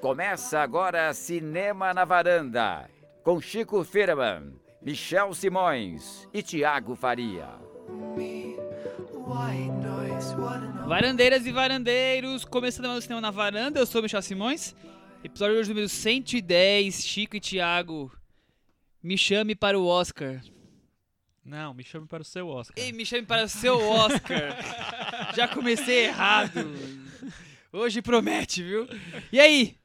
Começa agora Cinema na Varanda, com Chico Firman, Michel Simões e Tiago Faria. Varandeiras e varandeiros, começando mais o Cinema na Varanda, eu sou o Michel Simões. Episódio de hoje número 110, Chico e Thiago. Me chame para o Oscar. Não, me chame para o seu Oscar. Ei, me chame para o seu Oscar. Já comecei errado. Hoje promete, viu? E aí?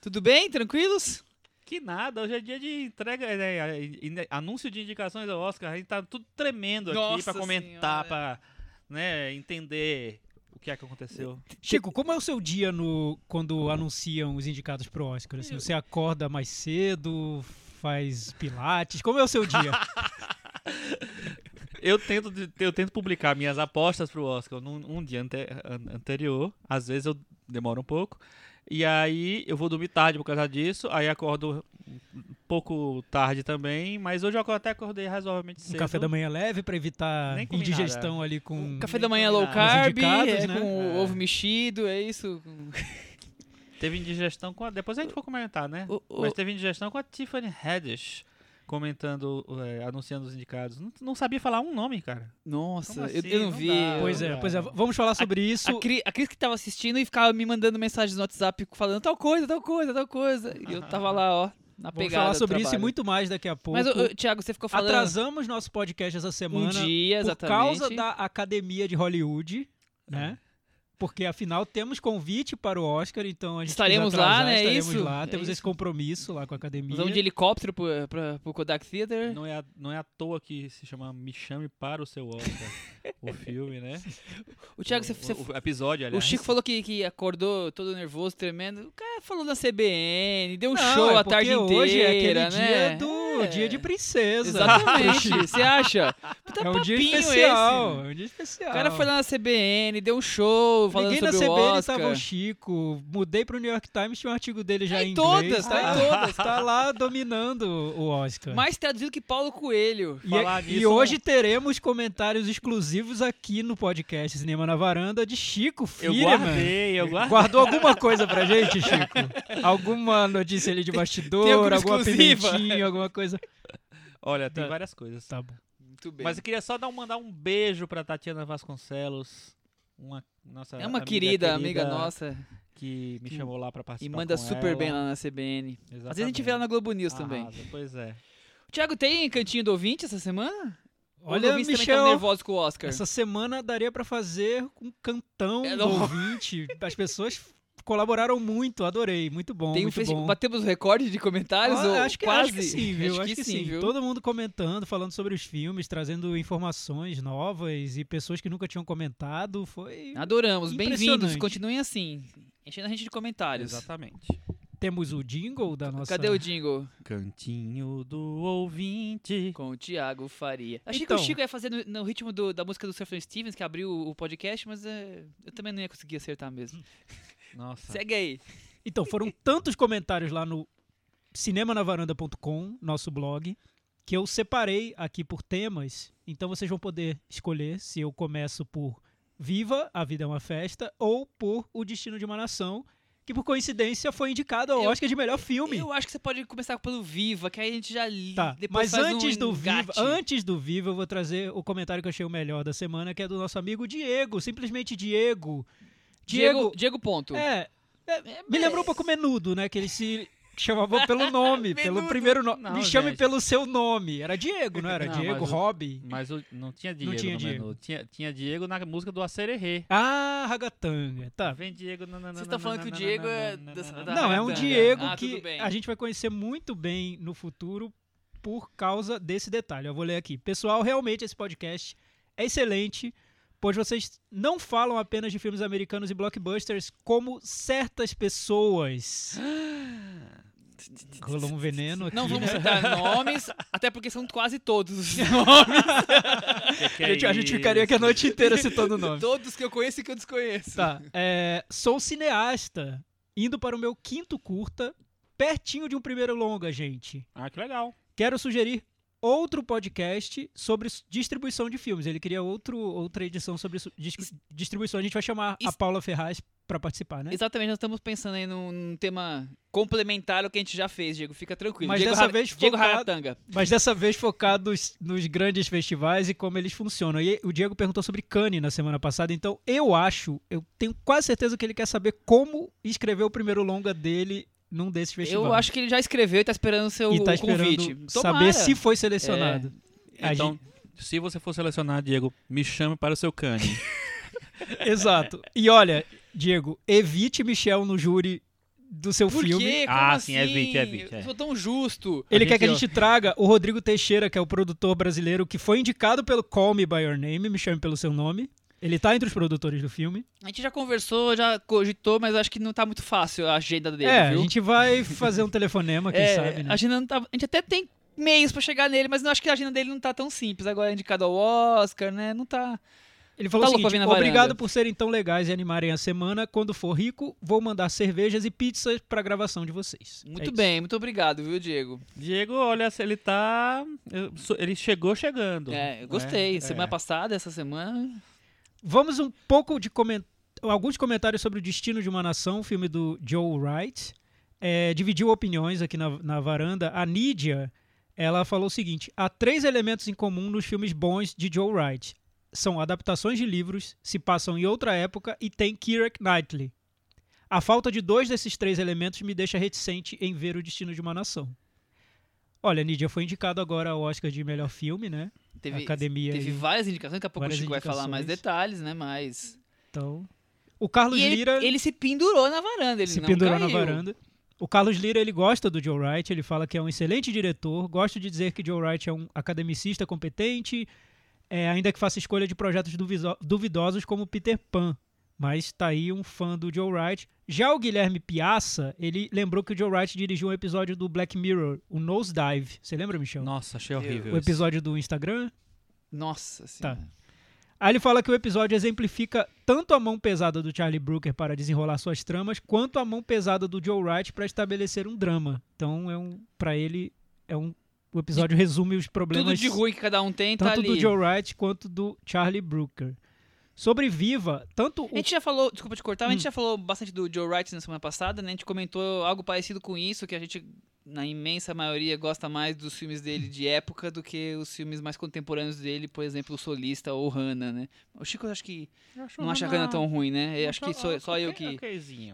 Tudo bem? Tranquilos? Que nada, hoje é dia de entrega, né, anúncio de indicações ao Oscar. A gente tá tudo tremendo aqui Nossa pra comentar, Senhora. pra né, entender o que é que aconteceu. Chico, como é o seu dia no quando anunciam os indicados pro Oscar? Assim, você acorda mais cedo, faz pilates? Como é o seu dia? Eu tento, de- eu tento publicar minhas apostas pro Oscar num um dia ante- an- anterior. Às vezes eu demoro um pouco. E aí eu vou dormir tarde por causa disso. Aí acordo um pouco tarde também. Mas hoje eu até acordei razoavelmente cedo. Um café da manhã leve pra evitar indigestão ali com Café da manhã low carb, é, né? com É. ovo mexido, é isso? Teve indigestão com a... Depois a gente for comentar, né? O- o- Mas teve indigestão com a Tiffany Haddish comentando, é, anunciando os indicados. Não, não sabia falar um nome, cara. Nossa, Como eu, assim? eu não Não vi. dá. Pois é, pois é. Vamos falar sobre isso. A, Cri- a Cris que tava assistindo e ficava me mandando mensagens no WhatsApp falando tal coisa, tal coisa, tal coisa. E eu tava lá, ó, na Vamos falar sobre isso e muito mais daqui a pouco. Mas, ô, Thiago, você ficou falando Atrasamos nosso podcast essa semana um dia, por exatamente. causa da Academia de Hollywood, né? Porque afinal temos convite para o Oscar, então a gente Estaremos quis lá, atrasar, né? É Estaremos isso? lá, É temos isso. esse compromisso lá com a academia. Vamos de helicóptero pro, pra, pro Kodak Theater. Não é, à- não é à toa que se chama Me Chame para o seu Oscar. o filme, né? O Thiago, o, você, você- o episódio, o aliás. Chico falou que, que acordou todo nervoso, tremendo. O cara falou na CBN, deu um Não, show é a tarde porque inteira, hoje é aquele né? dia do É. dia de princesa. Exatamente, você acha? Puta É um dia especial, esse. é um dia especial. O cara foi lá na CBN, deu um show falando na sobre o CBN, Oscar. tava o Chico, mudei pro New York Times, tinha um artigo dele já Tá em em inglês. todas, tá em Ah, todas. Tá lá dominando o Oscar. Mais traduzido que Paulo Coelho. E, Falar e nisso, hoje teremos comentários exclusivos aqui no podcast Cinema na Varanda de Chico Eu Firman. guardei, eu guardei. Guardou alguma coisa pra gente, Chico? Alguma notícia ali de bastidor, tem alguma alguma exclusiva? pimentinha, alguma coisa? Olha, tem Tá. várias coisas. Tá bom. Muito bem. Mas eu queria só dar um, mandar um beijo pra Tatiana Vasconcelos. Uma, nossa é uma amiga querida, amiga nossa. Que me chamou lá pra E participar manda com super ela. bem lá na CBN. Às vezes a gente Exatamente. vê ela na Globo News também. Arrasa, Pois é. Thiago, tem cantinho do ouvinte essa semana? Olha, ouvintes também Michel, estão nervosos com o Oscar? essa semana daria pra fazer um cantão É, do ouvinte. As pessoas colaboraram muito, adorei, muito bom, Tem um muito festi- bom. Batemos o recorde de comentários? Ah, ou acho, que, quase? acho que sim, viu? Acho, que, sim, viu? Todo mundo comentando, falando sobre os filmes, trazendo informações novas e pessoas que nunca tinham comentado. Foi. Adoramos, bem-vindos, continuem assim. Enchendo a gente de comentários. Exatamente. Temos o jingle da nossa. Cadê o jingle? Cantinho do ouvinte. Com o Thiago Faria. Achei Então. que o Chico ia fazer no, no ritmo do- da música do Surfer Stevens, que abriu o podcast, mas é, eu também não ia conseguir acertar mesmo. Nossa. Segue aí. Então, foram tantos comentários lá no cinemanavaranda.com, nosso blog, que eu separei aqui por temas. Então vocês vão poder escolher se eu começo por Viva, A Vida é uma Festa, ou por O Destino de uma Nação, que por coincidência foi indicado ao Eu- Oscar de melhor filme. Eu acho que você pode começar pelo Viva, que aí a gente já li. Tá, depois mas faz antes um do Viva, antes do Viva, eu vou trazer o comentário que eu achei o melhor da semana, que é do nosso amigo Diego, simplesmente Diego. Diego, Diego Ponto. é, é, me lembrou um pouco Menudo, né, que ele se chamava pelo nome, pelo primeiro nome. Não, Me chame gente. pelo seu nome. Era Diego, não era? Não, Diego, mas. Mas o- não tinha Diego tinha no Diego. menu. Tinha, tinha Diego na música do Acererê. Ah, Ragatanga. Tá. Vem Diego. Vocês estão falando que o Diego é Não, é um. Diego Ah, que a gente vai conhecer muito bem no futuro por causa desse detalhe. Eu vou ler aqui. Pessoal, realmente esse podcast é excelente, pois vocês não falam apenas de filmes americanos e blockbusters, como certas pessoas. Rolou um veneno aqui. Não vamos citar nomes, até porque são quase todos os nomes. Que A gente, a gente ficaria aqui a noite inteira citando nomes. todos que eu conheço e que eu desconheço. Tá. é, sou cineasta, indo para o meu quinto curta, pertinho de um primeiro longa, gente. Ah, que legal. Quero sugerir outro podcast sobre distribuição de filmes. Ele queria outro, outra edição sobre distribuição. A gente vai chamar a Paula Ferraz para participar, né? Exatamente, nós estamos pensando aí num, num tema complementar ao que a gente já fez, Diego. Fica tranquilo. Mas Diego dessa Har- vez Diego focado- Haratanga. Mas dessa vez focados nos grandes festivais e como eles funcionam. E o Diego perguntou sobre Cannes na semana passada, então eu acho, eu tenho quase certeza que ele quer saber como escrever o primeiro longa dele num desses festivais. Eu acho que ele já escreveu e tá esperando o seu e tá o esperando convite. saber Tomara. se foi selecionado. A Então, se você for selecionar, Diego, me chame para o seu cane. Exato. E olha, Diego, evite Michel no júri do seu Por filme. quê? Como Ah, assim? sim, evite, evite, é. Eu sou tão justo. Ele quer que a gente- gente traga o Rodrigo Teixeira, que é o produtor brasileiro que foi indicado pelo Call Me By Your Name, me chame pelo seu nome. Ele tá entre os produtores do filme. A gente já conversou, já cogitou, mas acho que não tá muito fácil a agenda dele, é, viu? a gente vai fazer um telefonema, quem É, sabe, né? a agenda não tá... A gente até tem meios pra chegar nele, mas eu acho que a agenda dele não tá tão simples. Agora é indicado ao Oscar, né? Não tá... Ele falou tá o seguinte, vir na obrigado varanda." por serem tão legais e animarem a semana. Quando for rico, vou mandar cervejas e pizzas pra gravação de vocês. É Muito isso. bem, muito obrigado, viu, Diego? Diego, olha, se ele tá. Ele chegou chegando. É, eu gostei. É, Semana é. passada, essa semana... Vamos um pouco de coment... alguns comentários sobre o Destino de uma Nação, filme do Joe Wright. É, dividiu opiniões aqui na, na varanda. A Nídia, ela falou o seguinte: há três elementos em comum nos filmes bons de Joe Wright. São adaptações de livros, se passam em outra época e tem Keira Knightley. A falta de dois desses três elementos me deixa reticente em ver o Destino de uma Nação. Olha, Nídia foi indicado agora ao Oscar de melhor filme, né? Teve, Academia teve aí. várias indicações, daqui a pouco o Chico vai falar mais detalhes, né? Mas. Então, o Carlos E ele, Lira ele se pendurou na varanda, ele se não pendurou na caiu. varanda. O Carlos Lira ele gosta do Joe Wright, ele fala que é um excelente diretor. Gosto de dizer que Joe Wright é um academicista competente, é, ainda que faça escolha de projetos duvidosos como Peter Pan. Mas tá aí um fã do Joe Wright. Já o Guilherme Piazza, ele lembrou que o Joe Wright dirigiu um episódio do Black Mirror, o Nosedive. Você lembra, Michel? Nossa, achei horrível. O episódio do Instagram? Nossa senhora. Aí ele fala que o episódio exemplifica tanto a mão pesada do Charlie Brooker para desenrolar suas tramas, quanto a mão pesada do Joe Wright para estabelecer um drama. Então, é um, para ele, é um, o episódio resume os problemas Tudo de ruim que cada um tem, tá tanto ali. do Joe Wright quanto do Charlie Brooker. Sobre Viva, tanto A o gente já falou, desculpa te cortar, mas a Hum. gente já falou bastante do Joe Wright na semana passada, né? A gente comentou algo parecido com isso, que a gente, na imensa maioria, gosta mais dos filmes dele de época do que os filmes mais contemporâneos dele, por exemplo, O Solista ou Hannah, né? O Chico eu acho que não acha Hannah- Hannah tão ruim, né? Eu acho que acho- só, só eu que,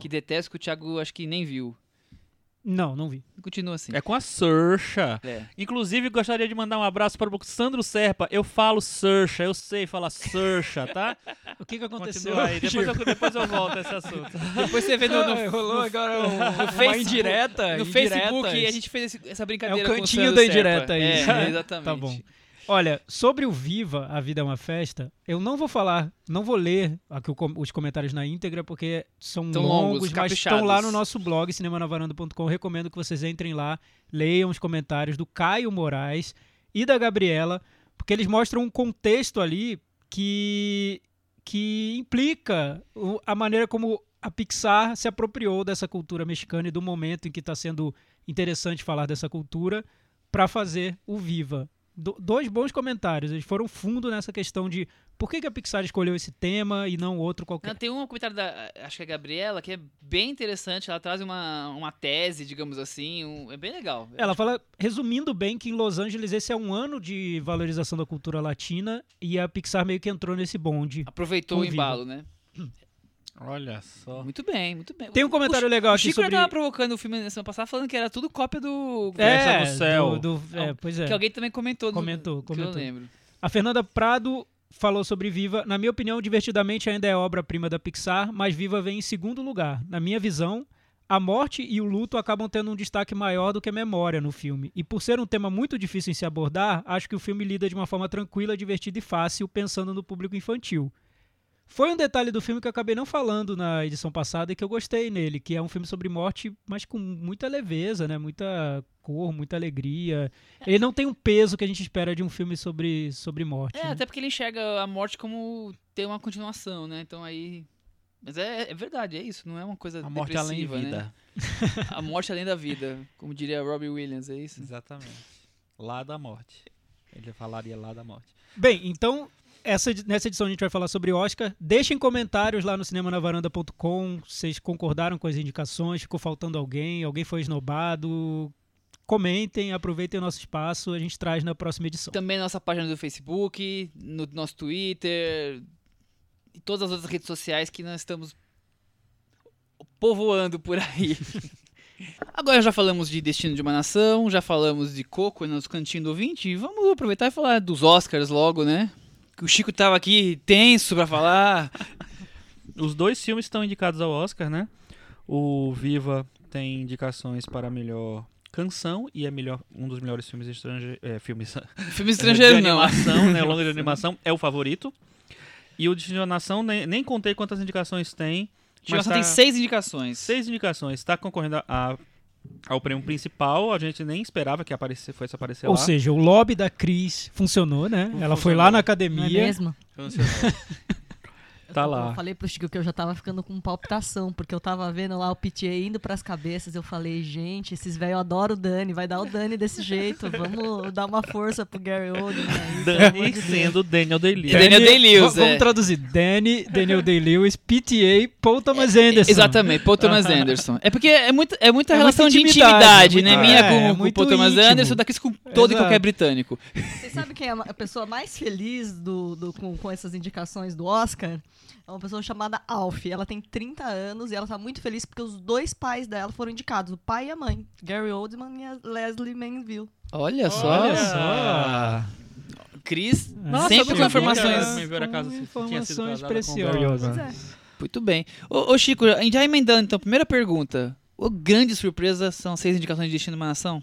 que detesto, que o Thiago acho que nem viu. Não, não vi. Continua assim. É com a Saoirse. É. Inclusive, gostaria de mandar um abraço para o Sandro Serpa. Eu falo Saoirse, eu sei falar Saoirse, tá? O que que aconteceu? Continua aí, depois eu, depois eu volto a esse assunto. Depois você vê no, no, rolou agora um- no Facebook- indireta. no indiretas. Facebook a gente fez esse- essa brincadeira É o com o cantinho Sandro da Serpa. indireta aí. É, exatamente. Tá bom. Olha, sobre o Viva, A Vida é uma Festa, eu não vou falar, não vou ler aqui os comentários na íntegra, porque são Tão longos, longos, mas estão lá no nosso blog, cinemanavaranda.com. Recomendo que vocês entrem lá, leiam os comentários do Caio Moraes e da Gabriela, porque eles mostram um contexto ali que, que implica a maneira como a Pixar se apropriou dessa cultura mexicana e do momento em que está sendo interessante falar dessa cultura para fazer o Viva. Do- dois bons comentários. Eles foram fundo nessa questão de por que, que a Pixar escolheu esse tema e não outro qualquer. Não, tem um comentário da, acho que é a Gabriela, que é bem interessante. Ela traz uma, uma tese, digamos assim. um- é bem legal. Ela fala, resumindo bem, que em Los Angeles esse é um ano de valorização da cultura latina e a Pixar meio que entrou nesse bonde. Aproveitou o embalo, né? Olha só. Muito bem, muito bem. Tem um comentário o, legal o aqui Chico sobre... já tava provocando o filme na semana passada, falando que era tudo cópia do... Festa É, no céu. do- do- é, pois é. Que alguém também comentou. no- Comentou, que eu comentou. lembro. A Fernanda Prado falou sobre Viva. Na minha opinião, Divertidamente ainda é obra-prima da Pixar, mas Viva vem em segundo lugar. Na minha visão, a morte e o luto acabam tendo um destaque maior do que a memória no filme. E por ser um tema muito difícil em se abordar, acho que o filme lida de uma forma tranquila, divertida e fácil, pensando no público infantil. Foi um detalhe do filme que eu acabei não falando na edição passada e que eu gostei nele, que é um filme sobre morte, mas com muita leveza, né? Muita cor, muita alegria. Ele não tem um peso que a gente espera de um filme sobre, sobre morte. É, né? até porque ele enxerga a morte como ter uma continuação, né? Então aí... Mas é, é verdade, é isso. Não é uma coisa A morte além depressiva, né? vida. A morte além da vida, como diria Robbie Williams, é isso? Exatamente. Lá da morte. Ele falaria lá da morte. Bem, então, essa, nessa edição a gente vai falar sobre Oscar. Deixem comentários lá no cinemanavaranda.com. Vocês concordaram com as indicações? Ficou faltando alguém? Alguém foi esnobado? Comentem, aproveitem o nosso espaço. A gente traz na próxima edição. Também na nossa página do Facebook, no nosso Twitter e todas as outras redes sociais que nós estamos povoando por aí. Agora já falamos de Destino de uma Nação, já falamos de Coco nos cantinhos do ouvinte. Vamos aproveitar e falar dos Oscars logo, né? O Chico tava aqui tenso pra falar. Os dois filmes estão indicados ao Oscar, né? O Viva tem indicações para melhor canção e é melhor um dos melhores filmes estrangeiros, é, filmes Filme estrangeiro de não. animação, né? Longa de animação é o favorito. E o Destino de uma Nação nem, nem contei quantas indicações tem. Mas tá- tem seis indicações. Seis indicações. Está concorrendo a, ao prêmio principal. A gente nem esperava que aparecer, fosse aparecer Ou lá. seja, o lobby da Cris funcionou, né? Ela foi lá na Não é academia. mesmo? Tá Eu- lá. Eu falei pro Chico que eu já tava ficando com palpitação, porque eu tava vendo lá o PTA indo pras cabeças. Eu falei, gente, esses velhos adoram o Dani, vai dar o Dani desse jeito. Vamos dar uma força pro Gary Oldman amor Dani de sendo Daniel Day-Lewis. Daniel Day-Lewis, Va- Vamos é. traduzir. Danny, Daniel Day-Lewis, PTA, Paul Thomas Anderson. Exatamente, Paul Thomas Anderson. É porque é, muito, é muita É relação muita de intimidade, intimidade, né? Minha é, com, é com o Paul Thomas íntimo. Anderson, daqui com todo e Exato. qualquer britânico. Você sabe quem é a pessoa mais feliz do, do- com, com essas indicações do Oscar? É uma pessoa chamada Alf. Ela tem 30 anos e ela tá muito feliz porque os dois pais dela foram indicados, o pai e a mãe. Gary Oldman e a Leslie Manville. Olha só. Olha só. Cris, Nossa, sempre eu com informações. Informações preciosas. É. Muito bem. Ô, ô, Chico, a gente já emendando então, primeira pergunta. O grande surpresa são seis indicações de Destino de uma Nação?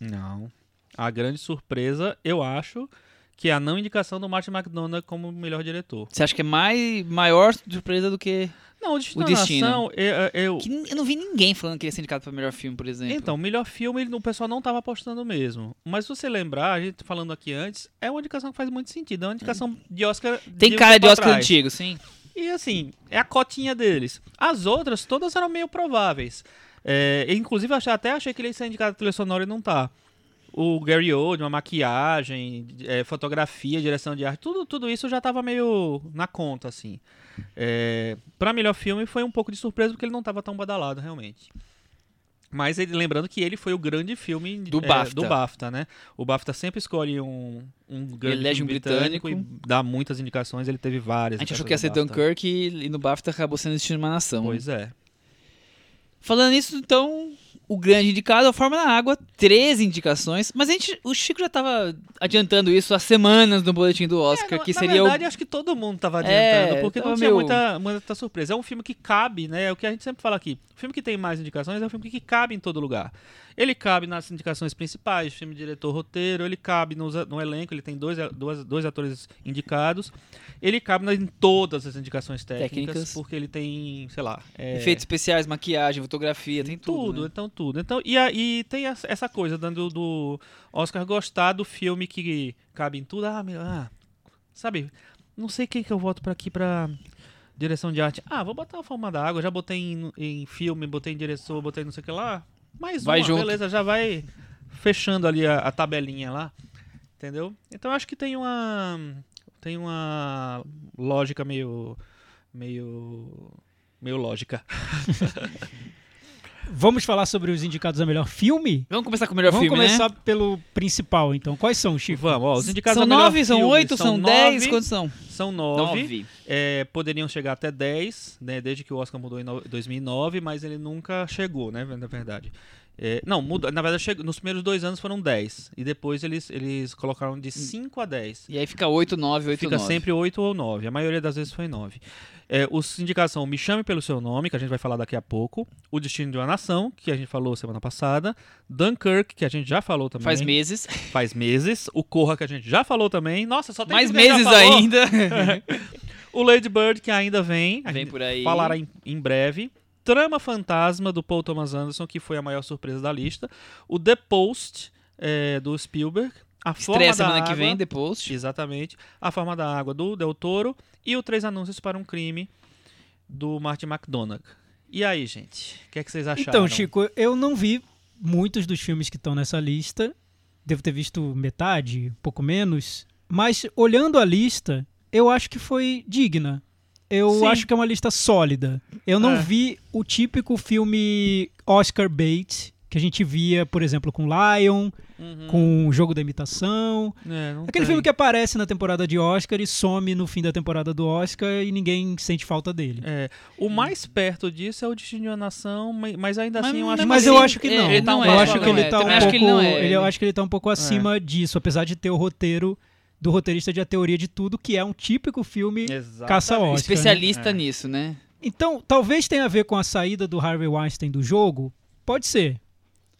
Não. A grande surpresa, eu acho, que é a não indicação do Martin McDonagh como melhor diretor. Você acha que é mais, maior surpresa do que. Não, o Destino O Destino. Eu, eu- que eu não vi ninguém falando que ia ser indicado para melhor filme, por exemplo. Então, o melhor filme o pessoal não estava apostando mesmo. Mas se você lembrar, a gente falando aqui antes, é uma indicação que faz muito sentido. É uma indicação de Oscar. Tem um cara de Oscar atrás. antigo, sim. E assim, é a cotinha deles. As outras, todas eram meio prováveis. É, inclusive, até achei que ele ia ser indicado a trilha sonora e não tá. O Gary Oldman, maquiagem, é, fotografia, direção de arte, tudo, tudo isso já tava meio na conta, assim. É, para melhor filme foi um pouco de surpresa porque ele não tava tão badalado, realmente. Mas ele- lembrando que ele foi o grande filme Do é, BAFTA. do BAFTA, né? O BAFTA sempre escolhe um, um grande elege um filme britânico. e dá muitas indicações. Ele teve várias. A gente achou que ia ser. Dunkirk e, e no BAFTA acabou sendo Destino de uma Nação. Pois é. Falando nisso, então, o grande indicado é a Forma da Água, 13 indicações. Mas a gente, o Chico já estava adiantando isso há semanas no boletim do Oscar, É, na- que na seria verdade, o. acho que todo mundo tava É, adiantando, porque não tinha meio- muita, muita surpresa. É um filme que cabe, né? É o que a gente sempre fala aqui. O filme que tem mais indicações é um filme que cabe em todo lugar. Ele cabe nas indicações principais, filme, diretor, roteiro. Ele cabe nos- no, elenco, ele tem dois, dois, dois atores indicados. Ele cabe nas- em todas as indicações técnicas, Técnicas. porque ele tem, sei lá... é, Efeitos especiais, maquiagem, fotografia, tem tudo. tudo, né? então tudo. Então, e aí tem essa coisa dando do Oscar gostar do filme que cabe em tudo. Ah, meu, ah, sabe? Não sei quem que eu voto para aqui pra direção de arte. Ah, vou botar a forma da água, já botei em, em filme, botei em diretor, botei não sei o que lá. Mais Vai uma, junto. beleza, já vai fechando ali a, a tabelinha lá. Entendeu? Então acho que tem uma tem uma lógica meio meio meio lógica. Vamos falar sobre os indicados a melhor filme? Vamos começar com o melhor Vamos filme, começar né? pelo principal, então. Quais são, Chico? Vamos, ó, os indicados São a melhor nove, são filme oito, são dez? nove, Quantos são? São nove. Nove. É, poderiam chegar até 10, né, desde que o Oscar mudou em no- 2009, mas ele nunca chegou, né, na verdade. É, não, mudou, na verdade, chegou, nos primeiros dois anos foram 10, e depois eles, eles colocaram de 5 a 10. E aí fica oito, nove, oito, Fica nove. sempre 8 ou 9, a maioria das vezes foi 9. É, os indicados são Me Chame Pelo Seu Nome, que a gente vai falar daqui a pouco, O Destino de uma Nação, que a gente falou semana passada, Dunkirk, que a gente já falou também. Faz meses. Faz meses. O Corra, que a gente já falou também. Nossa, só tem Mais meses ainda. O Lady Bird, que ainda vem. A Vem por aí. Falará em, em breve. Trama Fantasma, do Paul Thomas Anderson, que foi a maior surpresa da lista. O The Post, é, do Spielberg. A Forma Estreia da semana Água, que vem, The Post. Exatamente. A Forma da Água, do Del Toro. E o Três Anúncios para um Crime, do Martin McDonagh. E aí, gente? O que, é que vocês acharam? Então, Chico, eu não vi muitos dos filmes que estão nessa lista. devo ter visto metade, um pouco menos. Mas olhando a lista, eu acho que foi digna. Eu Sim. acho que é uma lista sólida. Eu não É. vi o típico filme Oscar bait que a gente via, por exemplo, com Lion, com o Jogo da Imitação. É, Aquele tem. filme que aparece na temporada de Oscar e some no fim da temporada do Oscar e ninguém sente falta dele. É, o mais perto disso é o Destino de uma Nação, ma- mas ainda Mas assim eu mesmo acho Mas que eu acho que é, não. ele eu é, acho que não ele é. tá um pouco. que ele é, eu acho que ele tá um pouco acima disso, apesar de ter o roteiro do roteirista de A Teoria de Tudo, que é um típico filme Exatamente. caça Oscar. né? Especialista É. nisso, né? Então, talvez tenha a ver com a saída do Harvey Weinstein do jogo. Pode ser.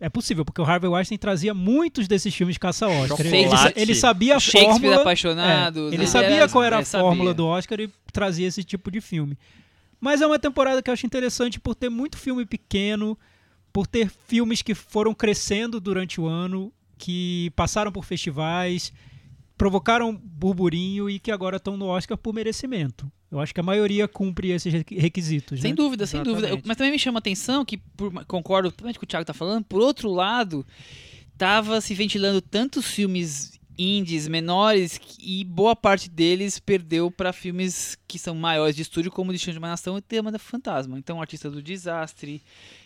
É possível, porque o Harvey Weinstein trazia muitos desses filmes caça Oscar. Ele, ele sabia a fórmula. apaixonado. É, ele né? sabia qual era a é, sabia. fórmula do Oscar e trazia esse tipo de filme. Mas é uma temporada que eu acho interessante por ter muito filme pequeno, por ter filmes que foram crescendo durante o ano, que passaram por festivais, provocaram burburinho e que agora estão no Oscar por merecimento. Eu acho que a maioria cumpre esses requi- requisitos. Sem né? dúvida, sem dúvida. Mas também me chama a atenção que, por, concordo totalmente com o Thiago tá falando, por outro lado, tava se ventilando tantos filmes indies menores que- e boa parte deles perdeu para filmes que são maiores de estúdio, como Destino de uma Nação e Tema da Fantasma. Então, Artista do Desastre,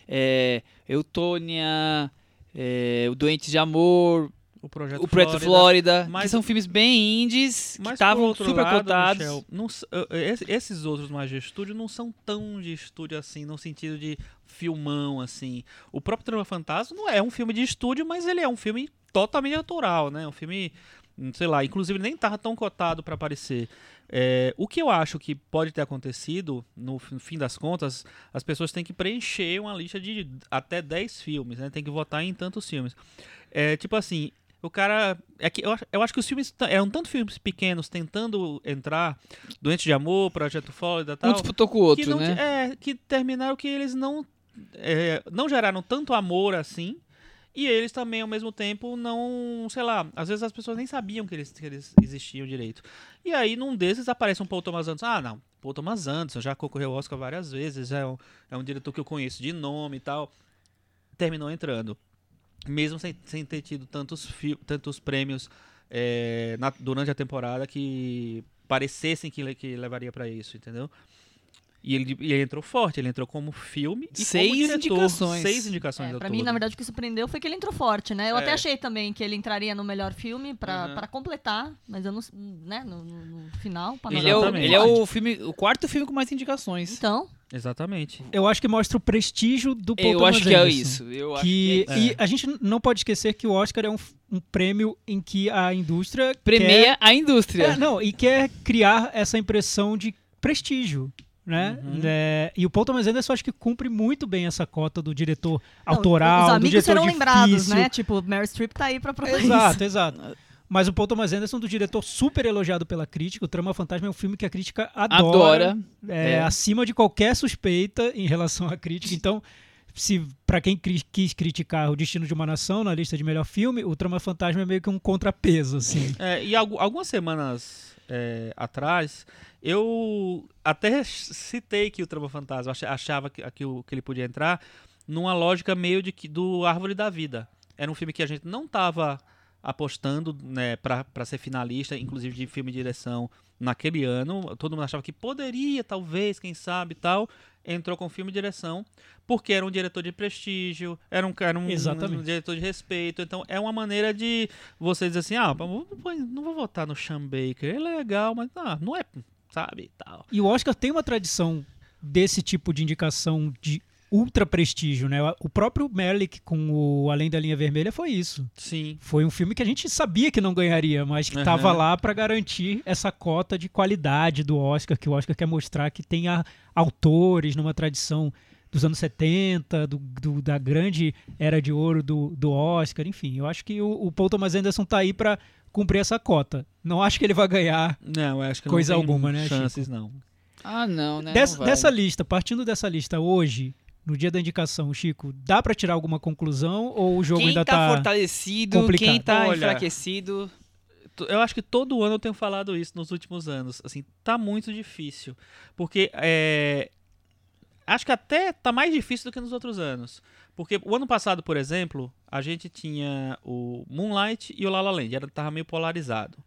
é, Eutônia, é, O Doentes de Amor, O Projeto O Preto Flórida. Flórida, que mas- são filmes bem indies, que Mas estavam super lado, cotados. Michel, não esses outros mais de estúdio não são tão de estúdio assim, no sentido de filmão assim. O próprio Trama Fantasma não é um filme de estúdio, mas ele é um filme totalmente autoral, né? Um filme, hum, sei lá, inclusive nem tava tão cotado para aparecer. É, o que eu acho que pode ter acontecido, no fim das contas, as pessoas têm que preencher uma lista de até 10 filmes, né? Tem que votar em tantos filmes. É, tipo assim, o cara. É que eu, acho- eu acho que os filmes eram tanto filmes pequenos tentando entrar, Doente de Amor, Projeto Flórida e tal. Um disputou com o outro, que não, né? É, que terminaram que eles não. é, não geraram tanto amor assim. E eles também, ao mesmo tempo, não. Sei lá, às vezes as pessoas nem sabiam que eles, que eles existiam direito. E aí, num desses, aparece um Paul Thomas Anderson. Ah, não, Paul Thomas Anderson já concorreu ao Oscar várias vezes, é um, é um diretor que eu conheço de nome e tal. Terminou entrando. Mesmo sem, sem ter tido tantos, tantos prêmios é, na- durante a temporada que parecessem que, que levaria pra isso, entendeu? E ele, e ele entrou forte, ele entrou como filme e Seis como diretor. indicações. Seis indicações É, todo. mim, na verdade, o que surpreendeu foi que ele entrou forte, né? Eu até É. achei também que ele entraria no melhor filme pra, Uhum. pra completar, mas eu não. né, no, no- final. pra Ele não- é, o, ele é o filme, o quarto filme com mais indicações. Então, Exatamente. Eu acho que mostra o prestígio do Paul Eu Thomas acho que é Anderson. isso. Eu acho Que, que é e a gente não pode esquecer que o Oscar é um, um prêmio em que a indústria Premia a indústria. quer, é, não, e quer criar essa impressão de prestígio. Né? Uhum. É, e o Paul Thomas Anderson eu acho que cumpre muito bem essa cota do diretor não, autoral, os do amigos diretor serão difícil. lembrados, né? Tipo, Mary Streep tá aí pra provar isso. Exato, exato. Mas o Paul Thomas Anderson, do diretor super elogiado pela crítica, o Trama Fantasma é um filme que a crítica adora. Adora. é, É. acima de qualquer suspeita em relação à crítica. Então, se para quem cri- quis criticar o Destino de uma Nação na lista de melhor filme, o Trama Fantasma é meio que um contrapeso, assim. É, e algu- algumas semanas é, atrás, eu até citei que o Trama Fantasma ach- achava que, que, o- que ele podia entrar numa lógica meio de que do Árvore da Vida. Era um filme que a gente não estava apostando né, para ser finalista, inclusive de filme e direção naquele ano. Todo mundo achava que poderia, talvez, quem sabe e tal. Entrou com filme e direção, porque era um diretor de prestígio, era um, era um, um diretor de respeito. Então é uma maneira de você dizer assim: ah, não vou, votar no Sean Baker, ele é legal, mas ah, não é, sabe tal. E o Oscar tem uma tradição desse tipo de indicação de ultra prestígio, né? O próprio Merlick com o Além da Linha Vermelha foi isso. Sim. Foi um filme que a gente sabia que não ganharia, mas que estava lá para garantir essa cota de qualidade do Oscar, que o Oscar quer mostrar que tem a- autores numa tradição dos anos 70, do, do- da grande era de ouro do, do Oscar, enfim. Eu acho que o, o Paul Thomas Anderson tá aí para cumprir essa cota. Não acho que ele vai ganhar. Não, eu acho que Coisa não tem alguma, né, chances, não. Ah, não, né? Des- Não dessa lista, partindo dessa lista hoje, no dia da indicação, Chico, dá para tirar alguma conclusão ou o jogo quem ainda tá, tá fortalecido, complicado? quem tá Olha, enfraquecido. Eu acho que todo ano eu tenho falado isso nos últimos anos. Assim, tá muito difícil. Porque é, acho que até tá mais difícil do que nos outros anos. Porque o ano passado, por exemplo, a gente tinha o Moonlight e o La La Land, era, tava meio polarizado.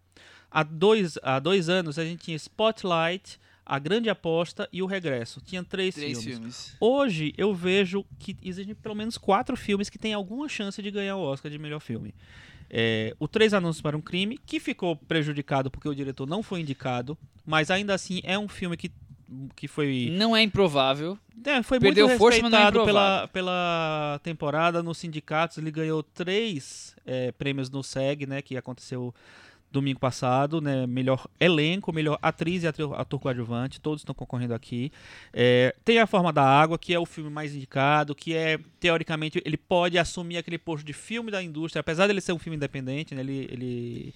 Há dois, há dois anos a gente tinha Spotlight, A Grande Aposta e O Regresso. Tinha três, Três filmes. filmes. Hoje eu vejo que existem pelo menos quatro filmes que têm alguma chance de ganhar o Oscar de melhor filme. É, o Três Anúncios para um Crime, que ficou prejudicado porque o diretor não foi indicado, mas ainda assim é um filme que, que foi, Não é improvável. é, foi Perdeu muito força, é respeitado pela, improvável. pela temporada nos sindicatos. Ele ganhou três é, prêmios no SEG, né, que aconteceu domingo passado, né, melhor elenco, melhor atriz e ator, ator coadjuvante, todos estão concorrendo aqui. É, tem A Forma da Água, que é o filme mais indicado, que é, teoricamente, ele pode assumir aquele posto de filme da indústria, apesar dele ser um filme independente, né, ele... ele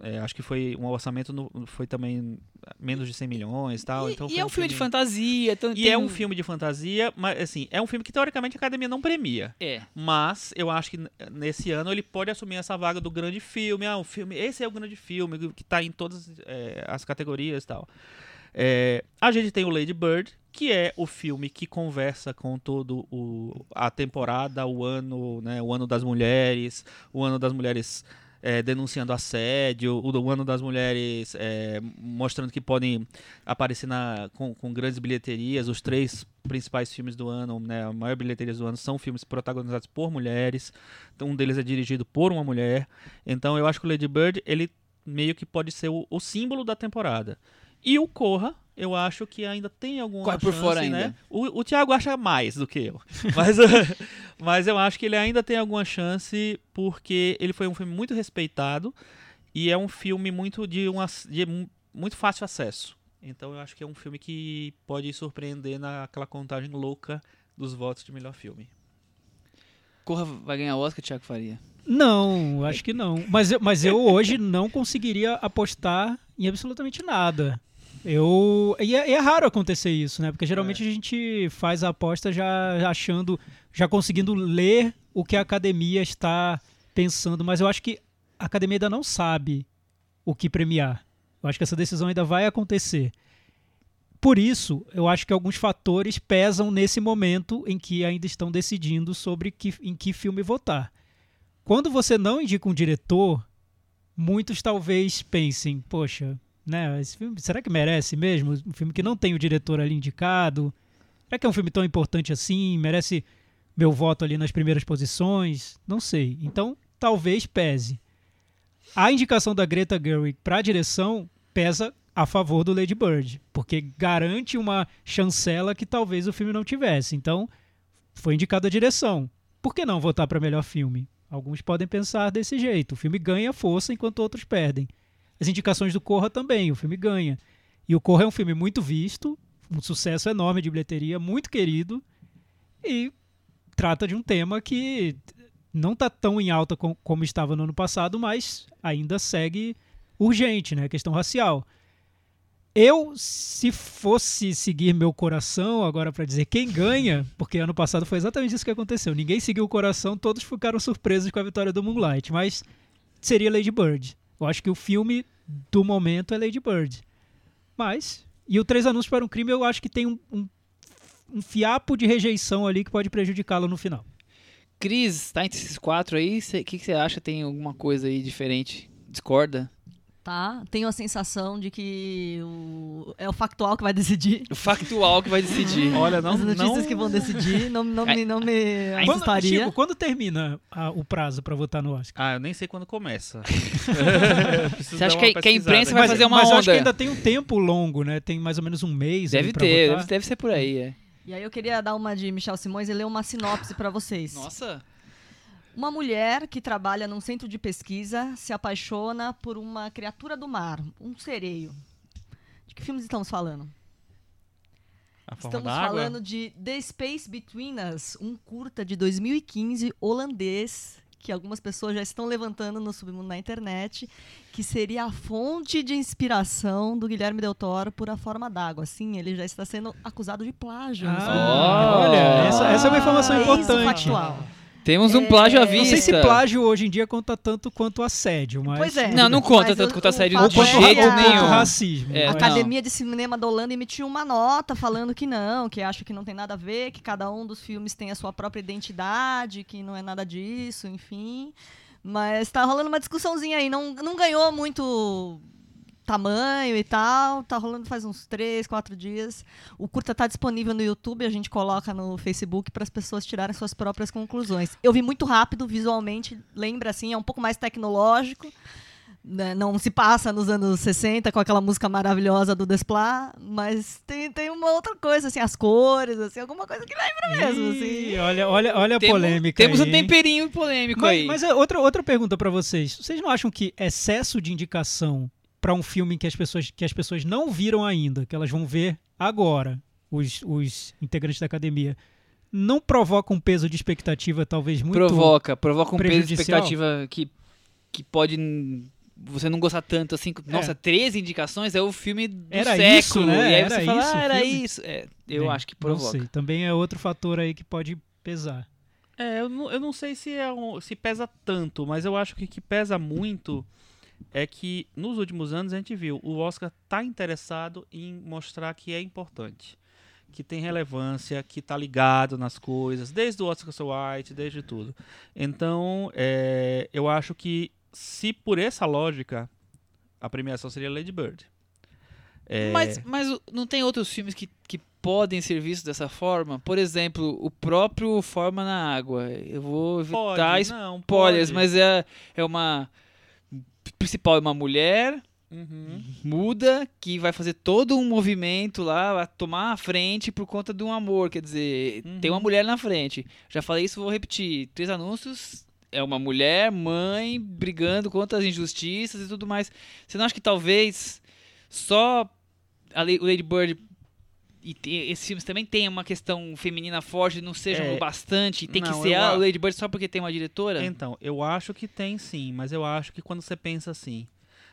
é, acho que foi um orçamento no- foi também menos de 100 milhões e tal. E, então e é um filme de fantasia. Então e tem é um filme de fantasia, mas assim, é um filme que teoricamente a academia não premia. É. Mas eu acho que nesse ano ele pode assumir essa vaga do grande filme. Ah, o filme, esse é o grande filme que tá em todas é, as categorias e tal. É, a gente tem o Lady Bird, que é o filme que conversa com todo o, a temporada, o ano, né, o ano das mulheres, o ano das mulheres é, denunciando assédio, o, o ano das mulheres é, mostrando que podem aparecer na, com, com grandes bilheterias. Os três principais filmes do ano, né, a maior bilheteria do ano, são filmes protagonizados por mulheres. Então, um deles é dirigido por uma mulher. Então, eu acho que o Lady Bird, ele meio que pode ser o, o símbolo da temporada. E o Corra, eu acho que ainda tem alguma Corre por chance, fora né? ainda. O, o Thiago acha mais do que eu. Mas, mas eu acho que ele ainda tem alguma chance porque ele foi um filme muito respeitado e é um filme muito de, um, ac- de mu- muito fácil acesso. Então eu acho que é um filme que pode surpreender naquela contagem louca dos votos de melhor filme. Corra vai ganhar Oscar, Thiago Faria. Não, acho que não. Mas mas eu hoje não conseguiria apostar em absolutamente nada. Eu e é, é raro acontecer isso, né? Porque geralmente a gente faz a aposta já achando, já conseguindo ler o que a academia está pensando, mas eu acho que a academia ainda não sabe o que premiar. Eu acho que essa decisão ainda vai acontecer. Por isso, eu acho que alguns fatores pesam nesse momento em que ainda estão decidindo sobre que, em que filme votar. Quando você não indica um diretor, muitos talvez pensem, poxa, né, esse filme, será que merece mesmo? Um filme que não tem o diretor ali indicado? Será que é um filme tão importante assim? Merece meu voto ali nas primeiras posições? Não sei. Então, talvez pese. A indicação da Greta Gerwig para a direção pesa a favor do Lady Bird, porque garante uma chancela que talvez o filme não tivesse. Então, foi indicado a direção. Por que não votar para melhor filme? Alguns podem pensar desse jeito. O filme ganha força enquanto outros perdem. As indicações do Corra também, o filme ganha. E o Corra é um filme muito visto, um sucesso enorme de bilheteria, muito querido, e trata de um tema que não está tão em alta com- como estava no ano passado, mas ainda segue urgente, né? A questão racial. Eu, se fosse seguir meu coração agora para dizer quem ganha, porque ano passado foi exatamente isso que aconteceu. Ninguém seguiu o coração, todos ficaram surpresos com a vitória do Moonlight, mas seria Lady Bird. Eu acho que o filme do momento é Lady Bird. Mas, e o Três Anúncios para um Crime, eu acho que tem um, um, um fiapo de rejeição ali que pode prejudicá-lo no final. Cris, tá entre esses quatro aí? O que você acha? Tem alguma coisa aí diferente? Discorda? Tá? Tenho a sensação de que o- é o factual que vai decidir. O factual que vai decidir. Olha, não, As notícias não que vão decidir não, não, me, não me Quando, assustaria. Chico, quando termina a- o prazo para votar no Oscar? Ah, eu nem sei quando começa. Você acha que, que a imprensa vai mas, fazer uma mas eu onda? acho que ainda tem um tempo longo, né? Tem mais ou menos um mês. Deve ter, votar. deve, deve ser por aí, é. E aí eu queria dar uma de Michel Simões e ler uma sinopse pra vocês. Nossa. Uma mulher que trabalha num centro de pesquisa se apaixona por uma criatura do mar, um sereio. De que filmes estamos falando? A forma Estamos da água? falando de The Space Between Us, um curta de 2015 holandês que algumas pessoas já estão levantando no submundo na internet, que seria a fonte de inspiração do Guilherme Del Toro por A Forma d'Água. Sim, ele já está sendo acusado de plágio. no Submundo. Ah, olha, essa, essa é uma informação o importante. factual. Temos um plágio à É, vista. Não sei se plágio hoje em dia conta tanto quanto assédio, mas... Pois é. Não, não conta Mas tanto quanto o assédio de é jeito quanto nenhum. racismo. É, A mas- não. Academia de Cinema da Holanda emitiu uma nota falando que não, que acha que não tem nada a ver, que cada um dos filmes tem a sua própria identidade, que não é nada disso, enfim. Mas tá rolando uma discussãozinha aí. Não, não ganhou muito tamanho e tal. Tá rolando faz uns três, quatro dias. O curta tá disponível no YouTube, a gente coloca no Facebook para as pessoas tirarem suas próprias conclusões. Eu vi muito rápido, visualmente, lembra assim, é um pouco mais tecnológico. né, Não se passa nos anos 60 com aquela música maravilhosa do Desplat, mas tem, tem uma outra coisa, assim, as cores, assim, alguma coisa que lembra mesmo, assim. Ih, olha, olha, olha a Temos- polêmica Temos aí, um temperinho polêmico Mas, aí. mas é outra, outra pergunta pra vocês. Vocês não acham que excesso de indicação pra um filme que as pessoas, que as pessoas não viram ainda, que elas vão ver agora, os, os integrantes da academia, não provoca um peso de expectativa talvez muito... provoca, provoca um peso de expectativa que, que pode você não gostar tanto assim. Nossa, 13 indicações é o filme do Era século. isso, né? E aí Era você fala, isso ah, era filme?" isso. É, eu Bem, acho que Não provoca. sei, também é outro fator aí que pode pesar. É, eu não, eu não sei se, é um- se pesa tanto, mas eu acho que o que pesa muito é que nos últimos anos a gente viu o Oscar tá interessado em mostrar que é importante, que tem relevância, que tá ligado nas coisas, desde o Oscar So White, desde tudo. Então, é, eu acho que se por essa lógica a premiação seria Lady Bird. É, Mas, mas não tem outros filmes que, que podem ser vistos dessa forma? Por exemplo, o próprio Forma na Água. Eu vou pode, evitar não, spoilers, pode. mas é, é uma. Principal é uma mulher Uhum. muda que vai fazer todo um movimento lá, vai tomar a frente por conta de um amor. Quer dizer, Uhum. tem uma mulher na frente. Já falei isso, vou repetir. Três anúncios. É uma mulher, mãe, brigando contra as injustiças e tudo mais. Você não acha que talvez só a Lady Bird e te- esses filmes também tem uma questão feminina forte, não sejam É, bastante, e tem que não, ser eu a Lady Bird só porque tem uma diretora? Então, eu acho que tem sim, mas eu acho que quando você pensa assim,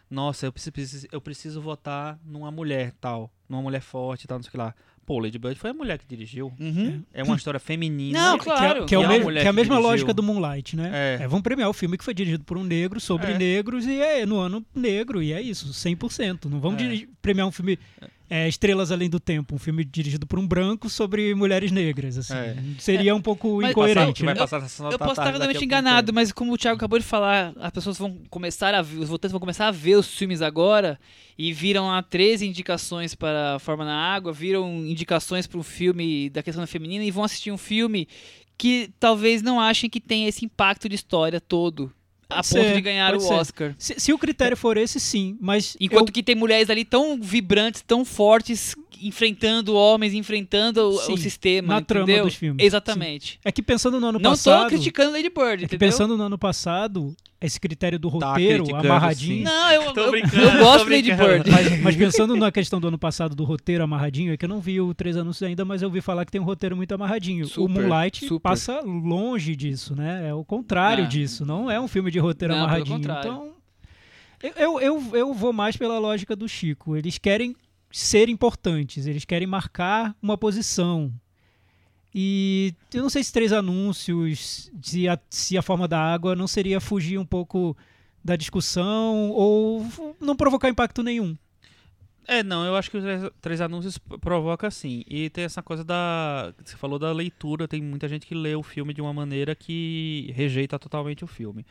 nossa, eu preciso, eu preciso votar numa mulher tal, numa mulher forte tal, não sei o que lá. Pô, Lady Bird foi a mulher que dirigiu. Uhum. É uma história feminina. Não, Que claro. é, que é, o E a mesmo- mulher que é a que mesma lógica do Moonlight, né? É. vamos premiar o filme que foi dirigido por um negro, sobre É. negros, e é no ano negro, e é isso, 100%. Não vamos É. premiar um filme é, Estrelas Além do Tempo, um filme dirigido por um branco sobre mulheres negras. Assim. É. Seria um pouco Mas- incoerente. vai né? passar da Eu posso estar pouco enganado, tempo. mas como o Thiago acabou de falar, as pessoas vão começar a ver, os votantes vão começar a ver os filmes agora e viram lá 13 indicações para Forma na Água, viram indicações para um filme da questão feminina e vão assistir um filme que talvez não achem que tem esse impacto de história todo. A ponto ser, de ganhar o ser. Oscar. Se, se o critério for esse, sim, mas Enquanto eu- que tem mulheres ali tão vibrantes, tão fortes, enfrentando homens, enfrentando o- Sim, o sistema, na trama entendeu? dos filmes, Exatamente. é que pensando no ano Não passado, tô criticando Lady Bird, é que entendeu? pensando no ano passado, esse critério do Tá roteiro criticando, amarradinho, sim. Não, eu, Tô eu, brincando, eu gosto tô de Lady. Bird. Mas, mas pensando na questão do ano passado do roteiro amarradinho, é que eu não vi o Três Anúncios ainda, mas eu ouvi falar que tem um roteiro muito amarradinho. o Super, Moonlight super. passa longe disso, né? É o contrário Ah. disso. Não é um filme de roteiro Não, amarradinho. contrário. Então, eu, eu, eu vou mais pela lógica do Chico. Eles querem ser importantes, eles querem marcar uma posição. E eu não sei se Três Anúncios, se a, se a forma da água não seria fugir um pouco da discussão ou não provocar impacto nenhum. É, não, eu acho que os três, três anúncios provoca sim. E tem essa coisa da. Você falou da leitura, tem muita gente que lê o filme de uma maneira que rejeita totalmente o filme.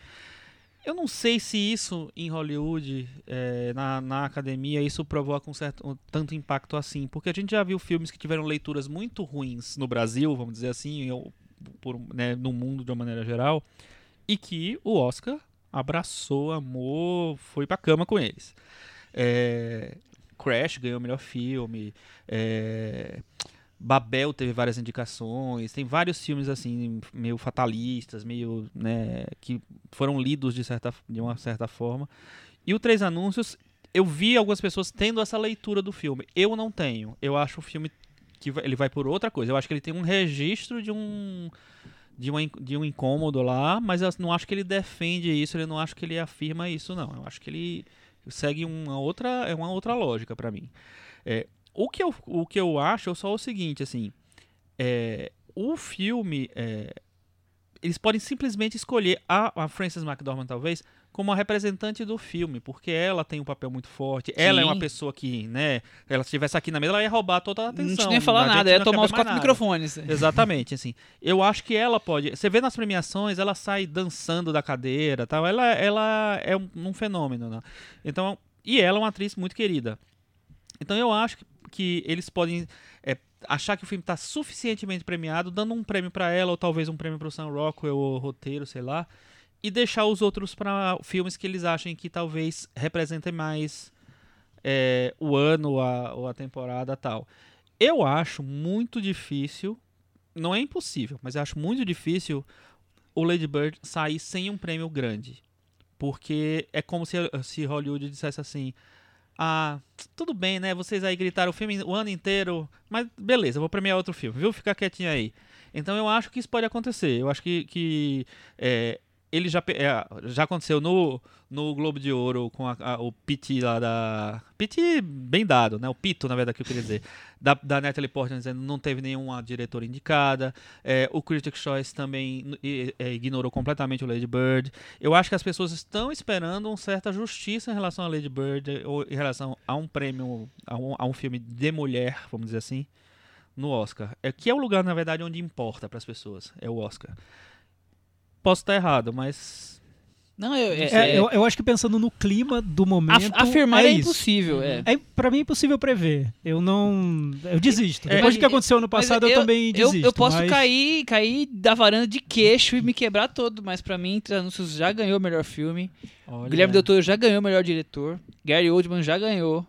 Eu não sei se isso em Hollywood, é, na, na academia, isso provoca um certo um tanto impacto assim. Porque a gente já viu filmes que tiveram leituras muito ruins no Brasil, vamos dizer assim, ou por, né, no mundo de uma maneira geral, e que o Oscar abraçou, amou, foi pra cama com eles. É, Crash ganhou o melhor filme. é, Babel teve várias indicações. Tem vários filmes assim, meio fatalistas, meio. Né, que foram lidos de, certa, de uma certa forma. E o Três Anúncios, eu vi algumas pessoas tendo essa leitura do filme. Eu não tenho. Eu acho o filme que vai- ele vai por outra coisa. Eu acho que ele tem um registro de um. De, uma, de um incômodo lá, mas eu não acho que ele defende isso, eu não acho que ele afirma isso, não. Eu acho que ele segue uma outra, é uma outra lógica pra mim. É, o, que eu, o que eu acho é só o seguinte, assim, é, o filme, é, eles podem simplesmente escolher a, a Frances McDormand, talvez, como a representante do filme, porque ela tem um papel muito forte. Ela é uma Sim. pessoa que, né, ela estivesse aqui na mesa, ela ia roubar toda a atenção. gente nem ia falar nada, não ia tomar os quatro nada. microfones. Exatamente, assim. Eu acho que ela pode. Você vê nas premiações, ela sai dançando da cadeira, tal. Ela, ela é um, um fenômeno, né? Então, e ela é uma atriz muito querida. Então eu acho que, que eles podem é, achar que o filme está suficientemente premiado, dando um prêmio para ela ou talvez um prêmio para o Sam Rockwell ou roteiro, sei lá, e deixar os outros para filmes que eles achem que talvez representem mais é, o ano ou a, ou a temporada tal. Eu acho muito difícil, não é impossível, mas eu acho muito difícil o Lady Bird sair sem um prêmio grande. Porque é como se, se Hollywood dissesse assim: Ah, tudo bem, né? Vocês aí gritaram o filme o ano inteiro, mas beleza, vou premiar outro filme, viu? Fica quietinho aí. Então eu acho que isso pode acontecer. Eu acho que, que é, ele já, é, já aconteceu no, no Globo de Ouro com a- a- o Pit lá da. Pit bem dado, né? O Pito, na verdade, que eu queria dizer. Da, da Natalie Portman dizendo não teve nenhuma diretora indicada. É, o Critics' Choice também é, ignorou completamente o Lady Bird. Eu acho que as pessoas estão esperando uma certa justiça em relação a Lady Bird ou em relação a um prêmio, a um, a um filme de mulher, vamos dizer assim, no Oscar. É que é o lugar, na verdade, onde importa para as pessoas. É o Oscar. Posso estar errado, mas Não, eu, é, É, é- eu, eu acho que pensando no clima do momento. af- afirmar é, é, impossível, é. É, pra mim é impossível prever. Eu não. Eu desisto. É, Depois do que mas- aconteceu ano Mas passado, eu, também eu, desisto. eu posso mas- cair, cair da varanda de queixo e me quebrar todo, mas pra mim, Entre Anúncios já ganhou o melhor filme. olha... Guilherme Del Toro já ganhou o melhor diretor. Gary Oldman já ganhou.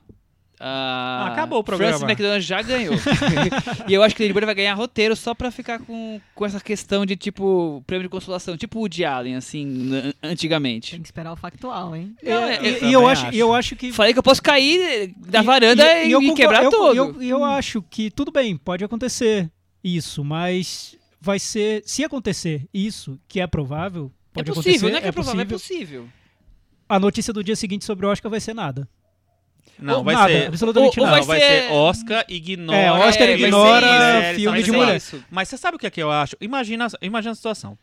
Ah, acabou o programa. Francis McDormand já ganhou. e eu acho que Bird vai ganhar roteiro só pra ficar com, com essa questão de tipo prêmio de consolação, tipo o Woody Allen, assim, antigamente. Tem que esperar o factual, hein? É, Não, é- e- eu e, eu acho, acho. e eu acho que. Falei que eu posso cair da e- varanda e, eu me concordo- quebrar eu, todo. Eu, eu acho que tudo bem, pode acontecer isso, mas vai ser. Se acontecer isso, que é provável, é pode possível, acontecer. não é que é, provável, é possível. possível. A notícia do dia seguinte sobre o Oscar vai ser nada. Não, Ou vai nada, ser. absolutamente ou nada. Não, vai ser- ser Oscar ignora. É, Oscar vai ser ignora isso, filme vai de mulher. isso. Mas você sabe o que é que eu acho? Imagina, imagina a situação.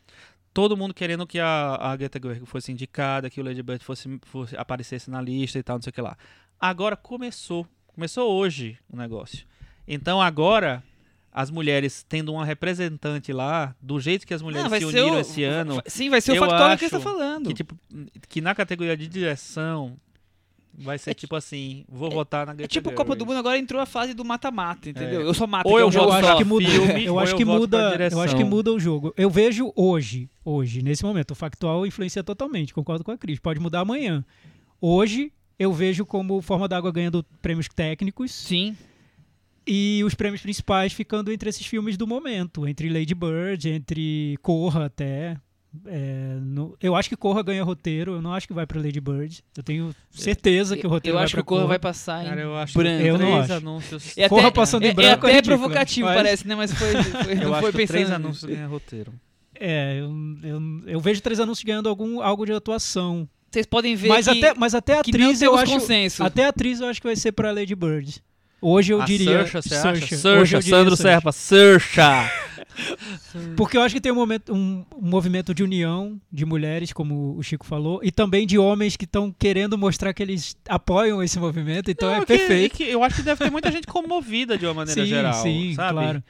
Todo mundo querendo que a, a Greta Gerwig fosse indicada, que o Lady Bird fosse, fosse- aparecesse na lista e tal, não sei o que lá. Agora começou. Começou hoje o negócio. Então agora, as mulheres tendo uma representante lá, do jeito que as mulheres vai se uniram o- esse ano, Sim, vai ser o factual que você tá falando. que, tipo, que na categoria de direção vai ser É tipo assim, vou votar na É tipo Copa do Gerwig. Mundo, agora entrou a fase do mata-mata, entendeu? É. Eu sou mata, Ou é eu um jogo eu só. acho que muda, filme, eu acho eu que muda, eu acho que muda o jogo. Eu vejo hoje, hoje, nesse momento, o factual influencia totalmente, concordo com a Cris. Pode mudar amanhã. Hoje eu vejo como Forma d'Água ganhando prêmios técnicos Sim. e os prêmios principais ficando entre esses filmes do momento, entre Lady Bird, entre Corra até. É, no- eu acho que Corra ganha roteiro, eu não acho que vai pra Lady Bird. Eu tenho certeza que o roteiro eu vai acho que o Corra Corra. vai passar em Cara, eu acho branco. Eu não três acho. anúncios. É Corra até- passando em é- branco É é até ridículo, provocativo, mas- parece, né? Mas foi, foi- Eu não acho foi que três pensando. anúncios ganham roteiro. É, eu, eu, eu vejo três anúncios ganhando algum, algo de atuação. Vocês podem ver Mas que, até, mas até a atriz eu acho. consenso. Até a atriz eu acho que vai ser pra Lady Bird. Hoje eu a diria. Saoirse, você eu diria Sandro. Serpa, Saoirse. Porque eu acho que tem um, momento, um, um movimento de união de mulheres, como o Chico falou, e também de homens que estão querendo mostrar que eles apoiam esse movimento, então Não, é que- perfeito. que eu acho que deve ter muita gente comovida de uma maneira sim, geral, sim, sabe? claro.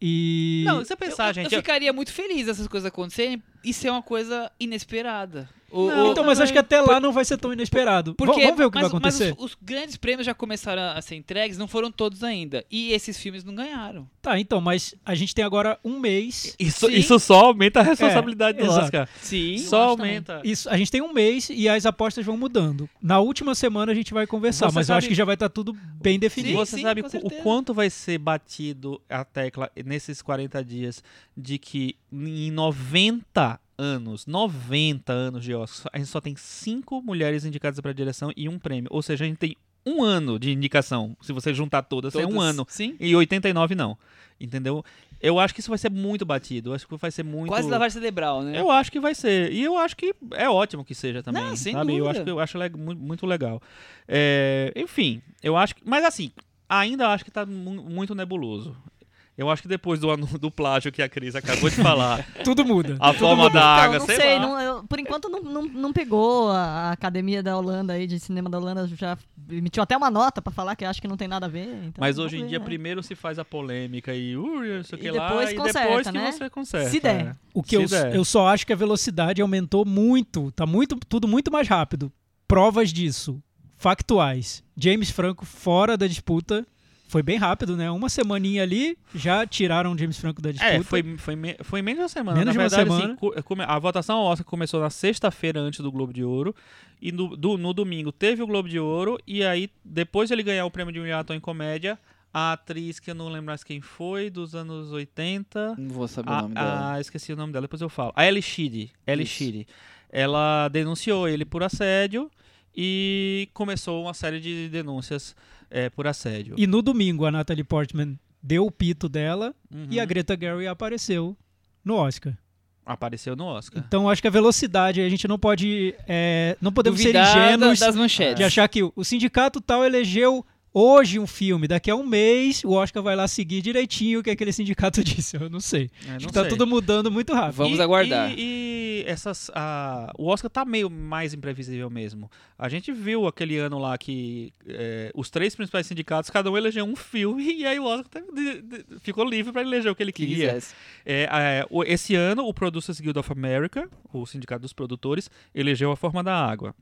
E. Não, você Eu, pensar, eu- gente... eu ficaria muito feliz dessas coisas acontecerem e ser uma coisa inesperada. O- Não, o- então, mas acho que até lá não vai ser tão inesperado. Porque, Vamos ver o que mas, vai acontecer? Mas os, os grandes prêmios já começaram a ser entregues, não foram todos ainda. E esses filmes não ganharam. Tá, então, mas a gente tem agora um mês. Isso, Sim. isso só aumenta a responsabilidade É, do exato. Oscar. Sim. Só aumenta. Isso, a gente tem um mês e as apostas vão mudando. Na última semana a gente vai conversar, Você mas eu sabe- acho que já vai estar tudo bem definido. Sim, Você sim, sabe o quanto vai ser batido a tecla nesses 40 dias de que em 90 anos, 90 anos de Oscar, a gente só tem cinco mulheres indicadas para direção e um prêmio. Ou seja, a gente tem um ano de indicação. Se você juntar todas, é um ano. Sim. E 89 não. Entendeu? Eu acho que isso vai ser muito batido. Eu acho que vai ser muito. Quase lavagem cerebral, né? Eu acho que vai ser. E eu acho que é ótimo que seja também. Não, sem sabe? Eu acho que eu acho muito legal. É, enfim, eu acho que. Mas assim, ainda acho que tá mu- muito nebuloso. Eu acho que depois do, do plágio que a Cris acabou de falar, Tudo muda. a forma da água, Então, não sei, sei, lá. não- eu- por enquanto não, não, não pegou a, academia da Holanda aí, de cinema da Holanda, já emitiu até uma nota pra falar que acha que não tem nada a ver. então Mas vamos hoje em ver, dia, né? primeiro se faz a polêmica e uh, sei o E que lá, depois e conserta, depois que né? você conserta. Se der. é. O que eu, Se der. eu só acho que a velocidade aumentou muito. Tá muito, tudo muito mais rápido. Provas disso, factuais. James Franco fora da disputa. Foi bem rápido, né? Uma semaninha ali, já tiraram o James Franco da disputa. É, foi, foi, me- foi menos de uma semana. Menos Na de uma verdade, assim, semana. come- a votação ao Oscar começou na sexta-feira antes do Globo de Ouro. E no, do- no domingo teve o Globo de Ouro. E aí, depois de ele ganhar o prêmio de melhor ator em comédia, a atriz, que eu não lembro mais quem foi, dos anos 80. Não vou saber o A, nome dela. a- esqueci o nome dela, depois eu falo. A Ellie Sheedy. Ellie. Sheedy. Ela denunciou ele por assédio e começou uma série de denúncias é, por assédio. E no domingo, a Natalie Portman deu o pito dela Uhum. e a Greta Gerwig apareceu no Oscar. Apareceu no Oscar. Então acho que a velocidade, a gente não pode. é, não podemos Duvidar ser ingênuos das manchetes. de achar que o sindicato tal elegeu hoje um filme, daqui a um mês o Oscar vai lá seguir direitinho o que aquele sindicato disse. Eu não sei. É, Acho não que tá sei. tudo mudando muito rápido. Vamos E- aguardar. E, e essas, a- o Oscar tá meio mais imprevisível mesmo. A gente viu aquele ano lá que é, os três principais sindicatos, cada um elegeu um filme e aí o Oscar teve de- de- ficou livre para eleger o que ele Que queria. quisesse. É, é, o- esse ano, o Producers Guild of America, o sindicato dos produtores, elegeu A Forma da Água.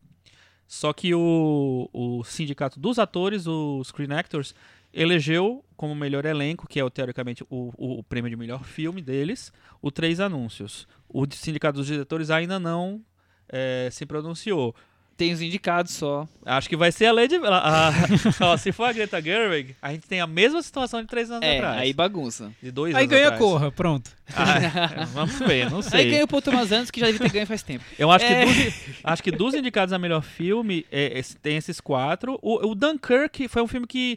Só que o, o sindicato dos atores, o Screen Actors, elegeu como melhor elenco, que é teoricamente o, o- prêmio de melhor filme deles, o Três Anúncios. O sindicato dos diretores ainda não é, se pronunciou. Tem os indicados só. Acho que vai ser a Lady... A, a- ó, se for a Greta Gerwig, a gente tem a mesma situação de três anos É, atrás. aí bagunça. De dois Aí anos ganha atrás. Corra, pronto. Ah, vamos ver, não sei. Aí ganha o Paul Thomas Anderson, que já deve ter ganho faz tempo. Eu acho É. que dos, acho que dos indicados a melhor filme, é, tem esses quatro. O, o Dunkirk foi um filme que.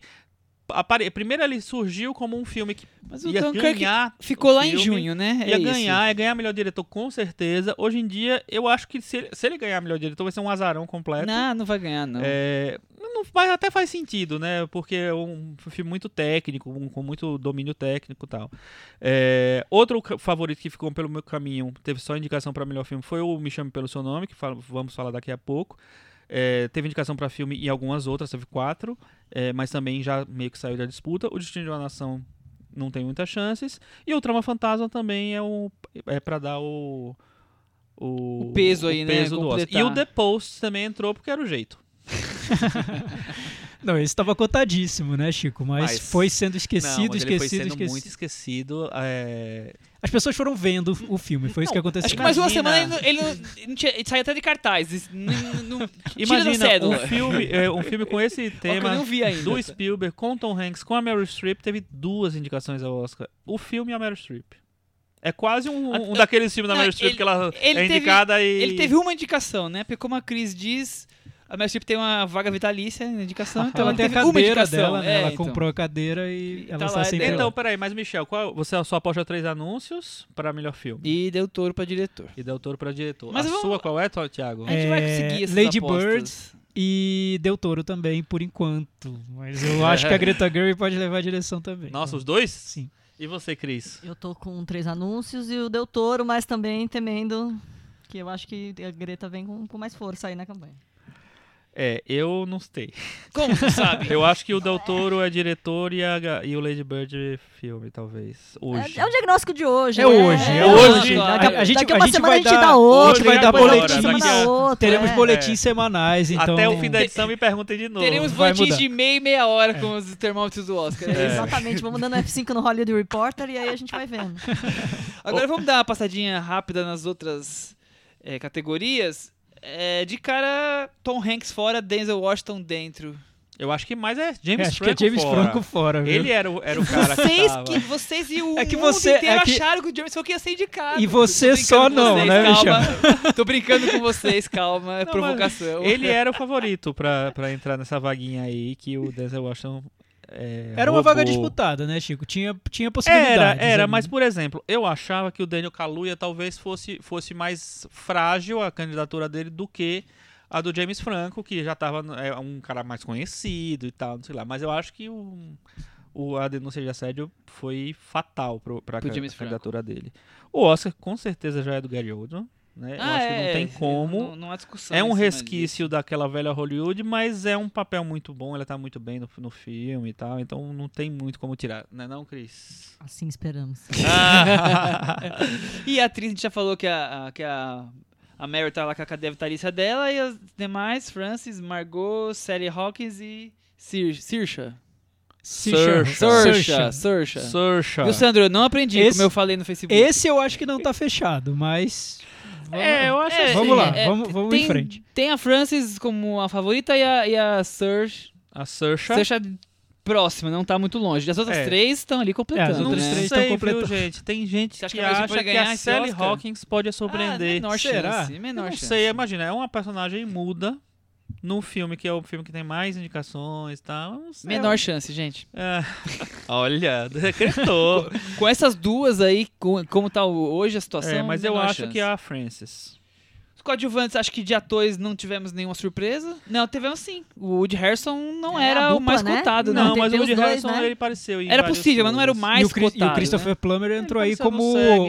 Apare- Primeiro ele surgiu como um filme que Mas o ia ganhar. ficou lá em filme, junho, né? Ia é isso. ganhar, ia ganhar melhor diretor com certeza. Hoje em dia, eu acho que se, ele- se ele ganhar melhor diretor, vai ser um azarão completo. Não, não vai ganhar, não. É, não até faz sentido, né? Porque é um filme muito técnico, um- com muito domínio técnico e tal. É, outro favorito que ficou pelo meu caminho, teve só indicação para melhor filme, foi o Me Chame Pelo Seu Nome, que fala- vamos falar daqui a pouco. É, teve indicação para filme e algumas outras, teve quatro, é, mas também já meio que saiu da disputa. O Destino de uma Nação não tem muitas chances. E o Trama Fantasma também é, o, é para dar o, o, O peso aí, né? peso do Oscar. E o The Post também entrou porque era o jeito. Não, esse estava cotadíssimo, né, Chico? Mas, Mas- foi sendo esquecido, Não, mas ele foi esquecido, sendo esquecido. muito esquecido. é, As pessoas foram vendo o filme, foi isso que aconteceu. Acho que mais uma semana ele, não- ele, não- ele não ele saiu até de cartaz. Não, não, não- Imagina um filme, é, um filme com esse tema não vi ainda. do Spielberg com Tom Hanks, com a Meryl Streep, teve duas indicações ao Oscar. O filme e a Meryl Streep. É quase um, um daqueles filmes da não, Meryl Streep que ela ele é teve- indicada e... Ele teve uma indicação, né? Porque como a Cris diz, a Meryl Streep tem uma vaga vitalícia na indicação, então ela ela tem a cadeira indicação. dela, né? É, ela então. comprou a cadeira e E ela tá está lá, sempre é- lá. Então, peraí, mas Michel, qual, você só aposta três anúncios para melhor filme? E deu touro pra diretor. E Del Toro para diretor. Mas a vamos- sua qual é, Thiago? A gente vai É, conseguir essas Lady apostas. E Del Toro também, por enquanto. Mas eu acho que a Greta Gerwig pode levar a direção também. Nossa, os dois? Sim. E você, Cris? Eu tô com três anúncios e o Del Toro, mas também temendo que eu acho que a Greta vem com, com mais força aí na campanha. É, eu não sei. Como tu sabe? Eu acho que o Del Toro é diretor e, a, e o Lady Bird é filme, talvez. Hoje. É, é o diagnóstico de hoje. É né? hoje, é hoje. Daqui, A gente- daqui a uma gente semana vai a gente dar- dá outra. hoje vai dar boletins. outra Teremos é. boletins semanais, então. Até o fim da edição me perguntem de novo. Teremos vai boletins mudar. de meia e meia hora com os termômetros do Oscar. é É. Exatamente, vamos dando F5 no Hollywood Reporter e aí a gente vai vendo. Agora vamos dar uma passadinha rápida nas outras é, categorias. É, de cara, Tom Hanks fora, Denzel Washington dentro. Eu acho que mais é É, James acho Franco que é James fora. Franco fora. viu? Ele era o, era o cara que Vocês, tava. que, vocês e o É que mundo você- inteiro é que- acharam que o James Franco ia ser indicado. E você só não, vocês, né, calma. Tô brincando com vocês, calma, é Não, provocação. Ele era o favorito pra, pra entrar nessa vaguinha aí que o Denzel Washington é, Era uma vaga disputada, né, Chico? Tinha, tinha Era, possibilidades. era, ali. mas por exemplo, eu achava que o Daniel Kaluuya talvez fosse, fosse mais frágil a candidatura dele do que a do James Franco, que já tava é, um cara mais conhecido e tal, não sei lá. Mas eu acho que o, o, a denúncia de assédio foi fatal ca- James candidatura dele. O Oscar com certeza já é do Gary Oldman, né? Eu Ah, acho que não é, tem é, como. Não, não há discussão. É um resquício daquela velha Hollywood, mas é um papel muito bom, ele tá muito bem no, no filme e tal, então não tem muito como tirar, né não, Cris? Assim esperamos. e a atriz, a gente já falou que a, a- que a, a Mary tá lá com a cadeia vitalícia dela, e as demais, Francis, Margot, Sally Hawkins e Sir. Saoirse. Saoirse. Saoirse. Saoirse. Viu, Sandro? Eu não aprendi, Esse- como eu falei no Facebook. Esse eu acho que não tá fechado, mas. Vamos, É, eu acho assim. vamos lá, é, vamos, vamos tem, em frente. Tem a Francis como a favorita e a, e a Saoirse, A Saoirse. Saoirse próxima, não tá muito longe. As outras É. três estão ali completando, É, Não outras né? três estão viu, completando. gente? Tem gente Você acha que que acha pode que ganhar a Sally Oscar? Hawkins pode a Ah, surpreender. menor Será? chance, menor não chance. sei, imagina, é uma personagem muda num filme que é o filme que tem mais indicações e tal. não sei, Menor chance, gente. É. Olha, decretou. Com essas duas aí, com- como tá hoje a situação, é, mas eu acho chance. que é a Frances. Os coadjuvantes, acho que de atores não tivemos nenhuma surpresa. Não, tivemos sim. O Woody Harrison não É, era o mais né? cotado, Não, não. Não, mas o Woody dois, Harrison né? ele apareceu em Era possível, mas não era o mais e, o, Chris- e o cotado, Christopher né? Plummer entrou aí como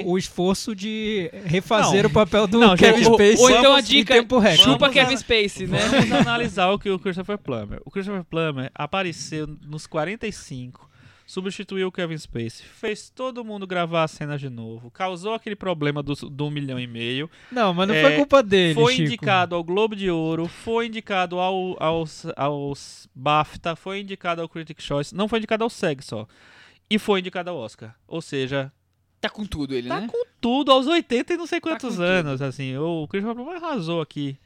o esforço de refazer Não. o papel do Não, Kevin Spacey Ou então a dica, tempo recorde. chupa Vamos Kevin. Spacey, né? Vamos analisar o que o Christopher Plummer. O Christopher Plummer apareceu nos 45, substituiu o Kevin Spacey, fez todo mundo gravar as cenas de novo, causou aquele problema do, do um milhão e meio, Não, mas não É, foi culpa dele, foi Chico. indicado ao Globo de Ouro, foi indicado ao, aos, aos BAFTA, foi indicado ao Critics' Choice, não foi indicado ao SEG só, e foi indicado ao Oscar. Ou seja, Tá com tudo ele, tá né? com tudo aos 80 e não sei quantos com anos, assim, o Christopher Plummer arrasou aqui.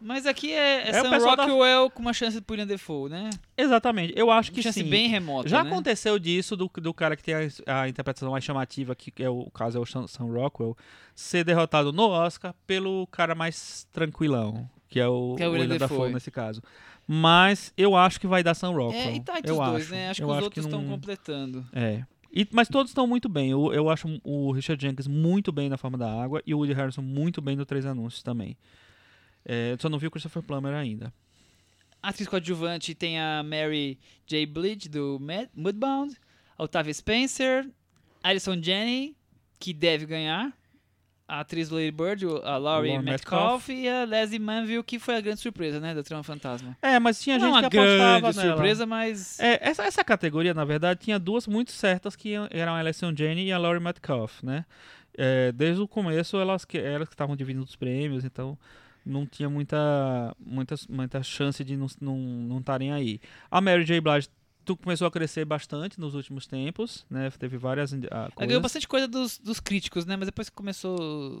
Mas aqui é, é, É o Sam da- Rockwell com uma chance pro William Defoe, né? Exatamente, eu acho que chance sim. bem remota, Já né? aconteceu disso do, do cara que tem a, a interpretação mais chamativa, que é o caso é o Sam Rockwell, ser derrotado no Oscar pelo cara mais tranquilão, que é o, Que é o William nesse caso. Mas eu acho que vai dar Sam Rockwell. É, e tá entre eu os dois, acho. né? Acho que eu os acho outros estão não- completando. É. E- mas todos estão muito bem. Eu, eu acho o Richard Jenkins muito bem na Forma da Água e o Woody Harrison muito bem no Três Anúncios também. É, só não vi o Christopher Plummer ainda. Atriz coadjuvante tem a Mary J. Blige, do Mudbound, a Octavia Spencer, Alison Janney, que deve ganhar, a atriz Lady Bird, a Laurie Metcalf, e a Leslie Manville, que foi a grande surpresa, né, da Trama Fantasma. É, mas tinha Não gente uma que apostava grande nela. surpresa, mas... É, essa, essa categoria, na verdade, tinha duas muito certas que eram a Alison Janney e a Laurie Metcalf, né? É, desde o começo elas que elas que estavam dividindo os prêmios, então não tinha muita muita, muita chance de não estarem não, estarem aí. A Mary J. Blige tu começou a crescer bastante nos últimos tempos, né? Teve várias ah, coisas. ganhou bastante coisa dos, dos críticos, né? Mas depois que começou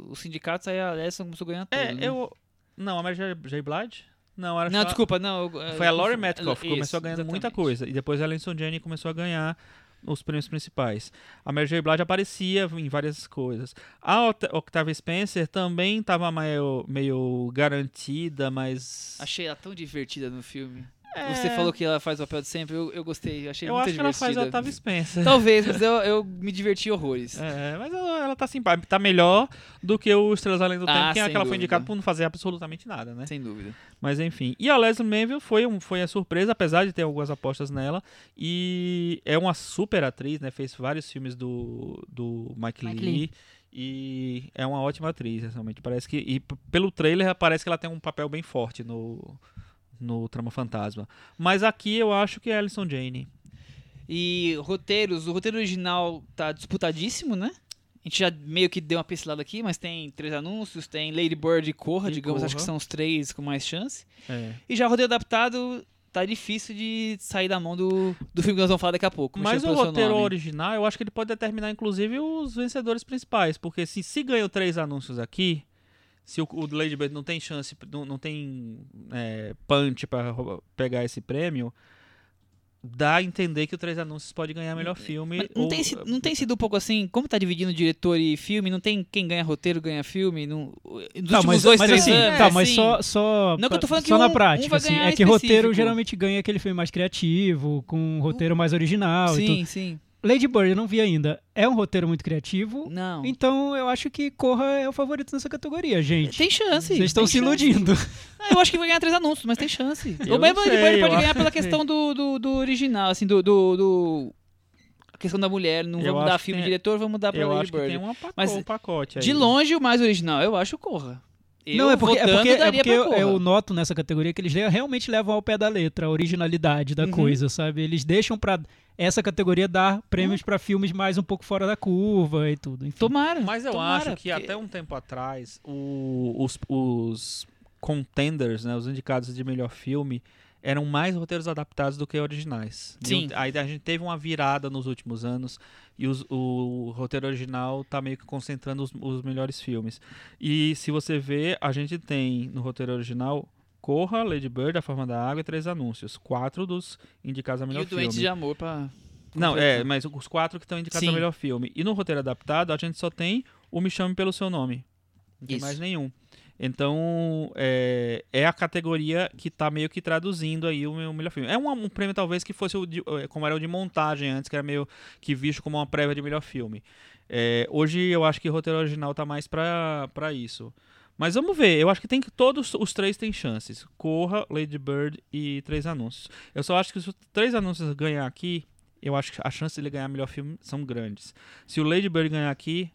os sindicatos, aí a Alison começou a ganhar tudo, É, né? eu não, a Mary J. Blige? Não, era Não, só- desculpa, não. eu- Foi a Laurie. Metcalf que começou a ganhar muita coisa. E depois a Alison Janney começou a ganhar os prêmios principais. A Mary J. Blige aparecia em várias coisas. A Oct- Octavia Spencer também estava meio, meio garantida, mas... Achei ela tão divertida no filme. É, Você falou que ela faz o papel de sempre, eu, eu gostei, achei Eu muito acho que ela faz a Octavia Spencer. Talvez, mas eu, eu me diverti horrores. É, mas ela, ela tá simpática. Tá melhor do que o Estrelas Além do Ah, Tempo, que é sem que ela foi indicada por não fazer absolutamente nada, né? Sem dúvida. Mas enfim. E a Leslie Manville foi, um, foi a surpresa, apesar de ter algumas apostas nela. E é uma super atriz, né? Fez vários filmes do, do Mike, Mike Lee. Lee. E é uma ótima atriz, realmente. Parece que. E pelo trailer parece que ela tem um papel bem forte no, no Trama Fantasma. Mas aqui eu acho que é Alison Jane. E roteiros, o roteiro original tá disputadíssimo, né? A gente já meio que deu uma pincelada aqui, mas tem três anúncios, tem Lady Bird e Corra, E digamos, acho que Corra. são os três com mais chance. É. E já o roteiro adaptado tá difícil de sair da mão do, do filme que nós vamos falar daqui a pouco. Mas o roteiro nome. original, eu acho que ele pode determinar, inclusive, os vencedores principais. Porque se, se ganhou três anúncios aqui, se o, o Lady Bird não tem chance, não, não tem é, punch para pegar esse prêmio, dá a entender que o Três Anúncios pode ganhar melhor filme. Mas não, ou- tem, sido- não tem sido um pouco assim, como tá dividindo diretor e filme, não tem quem ganha roteiro ganha filme, não, nos Tá, últimos mas, dois, mas três assim, anos, tá, mas assim, só, só, Não que eu tô falando só que na um- um prática, vai assim, é que roteiro específico. geralmente ganha aquele filme mais criativo, com um roteiro mais original e. Sim, sim. Lady Bird eu não vi ainda. É um roteiro muito criativo, Não. então eu acho que Corra é o favorito nessa categoria, gente. Tem chance. Vocês estão se chance. iludindo. Ah, eu acho que vai ganhar três anúncios, mas tem chance. Eu Ou mesmo ele sei, pode, ganhar pela que- questão do, do, do original, assim, do, do, do, questão da mulher, não Eu vamos dar que filme tem- diretor, vamos dar pra Eu Lady acho que Bird. tem uma paco- Mas um pacote aí. De longe, o mais original, eu acho Corra. Eu, não, é porque, é porque, é porque pra eu, eu noto nessa categoria que eles le- realmente levam ao pé da letra a originalidade da Uhum. coisa, sabe? Eles deixam pra essa categoria dar prêmios pra filmes mais um pouco fora da curva e tudo. Enfim. Tomara. Mas eu tomara, acho que porque- até um tempo atrás, o- os, os contenders, né, os indicados de melhor filme, eram mais roteiros adaptados do que originais. Sim. E Aí a gente teve uma virada nos últimos anos e os- o roteiro original tá meio que concentrando os, os melhores filmes. E se você vê, a gente tem no roteiro original Corra, Lady Bird, A Forma da Água e Três Anúncios. Quatro dos indicados a E melhor o Doente filme. de Amor pra... Não, é, mas os quatro que estão indicados Sim. ao melhor filme. E no roteiro adaptado, a gente só tem o Me Chame Pelo Seu Nome. Não tem Isso. mais nenhum. Então, é, é a categoria que tá meio que traduzindo aí o meu melhor filme. É um, um prêmio, talvez, que fosse o de- eh, como era o de montagem antes, que era meio que visto como uma prévia de melhor filme. É, hoje eu acho que o roteiro original tá mais pra isso. Mas vamos ver, eu acho que tem que todos os três têm chances. Corra, Lady Bird e Três Anúncios. Eu só acho que se os Três Anúncios ganhar aqui, eu acho que a chance dele ganhar melhor filme são grandes. Se o Lady Bird ganhar aqui,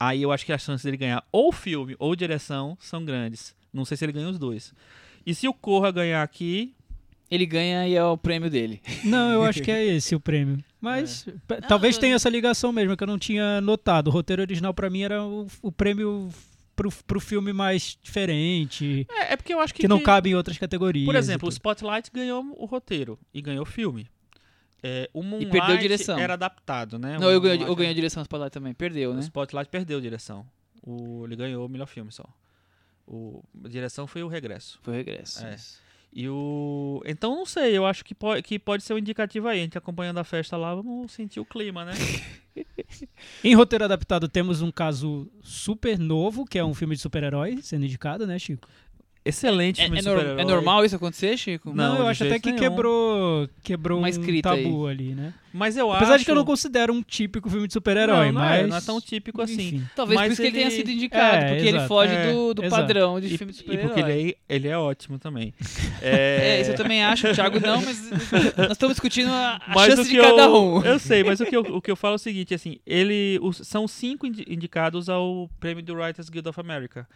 aí eu acho que as chances dele ganhar ou filme ou direção são grandes. Não sei se ele ganha os dois. E se o Corra ganhar aqui, Ele ganha e é o prêmio dele. Não, eu acho que é esse o prêmio. Mas p- talvez tenha essa ligação mesmo, que eu não tinha notado. O roteiro original pra mim era o, o prêmio pro, pro filme mais diferente, é, é porque eu acho que que não que- cabe em outras categorias. Por exemplo, o. Spotlight ganhou o roteiro e ganhou o filme. É, o Moonlight perdeu direção. era adaptado, né? Não, O eu ganhei, eu ganhei a era- direção Spotlight também. Perdeu, O né? Spotlight perdeu direção. O, ele ganhou o melhor filme só. O, a direção foi o regresso. Foi o regresso. É. E o. Então não sei, eu acho que pode, que pode ser um indicativo aí. A gente acompanhando a festa lá, vamos sentir o clima, né? Em roteiro adaptado temos um caso super novo, que é um filme de super-herói sendo indicado, né, Chico? Excelente É, filme é super-herói. é normal isso acontecer, Chico? Não, eu de acho até que nenhum. quebrou, quebrou um tabu ali, né? Mas eu Apesar acho. de que eu não considero um típico filme de super-herói, Não, não mas... é, não é tão típico assim. Enfim. Talvez Mas por isso que ele tenha ele- sido indicado, É, porque ele exato. foge É, do, do padrão de E, filme de e super-herói. porque ele é, ele é ótimo também. É, É, isso eu também acho, o Thiago não, mas nós estamos discutindo a, a Mas chance o de cada eu, um. Eu sei, mas o que eu, o que eu falo é o seguinte, assim, ele, os- são cinco indi- indicados ao prêmio do Writers Guild of America,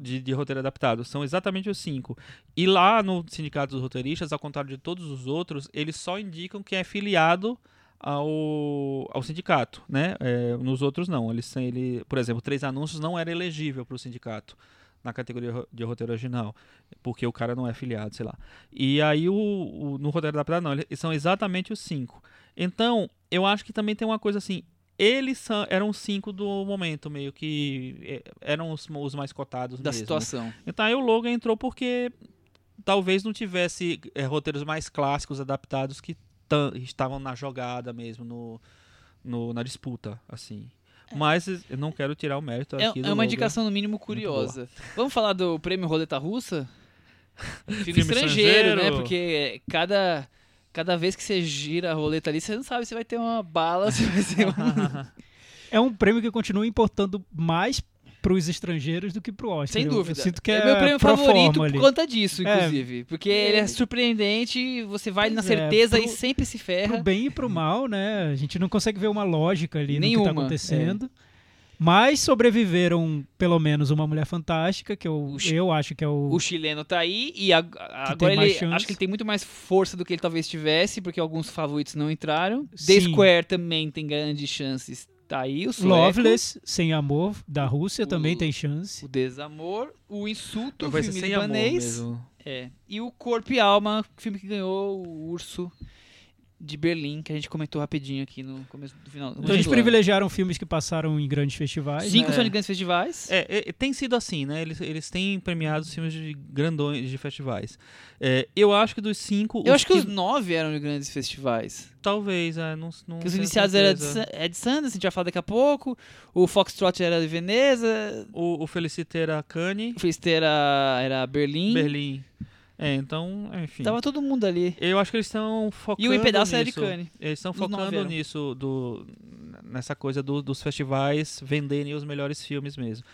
de, de roteiro adaptado. São exatamente os cinco. E lá no Sindicato dos Roteiristas, ao contrário de todos os outros, eles só indicam quem é filiado ao, ao sindicato, né? É, nos outros não. Eles, ele, por exemplo, Três Anúncios não era elegível para o sindicato na categoria de roteiro original, porque o cara não é filiado, sei lá. E aí o, o- no roteiro adaptado não, eles são exatamente os cinco. Então, eu acho que também tem uma coisa assim, eles são, eram os cinco do momento, meio que eh, eram os, os mais cotados Da mesmo. situação. Então aí o Logan entrou porque talvez não tivesse eh, roteiros mais clássicos adaptados que estavam na jogada mesmo, no, no- na disputa, assim. Mas eh, eu não quero tirar o mérito É, aqui do é uma Logan. indicação, no mínimo, curiosa. Vamos falar do prêmio Roleta Russa? Filme, Filme estrangeiro, né? estrangeiro. Porque cada, cada vez que você gira a roleta ali, você não sabe se vai ter uma bala, se vai ser um... É um prêmio que continua importando mais pros estrangeiros do que pro Oscar. Sem dúvida. Eu sinto que é, é meu prêmio favorito ali. por conta disso, É. inclusive. Porque ele é surpreendente, você vai na é, certeza pro- e sempre se ferra. Pro bem e pro mal, né? A gente não consegue ver uma lógica ali no que Nenhuma, tá acontecendo. Mas sobreviveram pelo menos uma Mulher Fantástica, que eu, eu acho que é o... O chileno tá aí e ag- agora tem mais ele chance. acho que ele tem muito mais força do que ele talvez tivesse, porque alguns favoritos não entraram. The Sim. Square também tem grandes chances. Tá aí o Sueco, Loveless, Sem Amor, da Rússia, O- também tem chance. o Desamor, o Insulto, o Vai ser filme sem amor libanês. mesmo. É. E o Corpo e Alma, filme que ganhou o Urso de Berlim, que a gente comentou rapidinho aqui no começo do final. Então eles ano. privilegiaram filmes que passaram em grandes festivais. Cinco né? são de grandes festivais. É, é, tem sido assim, né? Eles, eles têm premiado os filmes de grandões de festivais. É, eu acho que dos cinco. Eu acho que os nove eram de grandes festivais. Talvez, é, não, não Que os iniciados eram de, é de Sundance, a gente vai falar daqui a pouco. O Foxtrot era de Veneza. O, o Felicite era Cannes, O Felicity era, era Berlim. Berlim. É, então, enfim. Tava todo mundo ali. Eu acho que eles estão focando E o Em Pedaço nisso. Cannes. Eles estão focando nisso, do, nessa coisa do- dos festivais venderem os melhores filmes mesmo.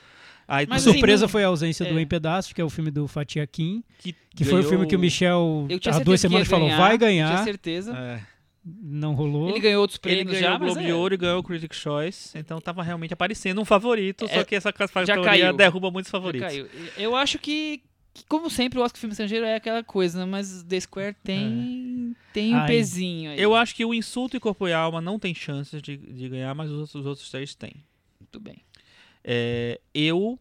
Aí, Mas, tudo- assim, Surpresa não- foi a ausência do é. Em Pedaços, que é o filme do Fatia Kim, que, que foi o filme que o Michel Eu há duas semanas falou, ganhar, vai Tinha ganhar. certeza. É, não rolou. Ele ganhou outros Ele prêmios ganhou já, o Globo é, de Ouro e ganhou o Critics' Choice, então tava realmente aparecendo um favorito, É, só que essa categoria derruba muitos já favoritos. caiu. Eu acho que, como sempre, o Oscar Filme Estrangeiro é aquela coisa, né? mas The Square tem, tem um Ai. pezinho aí. Eu acho que o Insulto e Corpo e Alma não tem chances de, de ganhar, mas os, os outros três têm. Muito bem. É, eu.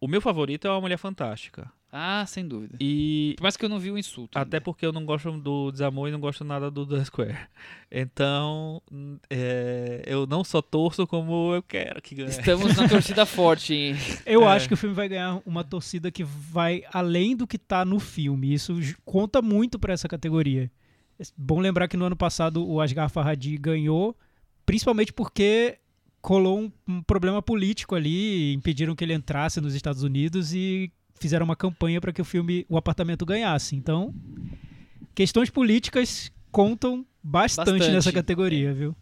O meu favorito é a Mulher Fantástica. Ah, sem dúvida. E Por mais que eu não vi o insulto. até ainda. porque eu não gosto do Desamor e não gosto nada do The Square. Então, é, eu não só torço como eu quero que ganhe. Estamos na torcida forte. hein? Eu É. acho que o filme vai ganhar uma torcida que vai além do que tá no filme. Isso conta muito pra essa categoria. É bom lembrar que no ano passado o Asghar Farhadi ganhou, principalmente porque colou um, um problema político ali, impediram que ele entrasse nos Estados Unidos e fizeram uma campanha para que o filme O Apartamento ganhasse. Então, questões políticas contam bastante, Bastante. nessa categoria, viu?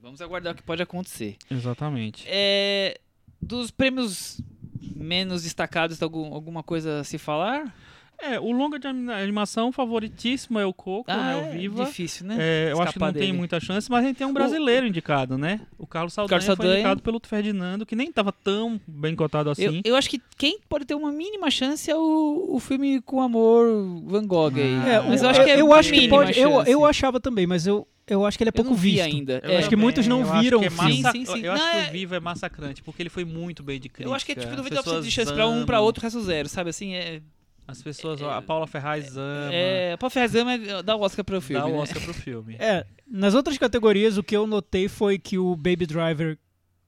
Vamos aguardar o que pode acontecer. Exatamente. É, dos prêmios menos destacados, tem algum, alguma coisa a se falar? É, o longa de anima- animação favoritíssimo é o Coco, né? O é Viva. difícil, né? É, eu acho que não tem dele. muita chance, mas a gente tem um brasileiro indicado, né? O Carlos Saldanha, Carlos foi Saldanha. indicado pelo Ferdinando, que nem tava tão bem cotado Eu, assim. eu acho que quem pode ter uma mínima chance é o, o filme com amor Van Gogh aí. É, mas o- eu acho que é eu acho que pode. Eu, eu achava também, mas eu, eu acho que ele é Eu pouco não vi visto. ainda. Eu É, acho que muitos não eu acho viram que é o Sim, sim, sim. Eu acho Não, que é- o Viva é massacrante, porque ele foi muito bem de crítica. eu acho que é tipo As 99% de chance pra um, pra outro, resto zero, sabe? Assim, é. As pessoas, a Paula Ferraz ama, É, Paul Ferrazama é dá o Oscar pro filme. dá o né? Oscar pro filme. É, nas outras categorias, o que eu notei foi que o Baby Driver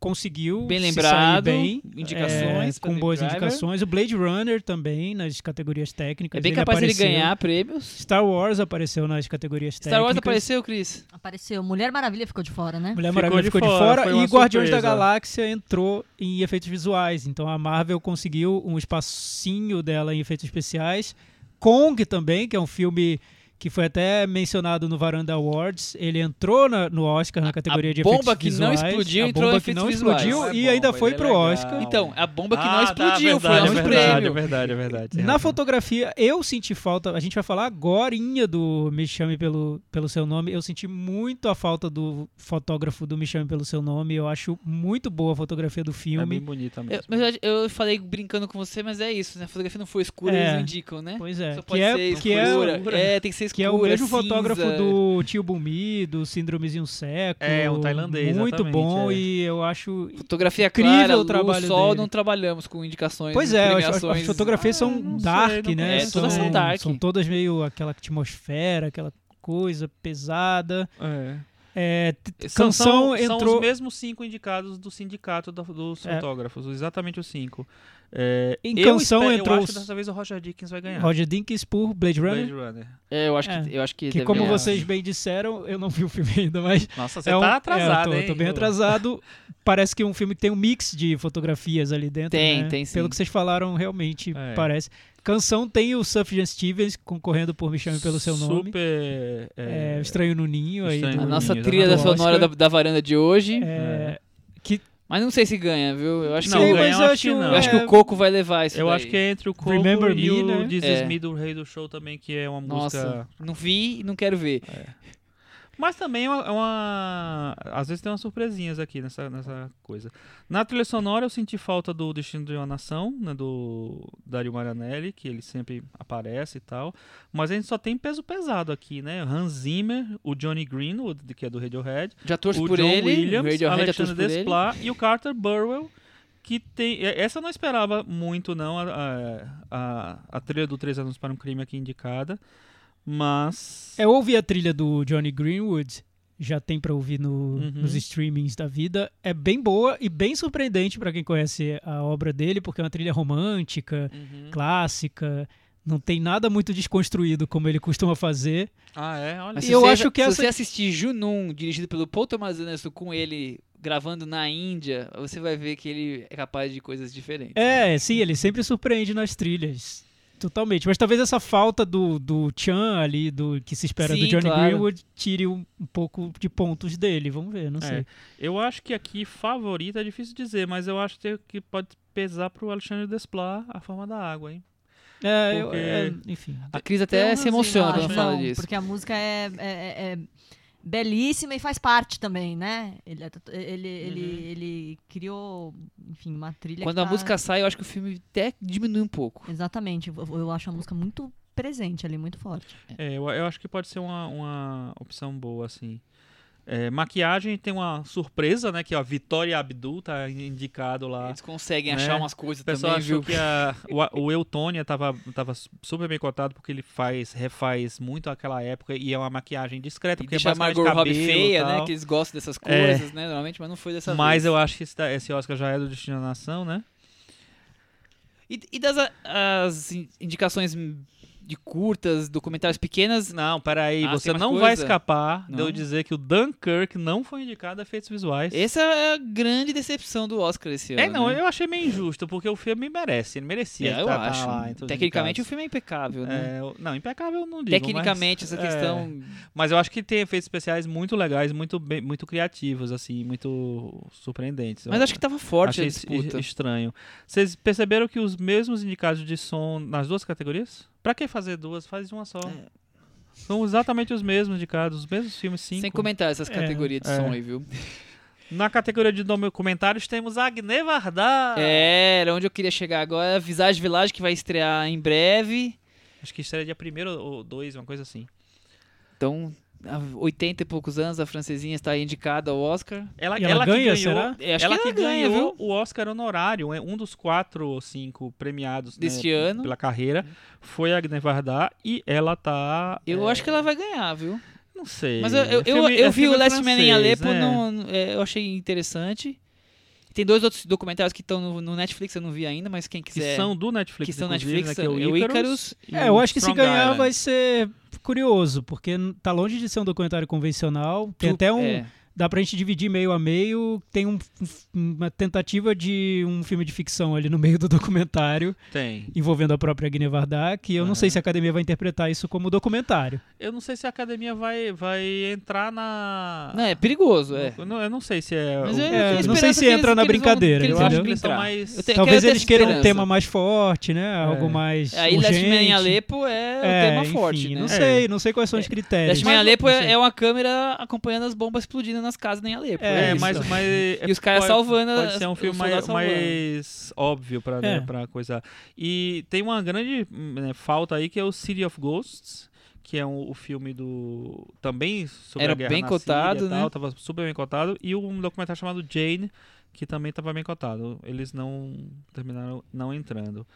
conseguiu Bem se lembrado, sair bem, indicações é, com boas Driver. indicações. O Blade Runner também nas categorias técnicas. É bem ele capaz apareceu. ganhar prêmios. Star Wars apareceu nas categorias técnicas. Star Wars apareceu, Cris? Apareceu. Mulher Maravilha ficou de fora, né? Mulher Ficou Maravilha de ficou de fora, fora, e Guardiões da surpresa. Galáxia entrou em efeitos visuais. Então a Marvel conseguiu um espacinho dela em efeitos especiais. Kong também, que é um filme que foi até mencionado no Varanda Awards. Ele entrou na- no Oscar na categoria de bomba efeitos que não visuais. explodiu a bomba que não visuais. explodiu Não é e ainda bomba, foi é pro legal. Oscar. Então, a bomba que não Ah, tá, explodiu foi verdade, um é verdade, prêmio. É verdade, é verdade. tem Na fotografia, eu senti falta. A gente vai falar agorinha do Me Chame pelo, pelo Seu Nome. Eu senti muito a falta do fotógrafo do Me Chame pelo Seu Nome. Eu acho muito boa a fotografia do É filme. bem bonita Eu, mesmo. verdade, eu falei brincando com você, mas é isso, né? A fotografia não foi escura, É. eles não indicam, né? Pois é. Só Que pode é, ser que é, escura. É, tem que ser que escura, é o mesmo cinza. fotógrafo do Tio Bumi, do um Século. É, um tailandês, Muito bom é. e eu acho. Fotografia Incrível clara, o luz, trabalho sol, dele. não trabalhamos com indicações Pois é, as, fotografias Ah, são sei, dark, não né? É, todas são dark. São todas meio aquela atmosfera, aquela coisa pesada. É. É, São, canção são, são entrou. os mesmos cinco indicados do sindicato da- dos É. fotógrafos, exatamente os cinco. É, Em eu canção espero- entrou Eu acho que dessa vez o Roger Dickens vai ganhar. Roger Dinkins por Blade Runner. Blade Runner. É, eu acho que, É. eu acho que, Que deve como ganhar. vocês bem disseram, eu não vi o filme ainda, mas Nossa, você é um, tá é, atrasado, eu tô, hein? tô bem atrasado. Parece que é um filme que tem um mix de fotografias ali dentro. Tem, né? tem sim. Pelo que vocês falaram, realmente É. parece. Canção tem o Sufjan Stevens concorrendo por Me Chame Pelo Seu Nome. Super. É, É, Estranho no Ninho. Aí Estranho do- A no nossa Ninho, trilha da sonora da, da varanda de hoje. É, que Mas não sei se ganha, viu? Eu acho Não, que, ganha, mas eu acho que não. eu acho que é, o Coco vai levar isso Eu daí. acho que é entre o Coco Remember e Me, o né? This É. Is Me do Rei do Show também, que é uma Nossa, música... não vi e não quero ver. Mas também é uma, é uma- Às vezes tem umas surpresinhas aqui nessa, nessa coisa. Na trilha sonora eu senti falta do Destino de uma Nação, né, do Dario Marianelli, que ele sempre aparece e tal. Mas a gente só tem peso pesado aqui, né? Hans Zimmer, o Johnny Greenwood, que é do Radiohead, Já torço o por John ele, Williams, Radiohead Alexandre. Desplat e o Carter Burwell, que tem... e- Essa eu não esperava muito, não, a, a, a, a trilha do Três Anos para um Crime aqui indicada. Mas... É, eu ouvi a trilha do Johnny Greenwood, já tem pra ouvir no- Uhum. nos streamings da vida. É bem boa e bem surpreendente pra quem conhece a obra dele, porque é uma trilha romântica, Uhum. clássica. Não tem nada muito desconstruído como ele costuma fazer. Ah, é? Olha E se eu você, acho que se essa- você assistir Junun, dirigido pelo Paul Thomas Anderson, com ele gravando na Índia, você vai ver que ele é capaz de coisas diferentes. É, sim, ele sempre surpreende nas trilhas. Totalmente. Mas talvez essa falta do, do Chan ali, do que se espera do Sim, Johnny claro. Greenwood, tire um, um pouco de pontos dele. Vamos ver, não É. sei. Eu acho que aqui favorita é difícil dizer, mas eu acho que pode pesar pro Alexandre Desplat a forma da água, hein? É, eu- Porque- é, enfim. A Cris até se emociona quando fala não, disso. porque a música é, é- é- belíssima e faz parte também, né? Ele, é ele, ele, Uhum. ele criou, enfim, uma trilha Quando que a tá- música sai, eu acho que o filme até diminui um pouco. Exatamente. Eu, eu acho a música muito presente ali, muito forte. É, eu, eu acho que pode ser uma, uma opção boa, assim. É, maquiagem tem uma surpresa, né? Que a Vitória Abdul tá indicado lá. Eles conseguem né? achar umas coisas O pessoal também, achou viu? que a, o, o Eutônia tava, tava super bem cotado porque ele faz, refaz muito aquela época e é uma maquiagem discreta, E porque é deixa a basicamente Margot Robbie e feia, né? Que eles gostam dessas É. coisas, né? Normalmente, mas não foi dessa Mas vez. eu acho que esse, esse Oscar já é do Destino da Nação, né? E, e das a- as in- indicações de curtas, documentários pequenas, Não, peraí, Ah, você não vai coisa? escapar de Não? eu dizer que o Dunkirk não foi indicado a efeitos visuais. essa é a grande decepção do Oscar esse ano. É, não, né? eu achei meio injusto, porque o filme merece, ele merecia. É, eu tá- tá acho. os Tecnicamente o filme é impecável, né? É, não, impecável eu não digo. Tecnicamente, mas, essa é, questão. mas eu acho que tem efeitos especiais muito legais, muito, bem- muito criativos, assim, muito surpreendentes. Mas Eu acho que tava forte achei a disputa. estranho. Vocês perceberam que os mesmos indicados de som nas duas categorias? Pra que fazer duas? Faz uma só. É. São exatamente os mesmos indicados, os mesmos filmes, cinco. Sem comentar essas É, categorias de é. som aí, viu? Na categoria de documentários temos Agne Varda. É, era onde eu queria chegar agora. Visage Village, que vai estrear em breve. Acho que estreia dia 1 ou 2, uma coisa assim. Então, 80 e poucos anos, a francesinha está indicada ao Oscar. Ela, ela que ganha, ganhou, será? É, acho ela que que ela ganha, ganhou viu? o Oscar honorário, é um dos quatro ou cinco premiados Deste né, ano. pela carreira, foi a Agne Varda e ela tá. Eu é, acho que ela vai ganhar, viu? Não sei. Mas eu, eu, É eu, filme- eu é vi o Last Man in francês, Aleppo, né? não- é, eu achei interessante. Tem dois outros documentários que estão no, no Netflix, eu não vi ainda, mas quem Que quiser... são do Netflix, que são Netflix, né, que é o é Icarus. E É, eu acho que se ganhar Island. vai ser curioso, porque tá longe de ser um documentário convencional. Tem Tu- até um. é. Dá pra gente dividir meio a meio. Tem um- um- uma tentativa de um filme de ficção ali no meio do documentário, Tem. envolvendo a própria Agne Varda, que eu não Aham. sei se a academia vai interpretar isso como documentário. Eu não sei se a academia vai, vai entrar na. Não, é perigoso, é. Eu não, eu não sei se é. Mas o- É, não sei se eles- entra na eles vão- brincadeira, vão entendeu? que eles mais. Eu tenho- Talvez eles queiram um esperança. tema mais forte, né? Algo mais. Aí Last Man em urgente. Aleppo é, o É, tema enfim, forte, né? Não É. sei, não sei quais são os critérios. Last Man em não é, sei. é uma câmera acompanhando as bombas explodindo nas casas em Aleppo. É, É, isso. mas, mas E os caras salvando Pode as- ser um filme mais, mais óbvio pra, né, É. pra coisa. E tem uma grande né, falta aí que é o City of Ghosts, que é um- o filme do. também sobre Era a guerra bem na cotado, Síria né? tal, tava super bem cotado. E um documentário chamado Jane, que também tava bem cotado. Eles não terminaram não entrando.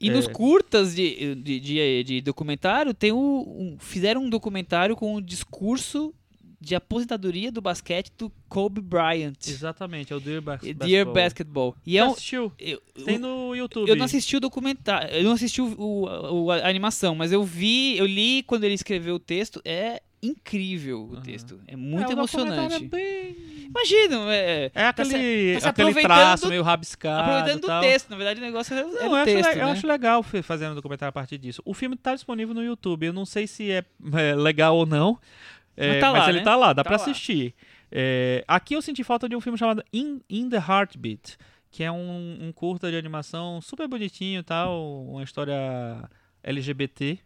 E É. nos curtas de, de, de, de documentário, tem o, um- fizeram um documentário com o discurso de aposentadoria do basquete do Kobe Bryant. Exatamente, é o Dear, Bas Dear Basketball. Basketball. E Você é um, assistiu? eu, Tem eu- no YouTube. eu não assisti o documentário, eu não assisti o, o- o- a animação, mas eu vi, eu li quando ele escreveu o texto, é incrível o Aham. texto, é muito É, o emocionante. É, bem... Imagina, é, é tá se- aquele, tá se aquele aproveitando traço do- meio rabiscado. aproveitando do tal. texto, na verdade o negócio é, é Não, eu, acho, texto, eu né? acho legal fe- fazer um documentário a partir disso. O filme tá disponível no YouTube. Eu não sei se é, é, legal ou não. É, Mas tá lá, ele né? tá lá, dá Tá pra lá. assistir. É, aqui eu senti falta de um filme chamado In, In the Heartbeat, que é um, um curta de animação super bonitinho e tal, uma história LGBT.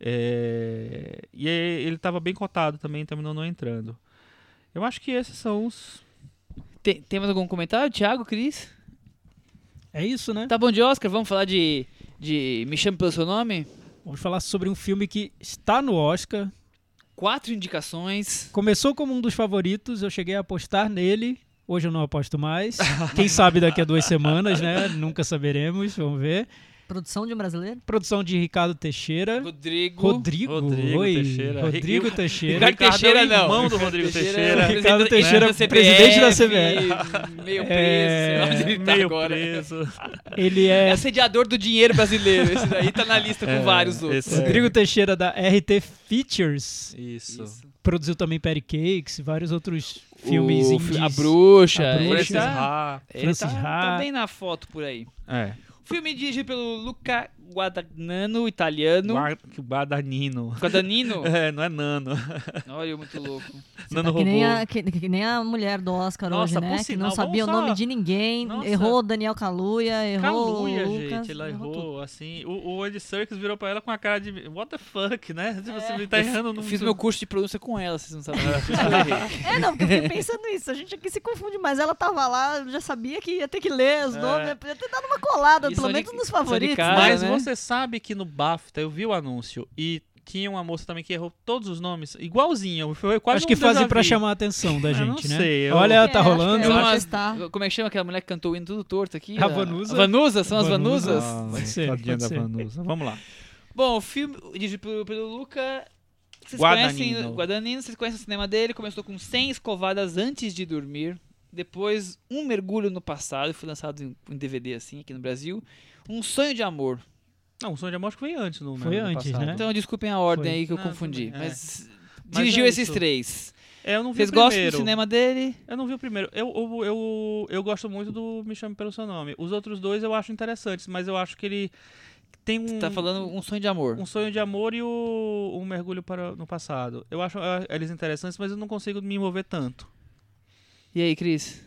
é, e ele tava bem cotado também, terminou não entrando. Eu acho que esses são os. Tem, tem mais algum comentário, Thiago, Cris? É isso, né? Tá bom de Oscar, vamos falar de, de Me Chame Pelo Seu Nome? Vamos falar sobre um filme que está no Oscar. Quatro indicações. Começou como um dos favoritos, eu cheguei a apostar nele. Hoje eu não aposto mais. Quem sabe daqui a duas semanas, né? Nunca saberemos, vamos ver. Produção de um brasileiro? Produção de Ricardo Teixeira. Rodrigo. Rodrigo, Rodrigo oi. Teixeira. Rodrigo Ri- Teixeira. Ricardo Ricardo Teixeira é o não. irmão do Rodrigo Teixeira. é Ricardo Teixeira, CBF, presidente da Meio É, preso, sei lá onde ele tá Meio agora. preso. Ele É é assediador do dinheiro brasileiro. Esse daí tá na lista com É, vários outros. é. Rodrigo Teixeira da RT Features. Isso. Isso. Produziu também Patty Cakes, vários outros filmes O indies. A Bruxa. A Bruxa. tá, Ha. ele Francis tá, Ha. tá bem na foto por aí. É. Filme dirigido pelo Luca Guadagnano, italiano. Guadagnino. Guadagnino? É, não é nano. Olha, eu muito louco. Nano que, nem a, que, que nem a mulher do Oscar Nossa, hoje, né? por que sinal, não sabia o nome só- de ninguém. Nossa. Errou o Daniel Kaluuya, errou Kaluuya, Lucas. gente, ela tudo. errou, assim. O, o Andy Serkis virou pra ela com a cara de what the fuck, né? Tipo, É. você tá errando Eu no fiz meu curso de pronúncia com ela, vocês não sabem. Isso eu errei. É, não, porque eu fiquei pensando nisso. A gente aqui se confunde, mas ela tava lá, já sabia que ia ter que ler os É. nomes, podia ter dado uma colada, E pelo menos nos favoritos. cara, né? Mas né? Você sabe que no BAFTA eu vi o anúncio e tinha uma moça também que errou todos os nomes, igualzinho. Foi quase Acho que um fazem vu. chamar a atenção da não gente, né? sei, eu- Olha, É, tá acho que rolando. é. As- testar. como é que chama aquela mulher que cantou o hino tudo torto aqui? A Vanusa. A Vanusa, são as Vanusa. Vanusas. Ah, Pode ser, pode da ser. Vanusa. Vamos lá. Bom, o filme dirigido pelo, pelo Luca. Vocês Guadagnino. conhecem Guadagnino, vocês conhecem o cinema dele? Começou com 100 escovadas antes de dormir. Depois, Um Mergulho no Passado, foi lançado em, em DVD assim aqui no Brasil. Um Sonho de Amor. Não, o Sonho de Amor acho que foi antes no Foi no antes, passado. né? Então desculpem a ordem Foi. aí que eu Não, confundi. é. Mas, Mas dirigiu é esses três. É, eu não vi Vocês o gostam primeiro. do cinema dele? Eu não vi o primeiro. Eu, eu, eu, eu gosto muito do Me Chame Pelo Seu Nome. Os outros dois eu acho interessantes, mas eu acho que ele tem um... Tá falando Um Sonho de Amor. Um sonho de amor e o, um mergulho para no passado. Eu acho ah, eles interessantes, mas eu não consigo me envolver tanto. E aí, Cris?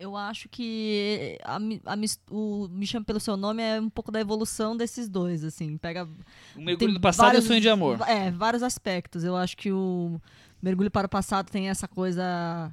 Eu acho que a a o Me Chame Pelo Seu Nome é um pouco da evolução desses dois, assim. Pega Um Mergulho no Passado e Um vários- Sonho de Amor. É, vários aspectos. Eu acho que o Mergulho para o Passado tem essa coisa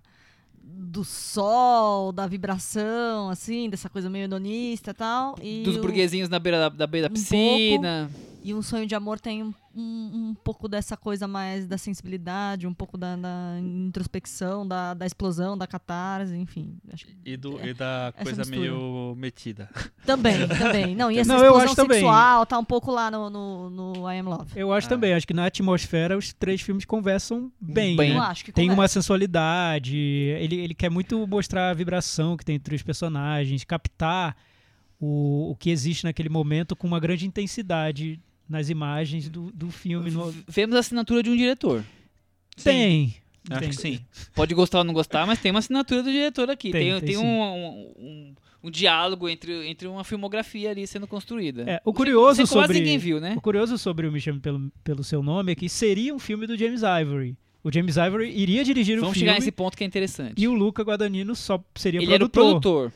do sol, da vibração, assim, dessa coisa meio hedonista e tal. E Dos o- burguesinhos na beira da, da beira da um piscina. E um sonho de amor tem um, um, um pouco dessa coisa mais da sensibilidade, um pouco da, da introspecção, da, da explosão, da catarse, enfim. E, do, É, e da coisa mistura. meio metida. Também, também. Não, e essa Não, explosão acho também. sexual tá um pouco lá no, no, no I Am Love. Eu acho Ah. também, acho que na atmosfera os três filmes conversam bem. Bem. né? Eu acho que Tem uma conversa. sensualidade, ele, ele quer muito mostrar a vibração que tem entre os personagens, captar o, o que existe naquele momento com uma grande intensidade nas imagens do, do filme. No- Vemos a assinatura de um diretor. Tem. Acho tem. que sim. Pode gostar ou não gostar, mas tem uma assinatura do diretor aqui. Tem, Tem, tem tem sim. um, um, um- um diálogo entre, entre uma filmografia ali sendo construída. É, o Você- curioso você quase sobre- ninguém viu, né? O curioso sobre o Me Chame Pelo, pelo Seu Nome é que seria um filme do James Ivory. O James Ivory iria dirigir Vamos o chegar filme nesse ponto que é interessante. e o Luca Guadagnino só seria Ele era o produtor.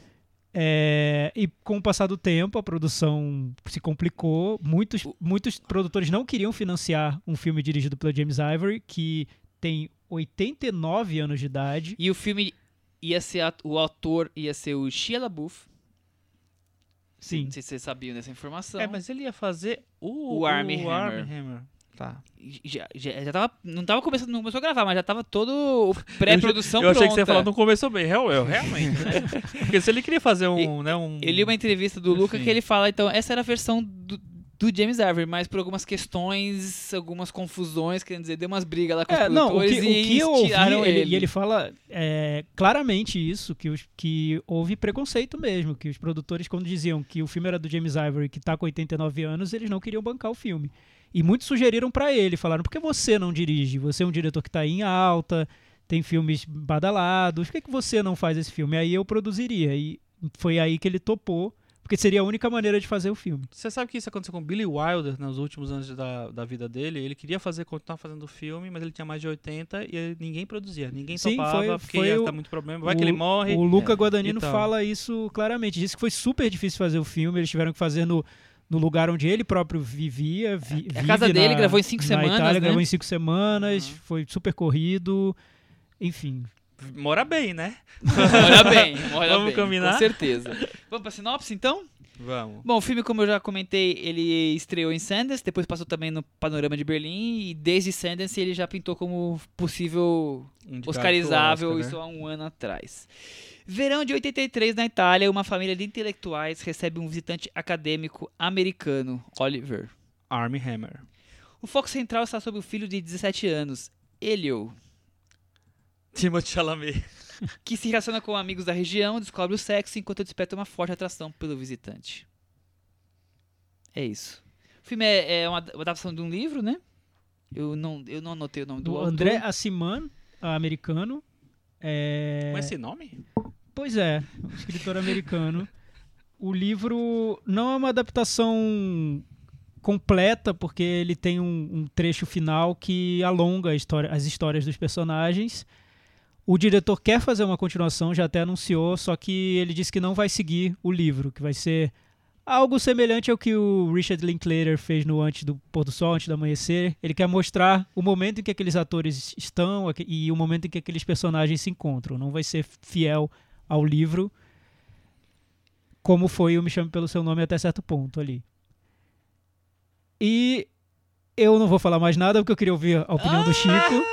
É, e com o passar do tempo, a produção se complicou. Muitos, muitos produtores não queriam financiar um filme dirigido pelo James Ivory, que tem 89 anos de idade. E o filme ia ser. O autor ia ser o Shia LaBeouf. Sim. Não sei se vocês sabiam dessa informação. É, mas ele ia fazer o, O Armie Hammer. Armie Hammer. Tá. Já, já, já tava. Não tava começando, não começou a gravar, mas já tava todo o pré-produção Eu achei que você ia falar, não começou bem. Real, eu, realmente, né? Porque se ele queria fazer um, né, um... Eu li uma entrevista do Luca Enfim. que ele fala, então, essa era a versão do, do James Ivory, mas por algumas questões, algumas confusões, quer dizer, deu umas brigas lá com os É, não, o que, o e que eu ouvi, tiraram ele, ele. e ele fala é, claramente isso, que, os, que houve preconceito mesmo, que os produtores, quando diziam que o filme era do James Ivory, que tá com 89 anos, eles não queriam bancar o filme. E muitos sugeriram pra ele, falaram, por que você não dirige? Você é um diretor que tá aí em alta, tem filmes badalados, por que, que você não faz esse filme? Aí eu produziria. E foi aí que ele topou, porque seria a única maneira de fazer o filme. Você sabe que isso aconteceu com Billy Wilder nos últimos anos da, da vida dele? Ele queria fazer, continuar fazendo o filme, mas ele tinha mais de 80 e ninguém produzia. Ninguém Sim, topava, foi- porque foi ia o- dar muito problema. Vai o, que ele morre. O Luca É, Guadagnino e tal. fala isso claramente. Disse que foi super difícil fazer o filme. Eles tiveram que fazer no, no lugar onde ele próprio vivia. Vi, É a vive casa dele, na- gravou em cinco na semanas, Itália, né? gravou em cinco semanas. Uhum. Foi super corrido. Enfim. Mora bem, né? Olha bem, olha Vamos bem, combinar? com certeza. Vamos pra sinopse, então? Vamos. Bom, o filme, como eu já comentei, ele estreou em Sundance, depois passou também no Panorama de Berlim, e desde Sundance ele já pintou como possível Indicado oscarizável, Oscar, isso né? há um ano atrás. Verão de 83, na Itália, uma família de intelectuais recebe um visitante acadêmico americano, Oliver. Armie Hammer. O foco central está sobre o filho de 17 anos, Elio, Timothée Chalamet. Que se relaciona com amigos da região, descobre o sexo enquanto desperta uma forte atração pelo visitante. É isso. O filme é, é uma, adaptação de um livro, né? Eu não, eu não anotei o nome do, Do autor. André Assiman, americano. É... Com esse nome? Pois é, um escritor americano. O livro não é uma adaptação completa, porque ele tem um, um trecho final que alonga a história- as histórias dos personagens. O diretor quer fazer uma continuação, já até anunciou, só que ele disse que não vai seguir o livro, que vai ser algo semelhante ao que o Richard Linklater fez no Antes do Pôr do Sol, Antes do Amanhecer. Ele quer mostrar o momento em que aqueles atores estão e o momento em que aqueles personagens se encontram. Não vai ser fiel ao livro, como foi o Me Chame Pelo Seu Nome até certo ponto ali. E eu não vou falar mais nada, porque eu queria ouvir a opinião do Chico.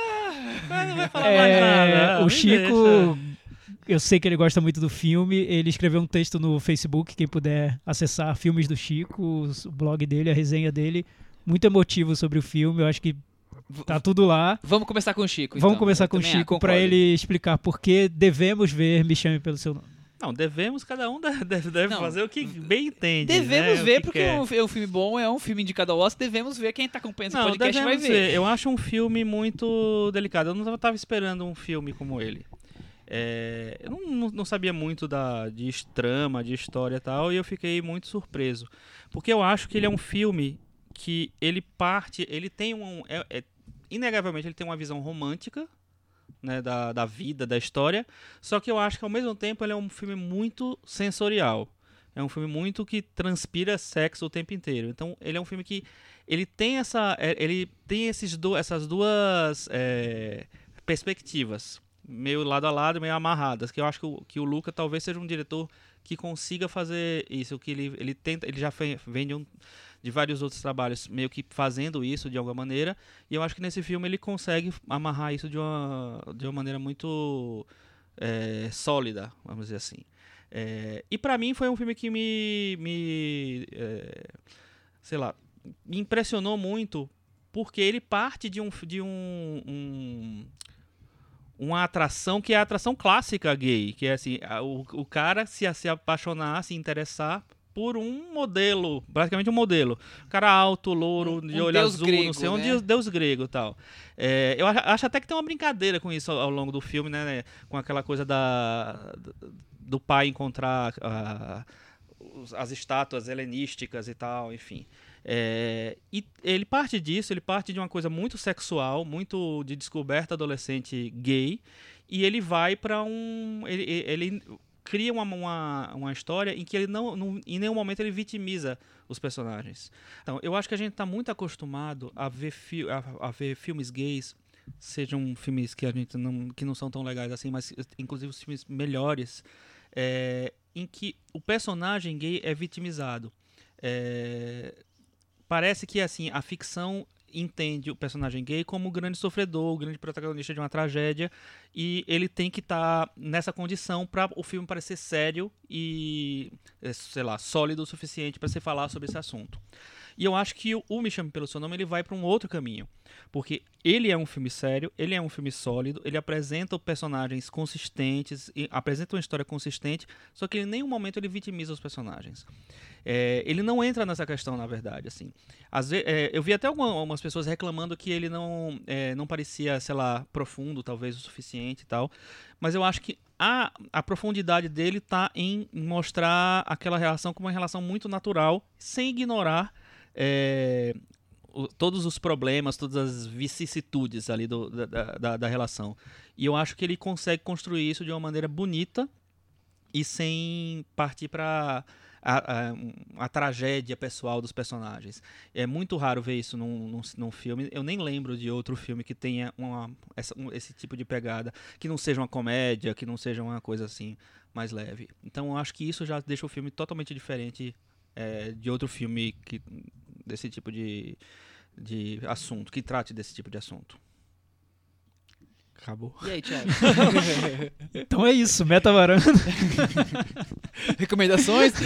Mas não vai falar É, mais nada. o Chico, deixa. eu sei que ele gosta muito do filme. Ele escreveu um texto no Facebook, quem puder acessar Filmes do Chico, o blog dele, a resenha dele, muito emotivo sobre o filme. Eu acho que tá tudo lá. Vamos começar com o Chico. Vamos então. começar Eu com o Chico para ele explicar por que devemos ver Me Chame pelo seu nome. Não, devemos, cada um deve, deve- Não. fazer o que bem entende. Devemos né, ver, que porque é um, um filme bom, é um filme indicado ao Oscar. Devemos ver. Quem tá acompanhando esse Não, podcast vai ver. ver. Eu acho um filme muito delicado. Eu não estava esperando um filme como ele. É, eu não, não- não sabia muito da, de trama, de história e tal, e eu fiquei muito surpreso. Porque eu acho que ele é um filme que ele parte, ele tem um. é- é- inegavelmente ele tem uma visão romântica né, da, da vida, da história. Só que eu acho que ao mesmo tempo ele é um filme muito sensorial. É um filme muito que transpira sexo o tempo inteiro. Então ele é um filme que ele tem essa, é, ele tem esses do, essas duas é, perspectivas, meio lado a lado, meio amarradas. Que eu acho que o, que o Luca talvez seja um diretor que consiga fazer isso, que ele, ele tenta, ele já vem de, um, de vários outros trabalhos meio que fazendo isso de alguma maneira. E eu acho que nesse filme ele consegue amarrar isso de uma, de uma maneira muito é, sólida, vamos dizer assim. É, e pra mim foi um filme que me, me é, sei lá, me impressionou muito porque ele parte de um de um, um- uma atração que é a atração clássica gay, que é assim, o, o cara se, se apaixonar, se interessar por um modelo, praticamente um modelo. Um cara alto, louro, de um olho deus azul, grego, não sei, um né? deus, deus grego e tal. É, eu acho, acho até que tem uma brincadeira com isso ao, ao longo do filme, né, né, Com aquela coisa da, do pai encontrar ah, os- as estátuas helenísticas e tal, enfim. É, e ele parte disso, ele parte de uma coisa muito sexual, muito de descoberta adolescente gay, e ele vai pra um. Ele, ele cria uma, uma, uma história em que ele não, não. Em nenhum momento ele vitimiza os personagens. Então, eu acho que a gente tá muito acostumado a ver, fi, a, a ver filmes gays, sejam filmes que a gente não, que não são tão legais assim, mas inclusive os filmes melhores, é, em que o personagem gay é vitimizado. É, parece que assim a ficção entende o personagem gay como o grande sofredor, o grande protagonista de uma tragédia e ele tem que estar nessa condição para o filme parecer sério e eh, sei lá sólido o suficiente para se falar sobre esse assunto. E eu acho que o, Me Chame Pelo Seu Nome ele vai para um outro caminho. Porque ele é um filme sério, ele é um filme sólido, ele apresenta personagens consistentes, apresenta uma história consistente, só que em nenhum momento ele vitimiza os personagens. É, ele não entra nessa questão, na verdade, assim. Às ve- é, eu vi até alguma- algumas pessoas reclamando que ele não, é, não parecia, sei lá, profundo, talvez o suficiente e tal. Mas eu acho que a, a profundidade dele tá em mostrar aquela relação como uma relação muito natural, sem ignorar é, o- todos os problemas, todas as vicissitudes ali do- da, da- da- relação. E eu acho que ele consegue construir isso de uma maneira bonita e sem partir para a, a- a tragédia pessoal dos personagens. É muito raro ver isso num, num, num filme. Eu nem lembro de outro filme que tenha uma, essa- um- esse tipo de pegada, que não seja uma comédia, que não seja uma coisa assim mais leve. Então eu acho que isso já deixa o filme totalmente diferente é, de outro filme que, desse tipo de, de assunto, que trate desse tipo de assunto. Acabou. E aí, Thiago? Então é isso, Meta Varanda. Recomendações?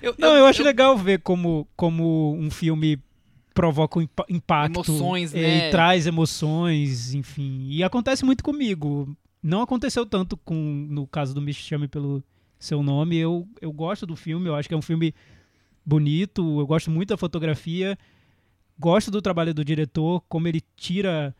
eu, Não, eu acho legal ver como, como um filme provoca um impa- impacto. Emoções, eh, né? E traz emoções, enfim. E acontece muito comigo. Não aconteceu tanto com no caso do Me Chame Pelo Seu Nome. Eu, eu gosto do filme, eu acho que é um filme bonito, eu gosto muito da fotografia, gosto do trabalho do diretor, como ele tira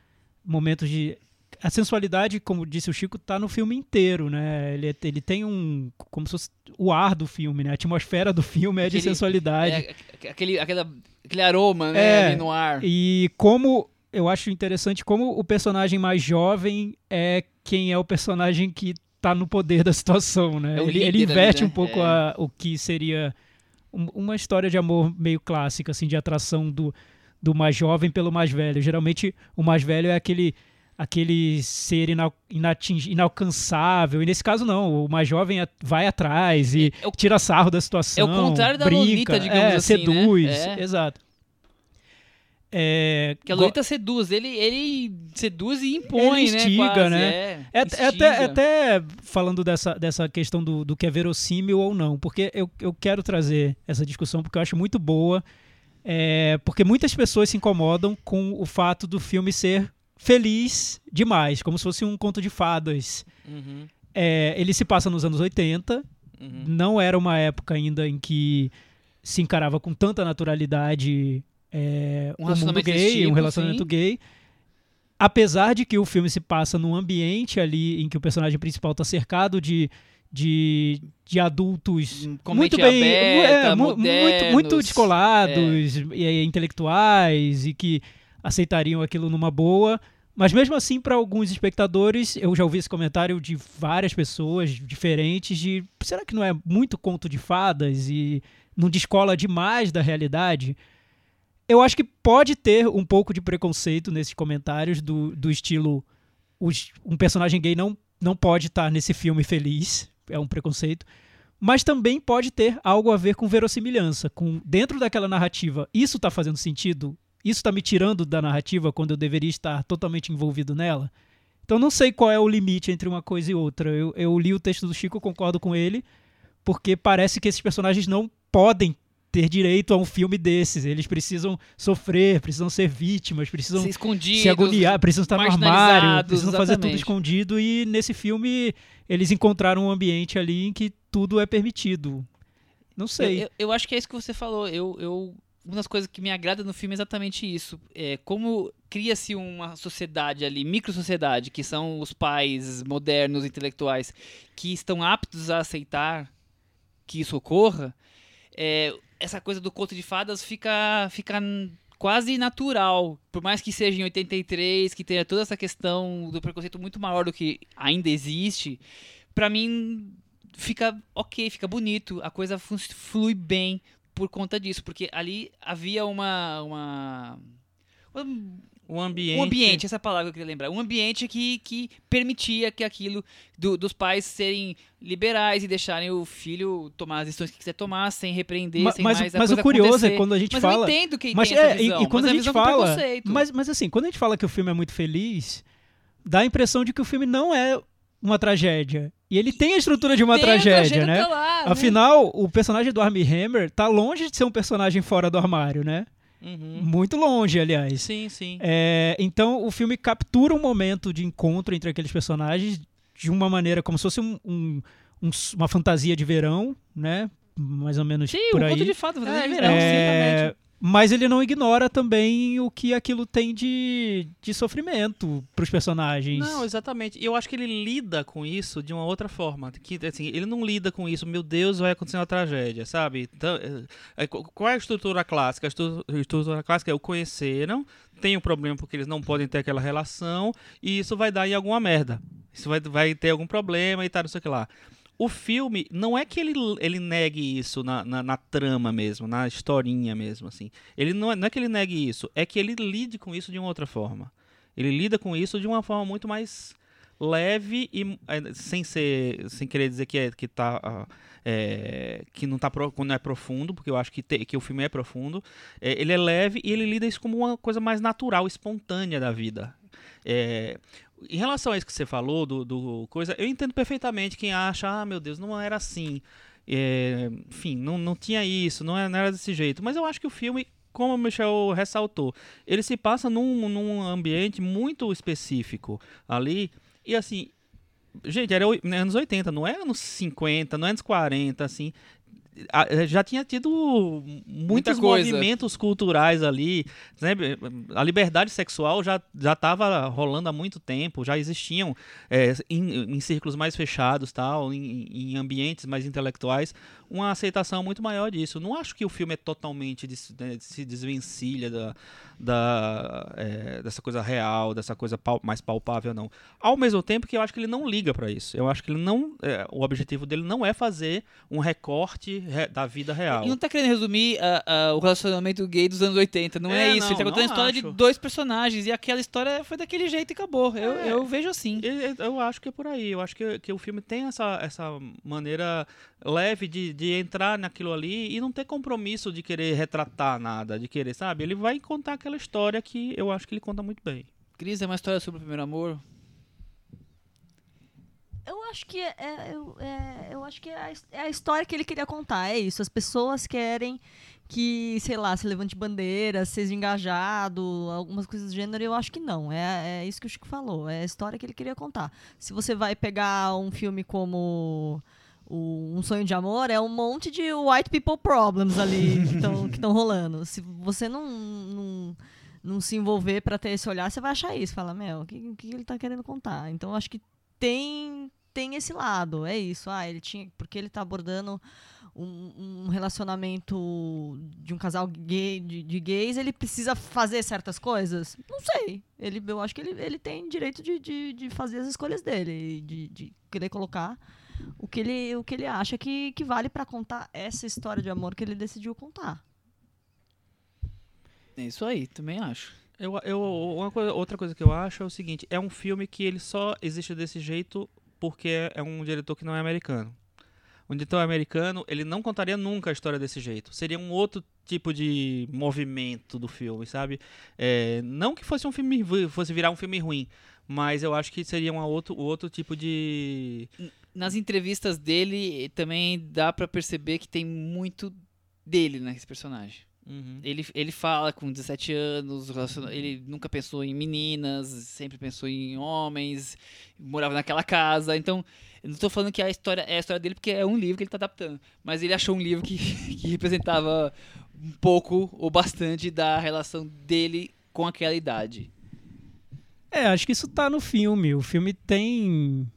momentos de a sensualidade, como disse o Chico, tá no filme inteiro, né? Ele, ele tem um. Como se fosse o ar do filme, né? A atmosfera do filme é de Aquele- sensualidade. É, aquele, aquela, aquele aroma, né, É, ali no ar. E como eu acho interessante como o personagem mais jovem é quem é o personagem que tá no poder da situação, né? É ele, ele líder ali, inverte né? um pouco É. a- o que seria um- uma história de amor meio clássica, assim, de atração do, do mais jovem pelo mais velho. Geralmente o mais velho é aquele aquele ser inal, inating- inalcançável. E nesse caso não, o mais jovem vai atrás e É o- tira sarro da situação. contrário da brinca, Lolita, digamos é, assim, né? seduz, É. exato. É, Que a Lolita seduz, ele, ele seduz e impõe, Ele né? instiga, quase, né? É, É, é instiga. até, até falando dessa, dessa questão do, do que é verossímil ou não, porque eu, eu quero trazer essa discussão porque eu acho muito boa, é, porque muitas pessoas se incomodam com o fato do filme ser feliz demais, como se fosse um conto de fadas. Uhum, É, ele se passa nos anos 80, uhum. não era uma época ainda em que se encarava com tanta naturalidade é, Um o mundo gay, tipo, um relacionamento sim. gay. Apesar de que o filme se passa num ambiente ali em que o personagem principal está cercado de, de, de adultos muito bem, aberta, é, mu- muito, muito modernos. descolados e, e intelectuais e que aceitariam aquilo numa boa. Mas mesmo assim, para alguns espectadores, eu já ouvi esse comentário de várias pessoas diferentes de será que não é muito conto de fadas e não descola demais da realidade? Eu acho que pode ter um pouco de preconceito nesses comentários do, do estilo os- um personagem gay não, não pode estar nesse filme feliz, é um preconceito, mas também pode ter algo a ver com verossimilhança, com dentro daquela narrativa, isso está fazendo sentido? Isso está me tirando da narrativa quando eu deveria estar totalmente envolvido nela? Então não sei qual é o limite entre uma coisa e outra. Eu, eu li o texto do Chico, concordo com ele, porque parece que esses personagens não podem ter direito a um filme desses. Eles precisam sofrer, precisam ser vítimas, precisam escondidos, se agoniar, precisam estar no armário, precisam fazer tudo exatamente. escondido. E nesse filme eles encontraram um ambiente ali em que tudo é permitido. Não sei. Eu, eu- eu acho que é isso que você falou. Eu, eu- uma das coisas que me agrada no filme é exatamente isso. É como cria-se uma sociedade ali, micro-sociedade, que são os pais modernos, intelectuais, que estão aptos a aceitar que isso ocorra. é, essa coisa do conto de fadas fica, fica quase natural. Por mais que seja em 83, que tenha toda essa questão do preconceito muito maior do que ainda existe, pra mim fica ok, fica bonito, a coisa flui bem por conta disso, porque ali havia uma uma um- O ambiente. um ambiente, essa palavra que eu queria lembrar, um ambiente que, que permitia que aquilo do- dos pais serem liberais e deixarem o filho tomar as decisões que quiser tomar sem repreender, Ma- sem mas mais a mas o curioso acontecer. é quando a gente mas fala. eu entendo quem mas tem essa é, e- visão, e, quando mas a é gente fala. Mas, mas assim, quando a gente fala que o filme é muito feliz, dá a impressão de que o filme não é uma tragédia. E ele tem a estrutura de uma a tragédia, né? tá lá, né? Afinal, o personagem do Armie Hammer tá longe de ser um personagem fora do armário, né? Uhum. Muito longe, aliás. Sim, sim. É, então o filme captura um momento de encontro entre aqueles personagens de uma maneira como se fosse um- um- um uma fantasia de verão, né? Mais ou menos Sim, por um aí. conto de fato, fantasia de É, verão, É, certamente. Mas ele não ignora também o que aquilo tem de, de sofrimento pros personagens. Não, exatamente. Eu acho que ele lida com isso de uma outra forma. Que, assim, ele não lida com isso, meu Deus, vai acontecer uma tragédia, sabe? Então, é, é, qu- qual é a estrutura clássica? A estu- a estrutura clássica é o conheceram, tem um problema porque eles não podem ter aquela relação, e isso vai dar em alguma merda. Isso vai, vai ter algum problema e tal, não sei o que lá. O filme, não é que ele, ele negue isso na, na, na trama mesmo, na historinha mesmo, assim. Ele não é, não é que ele negue isso, é que ele lide com isso de uma outra forma. Ele lida com isso de uma forma muito mais leve e eh, sem ser sem querer dizer que é que tá ah, é, que não tá não é profundo porque eu acho que te- que o filme é profundo É, ele é leve e ele lida isso como uma coisa mais natural espontânea da vida É, em relação a isso que você falou do, do coisa eu entendo perfeitamente quem acha ah meu Deus não era assim É, enfim não, não tinha isso não era, não era desse jeito mas eu acho que o filme como o Michel ressaltou, ele se passa num, num ambiente muito específico ali. E assim, gente, era oi- anos 80, não é anos 50, não é anos 40, assim. A- já tinha tido muitos movimentos culturais ali. né? A liberdade sexual já já estava rolando há muito tempo, já existiam é, em, em círculos mais fechados, tal, em, em ambientes mais intelectuais, uma aceitação muito maior disso. Não acho que o filme é totalmente des- né, se desvencilha da, da, é, dessa coisa real, dessa coisa pal- mais palpável, não. Ao mesmo tempo que eu acho que ele não liga pra isso. Eu acho que ele não, é, o objetivo dele não é fazer um recorte re- da vida real. E não tá querendo resumir ah, ah, o relacionamento gay dos anos 80, não é, É, isso. Ele tá não, contando a não história acho. de dois personagens e aquela história foi daquele jeito e acabou. Eu, É. eu vejo assim. Eu acho que é por aí. Eu acho que, que o filme tem essa, essa maneira leve de, de entrar naquilo ali e não ter compromisso de querer retratar nada, de querer, sabe? Ele vai contar aquela história que eu acho que ele conta muito bem. Cris é uma história sobre o primeiro amor. Eu acho que é, é- eu, é- acho que é a, é a história que ele queria contar, é isso. As pessoas querem que, sei lá, se levante bandeira, seja engajado, algumas coisas do gênero, eu acho que não. É, é isso que o Chico falou, é a história que ele queria contar. Se você vai pegar um filme como o Um Sonho de Amor, é um monte de white people problems ali que estão rolando. Se você não, não, não se envolver pra ter esse olhar, você vai achar isso. Fala, meu, o que, o que ele tá querendo contar? Então, eu acho que tem tem esse lado, é isso. Ah, ele tinha porque ele tá abordando um, um relacionamento de um casal gay de, de gays, ele precisa fazer certas coisas? Não sei. Ele, eu acho que ele, ele tem direito de, de, de fazer as escolhas dele, de, de querer colocar o que ele, o que ele acha que, que vale pra contar essa história de amor que ele decidiu contar. É isso aí, também acho. Eu, eu, uma coisa- outra coisa que eu acho é o seguinte: é um filme que ele só existe desse jeito porque é- um diretor que não é americano. Um diretor americano, ele não contaria nunca a história desse jeito. Seria um outro tipo de movimento do filme, sabe? É, não que fosse um filme fosse virar um filme ruim, mas eu acho que seria um outro, outro tipo de Nas entrevistas dele também dá pra perceber que tem muito dele nesse personagem. Uhum. Ele, ele fala com 17 anos, ele nunca pensou em meninas, sempre pensou em homens, morava naquela casa. Então, eu não tô falando que a história é a história dele porque é um livro que ele tá adaptando. Mas ele achou um livro que, que representava um pouco ou bastante da relação dele com aquela idade. É, acho que isso tá no filme. O filme tem.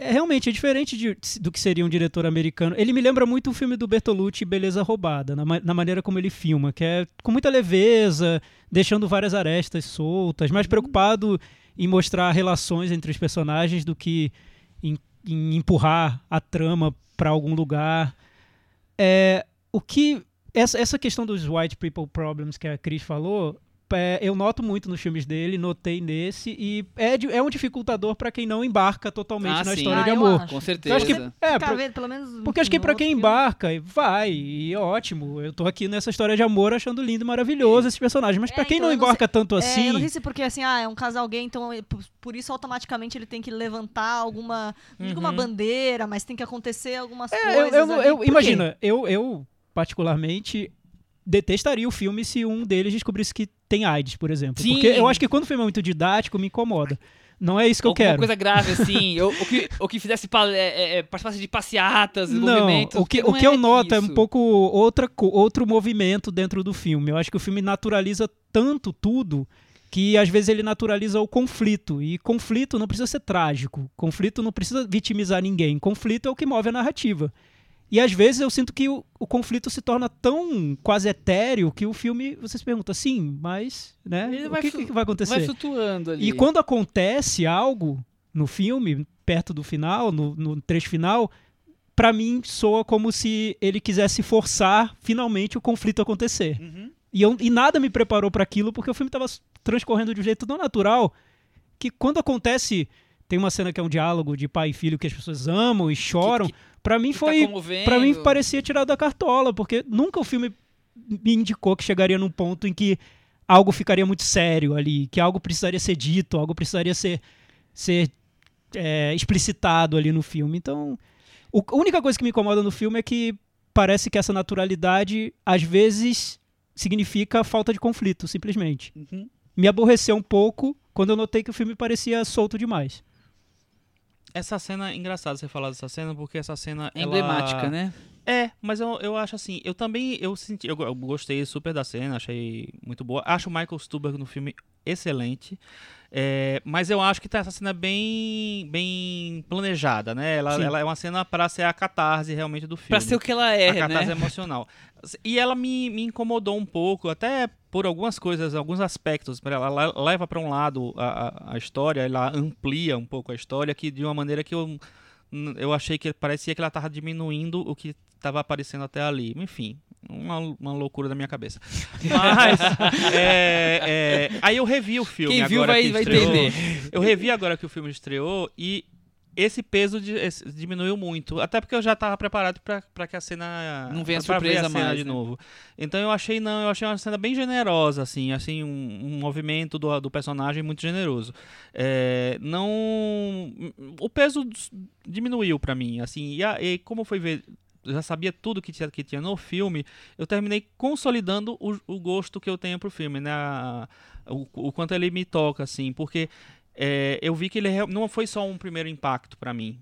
É, realmente é diferente de- do que seria um diretor americano. Ele me lembra muito o filme do Bertolucci, Beleza Roubada, na, ma- na maneira como ele filma, que é com muita leveza, deixando várias arestas soltas, mais preocupado em mostrar relações entre os personagens do que em, em empurrar a trama para algum lugar. É, o que essa, essa questão dos white people problems que a Cris falou, é, eu noto muito nos filmes dele, notei nesse, e é, de- é um dificultador para quem não embarca totalmente Ah, na sim. história Ah, de eu amor. acho. Com Eu certeza. acho que, é, pra- vendo, pelo menos porque acho que para quem filme. embarca, e vai, e é ótimo. Eu tô aqui nessa história de amor achando lindo e maravilhoso esses personagens. Mas É, pra quem então, não eu não embarca tanto É, assim. eu não sei se porque assim, ah, é um casal gay, então por, isso automaticamente ele tem que levantar alguma, não digo uma Uhum. bandeira, mas tem que acontecer algumas É, eu, coisas. eu, eu- quê? imagina, eu, eu particularmente detestaria o filme se um deles descobrisse que tem AIDS, por exemplo. Sim. Porque eu acho que quando o filme é muito didático, me incomoda. Não é isso que eu Alguma quero. coisa grave assim, ou, ou que, ou que fizesse é, é, participasse de passeatas, Não, movimentos. o que, não o que eu noto é isso. um pouco outra, outro movimento dentro do filme. Eu acho que o filme naturaliza tanto tudo que às vezes ele naturaliza o conflito. E conflito não precisa ser trágico. Conflito não precisa vitimizar ninguém. Conflito é o que move a narrativa. E às vezes eu sinto que o, o conflito se torna tão quase etéreo que o filme, você se pergunta, sim, mas, né? Ele o vai que, que vai acontecer? Vai flutuando ali. E quando acontece algo no filme, perto do final, no, no trecho final, pra mim soa como se ele quisesse forçar finalmente o conflito a acontecer. Uhum. E, eu- e nada me preparou pra aquilo, porque o filme tava transcorrendo de um jeito tão natural que quando acontece. Tem uma cena que é um diálogo de pai e filho que as pessoas amam e choram. que- Pra mim foi. tá. Pra mim parecia tirado da cartola, porque nunca o filme me indicou que chegaria num ponto em que algo ficaria muito sério ali, que algo precisaria ser dito, algo precisaria ser, ser é, explicitado ali no filme. Então, o- a única coisa que me incomoda no filme é que parece que essa naturalidade, às vezes, significa falta de conflito, simplesmente. Uhum. Me aborreceu um pouco quando eu notei que o filme parecia solto demais. Essa cena é engraçado você falar dessa cena, porque essa cena É ela- emblemática, né? É, mas eu, eu acho assim, eu também, eu senti, eu, eu gostei super da cena, achei muito boa. Acho o Michael Stuhlbarg no filme excelente. É, mas eu acho que tá essa cena bem bem planejada, né? Ela, ela é uma cena pra ser a catarse realmente do filme. Pra ser o que ela é, a catarse né? emocional. E ela me, me incomodou um pouco, até por algumas coisas, alguns aspectos. Ela le- leva para um lado a, a, a história, ela amplia um pouco a história, que de uma maneira que eu, eu achei que parecia que ela estava diminuindo o que estava aparecendo até ali. Enfim, uma, uma loucura da minha cabeça. Mas, é, é, aí eu revi o filme Quem viu agora vai, que vai estreou. entender. Eu revi agora que o filme estreou e esse peso de- esse- diminuiu muito. Até porque eu já estava preparado para que a cena. Não venha surpresa a mais, de né? novo. Então eu achei, não, eu achei uma cena bem generosa, assim, assim, um, um movimento do, do personagem muito generoso. É, não. O peso diminuiu para mim, assim, e, a- e como foi ver. Eu já sabia tudo que tinha, que tinha no filme, eu terminei consolidando o, o gosto que eu tenho pro filme, né? O, o quanto ele me toca, assim, porque é, eu vi que ele real- não foi só um primeiro impacto pra mim.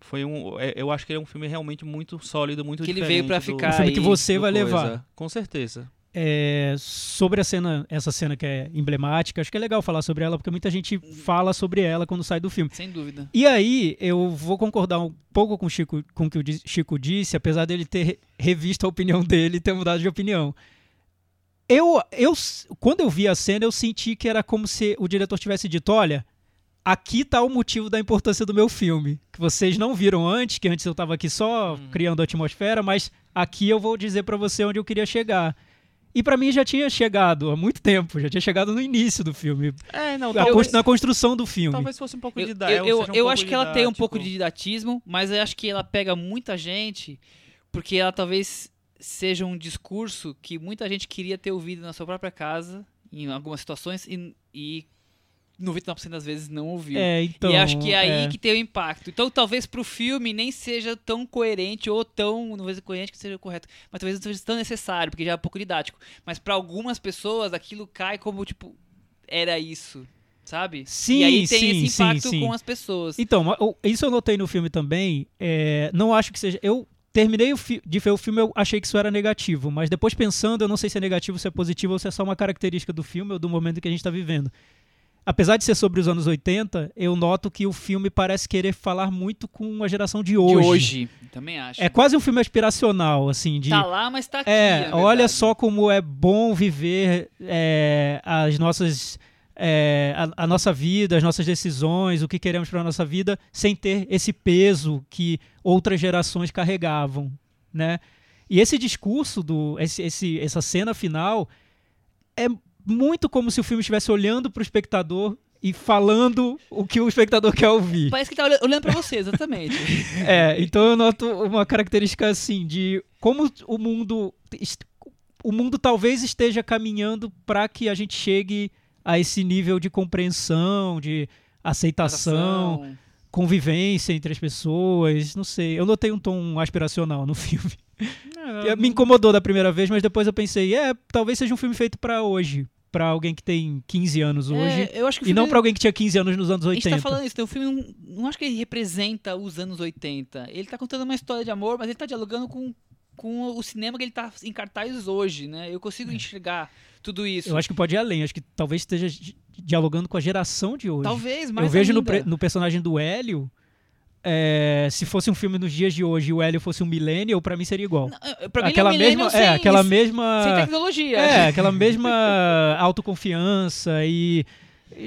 Foi um, é, eu acho que ele é um filme realmente muito sólido, muito Que ele diferente veio pra do- ficar Um filme que você do vai coisa. levar. Com certeza. É, sobre a cena, essa cena que é emblemática, acho que é legal falar sobre ela, porque muita gente fala sobre ela quando sai do filme. Sem dúvida. E aí, eu vou concordar um pouco com o, Chico, com o que o Chico disse, apesar dele ter re- revisto a opinião dele e ter mudado de opinião. Eu, eu, quando eu vi a cena, eu senti que era como se o diretor tivesse dito: olha, aqui tá o motivo da importância do meu filme. Que vocês não viram antes, que antes eu tava aqui só criando a atmosfera, mas aqui eu vou dizer pra você onde eu queria chegar. E pra mim já tinha chegado há muito tempo, já tinha chegado no início do filme, É, não, a talvez, na construção do filme. talvez fosse um pouco Eu, de eu, idade. eu, seja um eu acho que ela tem um didático. pouco de didatismo, mas eu acho que ela pega muita gente porque ela talvez seja um discurso que muita gente queria ter ouvido na sua própria casa, em algumas situações, e, e 99% das vezes não ouviu. É, então, e acho que é aí é. que tem o impacto. Então, talvez pro filme nem seja tão coerente ou tão, não vou dizer coerente que seja correto, mas talvez não seja tão necessário, porque já é um pouco didático. Mas pra algumas pessoas aquilo cai como tipo era isso, sabe? Sim, e aí tem sim, esse sim, impacto sim. com as pessoas. Então, isso eu notei no filme também. é, não acho que seja. Eu terminei de ver o filme, eu achei que isso era negativo, mas depois pensando, eu não sei se é negativo, se é positivo ou se é só uma característica do filme ou do momento que a gente está vivendo. Apesar de ser sobre os anos 80, eu noto que o filme parece querer falar muito com a geração de de hoje. hoje, também acho. É quase um filme aspiracional, assim, de. Tá lá, mas tá aqui. É, na olha só como é bom viver é, as nossas. é, a, a nossa vida, as nossas decisões, o que queremos para a nossa vida, sem ter esse peso que outras gerações carregavam, né? E esse discurso do esse, esse- essa cena final é muito como se o filme estivesse olhando para o espectador e falando o que o espectador quer ouvir. Parece que tá olhando- pra você, exatamente. É, então eu noto uma característica assim de como o mundo o mundo talvez esteja caminhando para que a gente chegue a esse nível de compreensão, de aceitação, Ação. convivência entre as pessoas, não sei. Eu notei um tom aspiracional no filme. É, Me incomodou da primeira vez, mas depois eu pensei, é, talvez seja um filme feito para hoje, para alguém que tem 15 anos hoje, É, eu acho que e não para alguém que tinha 15 anos nos anos A gente 80. tá falando isso, né? o filme não, não acho que ele representa os anos 80. Ele tá contando uma história de amor, mas ele tá dialogando com, com o cinema que ele tá em cartaz hoje, né? Eu consigo enxergar tudo isso. É. Eu acho que pode ir além, acho que talvez esteja di- dialogando com a geração de hoje. Talvez, mais eu vejo no, no personagem do Hélio, é, se fosse um filme nos dias de hoje e o Hélio fosse um millennial, pra mim seria igual. Não, é, pra mim aquela é um mesma, é, sem, aquela sem mesma, tecnologia. é, aquela mesma autoconfiança e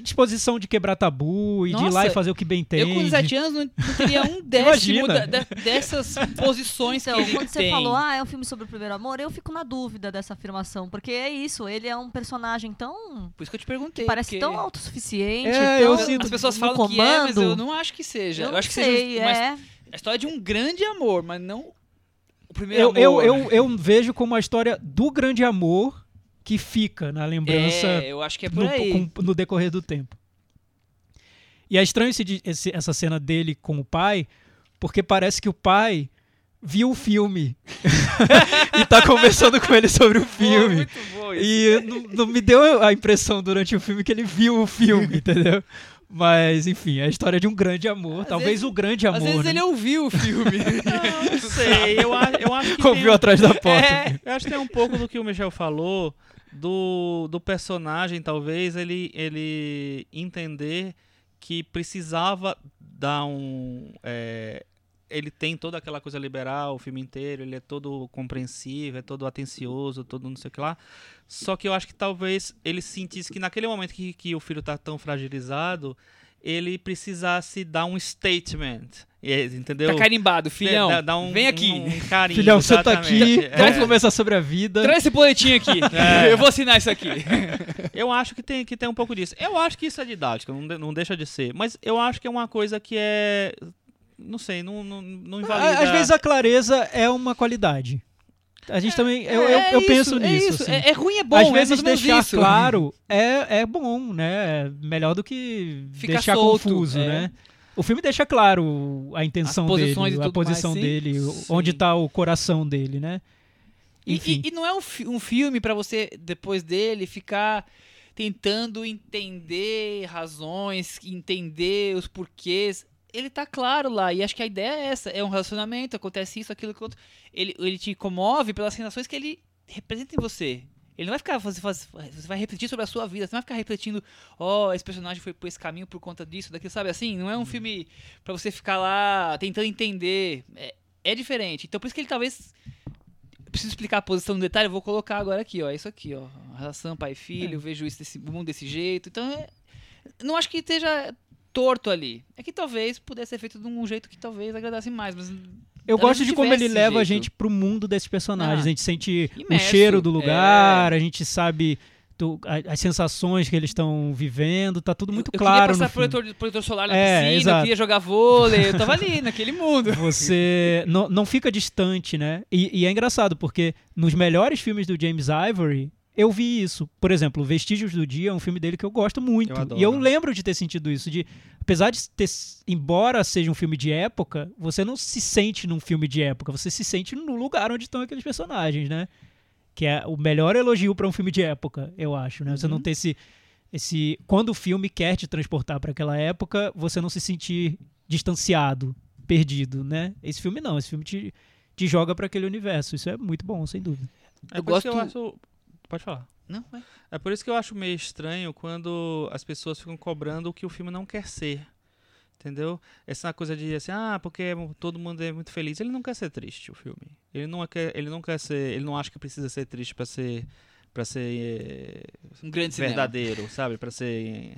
disposição de quebrar tabu e de ir lá Nossa, e fazer o que bem tem. Eu com 17 anos não, não teria um décimo Imagina. da- da- dessas posições Então, que ele quando você tem. falou, ah, é um filme sobre o primeiro amor, eu fico na dúvida dessa afirmação, porque é isso, ele é um personagem tão. Por isso que eu te perguntei. parece porque tão autossuficiente. É, tão eu sinto- As pessoas falam que é, mas eu não acho que seja. Eu Eu, não acho que sei, seja uma é. a história de um grande amor, mas não o primeiro Eu, eu, amor. eu, eu vejo como a história do grande amor que fica na lembrança É, eu acho que é por no, aí. com- no decorrer do tempo. E é estranho esse esse- essa cena dele com o pai, porque parece que o pai viu o filme e tá conversando com ele sobre o filme. muito bom isso. E não, não me deu a impressão durante o filme que ele viu o filme, entendeu? Mas, enfim, é a história de um grande amor. Às talvez vezes- o grande Às amor. vezes né? ele ouviu o filme. Não sei, eu, eu acho que tem ouviu um- atrás da porta. É. Eu acho que tem um pouco do que o Michel falou, do, do personagem, talvez, ele, ele entender que precisava dar um. é, ele tem toda aquela coisa liberal o filme inteiro, ele é todo compreensivo, é todo atencioso, todo não sei o que lá. Só que eu acho que talvez ele sentisse que naquele momento que, que o filho tá tão fragilizado, ele precisasse dar um statement. é, Entendeu? Tá carimbado, filhão. Dá- dá um- vem aqui. Um, carinho. Filhão, você tá aqui, vamos É. conversar sobre a vida. Traz esse boletim aqui. É. Eu vou assinar isso aqui. Eu acho que tem, que tem um pouco disso. Eu acho que isso é didática, não, de- não deixa de ser. Mas eu acho que é uma coisa que é. Não sei, não, não, não invalida. Às vezes a clareza é uma qualidade. A gente também. Eu, eu, É eu isso, penso é nisso. isso. assim. É, é ruim, é bom. Às é vezes deixar isso. claro é, é bom, né? É melhor do que Fica deixar solto, confuso, é. né? O filme deixa claro a intenção dele, a posição mais, dele, Sim. onde tá o coração dele, né? E, e- e não é um, um filme pra você, depois dele, ficar tentando entender razões, entender os porquês. Ele tá claro lá, e acho que a ideia é essa: é um relacionamento, acontece isso, aquilo, aquilo outro. Ele, ele te comove pelas sensações que ele representa em você. Ele não vai ficar. Você, faz- você vai refletir sobre a sua vida, você não vai ficar refletindo, ó, esse personagem foi por esse caminho por conta disso, daquilo, sabe assim? Não é um filme pra você ficar lá tentando entender. É, é diferente. Então por isso que ele talvez preciso explicar a posição no detalhe, eu vou colocar agora aqui, ó. Isso aqui, ó. A relação pai e filho, eu vejo isso desse, o mundo desse jeito. Então, é- não acho que esteja torto ali. É que talvez pudesse ser feito de um jeito que talvez agradasse mais, mas Eu gosto de como ele leva a jeito. gente pro mundo desses personagens. Ah, a gente sente o imerso, cheiro do lugar, é. a gente sabe do- a- as sensações que eles estão vivendo, tá tudo muito eu, eu claro queria no passar protetor, protetor solar na É, piscina, eu exato. queria jogar vôlei, eu tava ali, naquele mundo. Você não, não fica distante, né? E, e é engraçado, porque nos melhores filmes do James Ivory, eu vi isso. Por exemplo, Vestígios do Dia é um filme dele que eu gosto muito. Eu e eu lembro de ter sentido isso. De, apesar de ter. Embora seja um filme de época, você não se sente num filme de época, você se sente no lugar onde estão aqueles personagens, né? Que é o melhor elogio para um filme de época, eu acho, né? Uhum. Você não ter esse. esse quando o filme quer te transportar para aquela época, você não se sentir distanciado, perdido, né? Esse filme não, esse filme te, te joga para aquele universo. Isso é muito bom, sem dúvida. É Eu que eu gosto- acho. Pode falar. Não, vai. É por isso que eu acho meio estranho quando as pessoas ficam cobrando o que o filme não quer ser. Entendeu? Essa coisa de assim, ah, porque todo mundo é muito feliz. Ele não quer ser triste, o filme. Ele não quer, ele não quer ser, ele não acha que precisa ser triste pra ser para ser eh, Um grande cinema. verdadeiro, sabe? Pra ser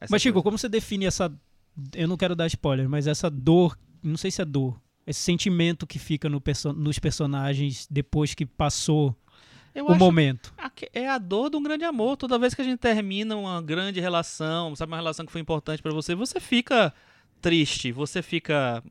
eh, Mas, Chico, coisa. como você define essa. Eu não quero dar spoiler, mas essa dor. Não sei se é dor. Esse sentimento que fica no perso- nos personagens depois que passou eu o momento. É a dor de um grande amor. Toda vez que a gente termina uma grande relação, sabe, uma relação que foi importante pra você, você fica triste, você fica.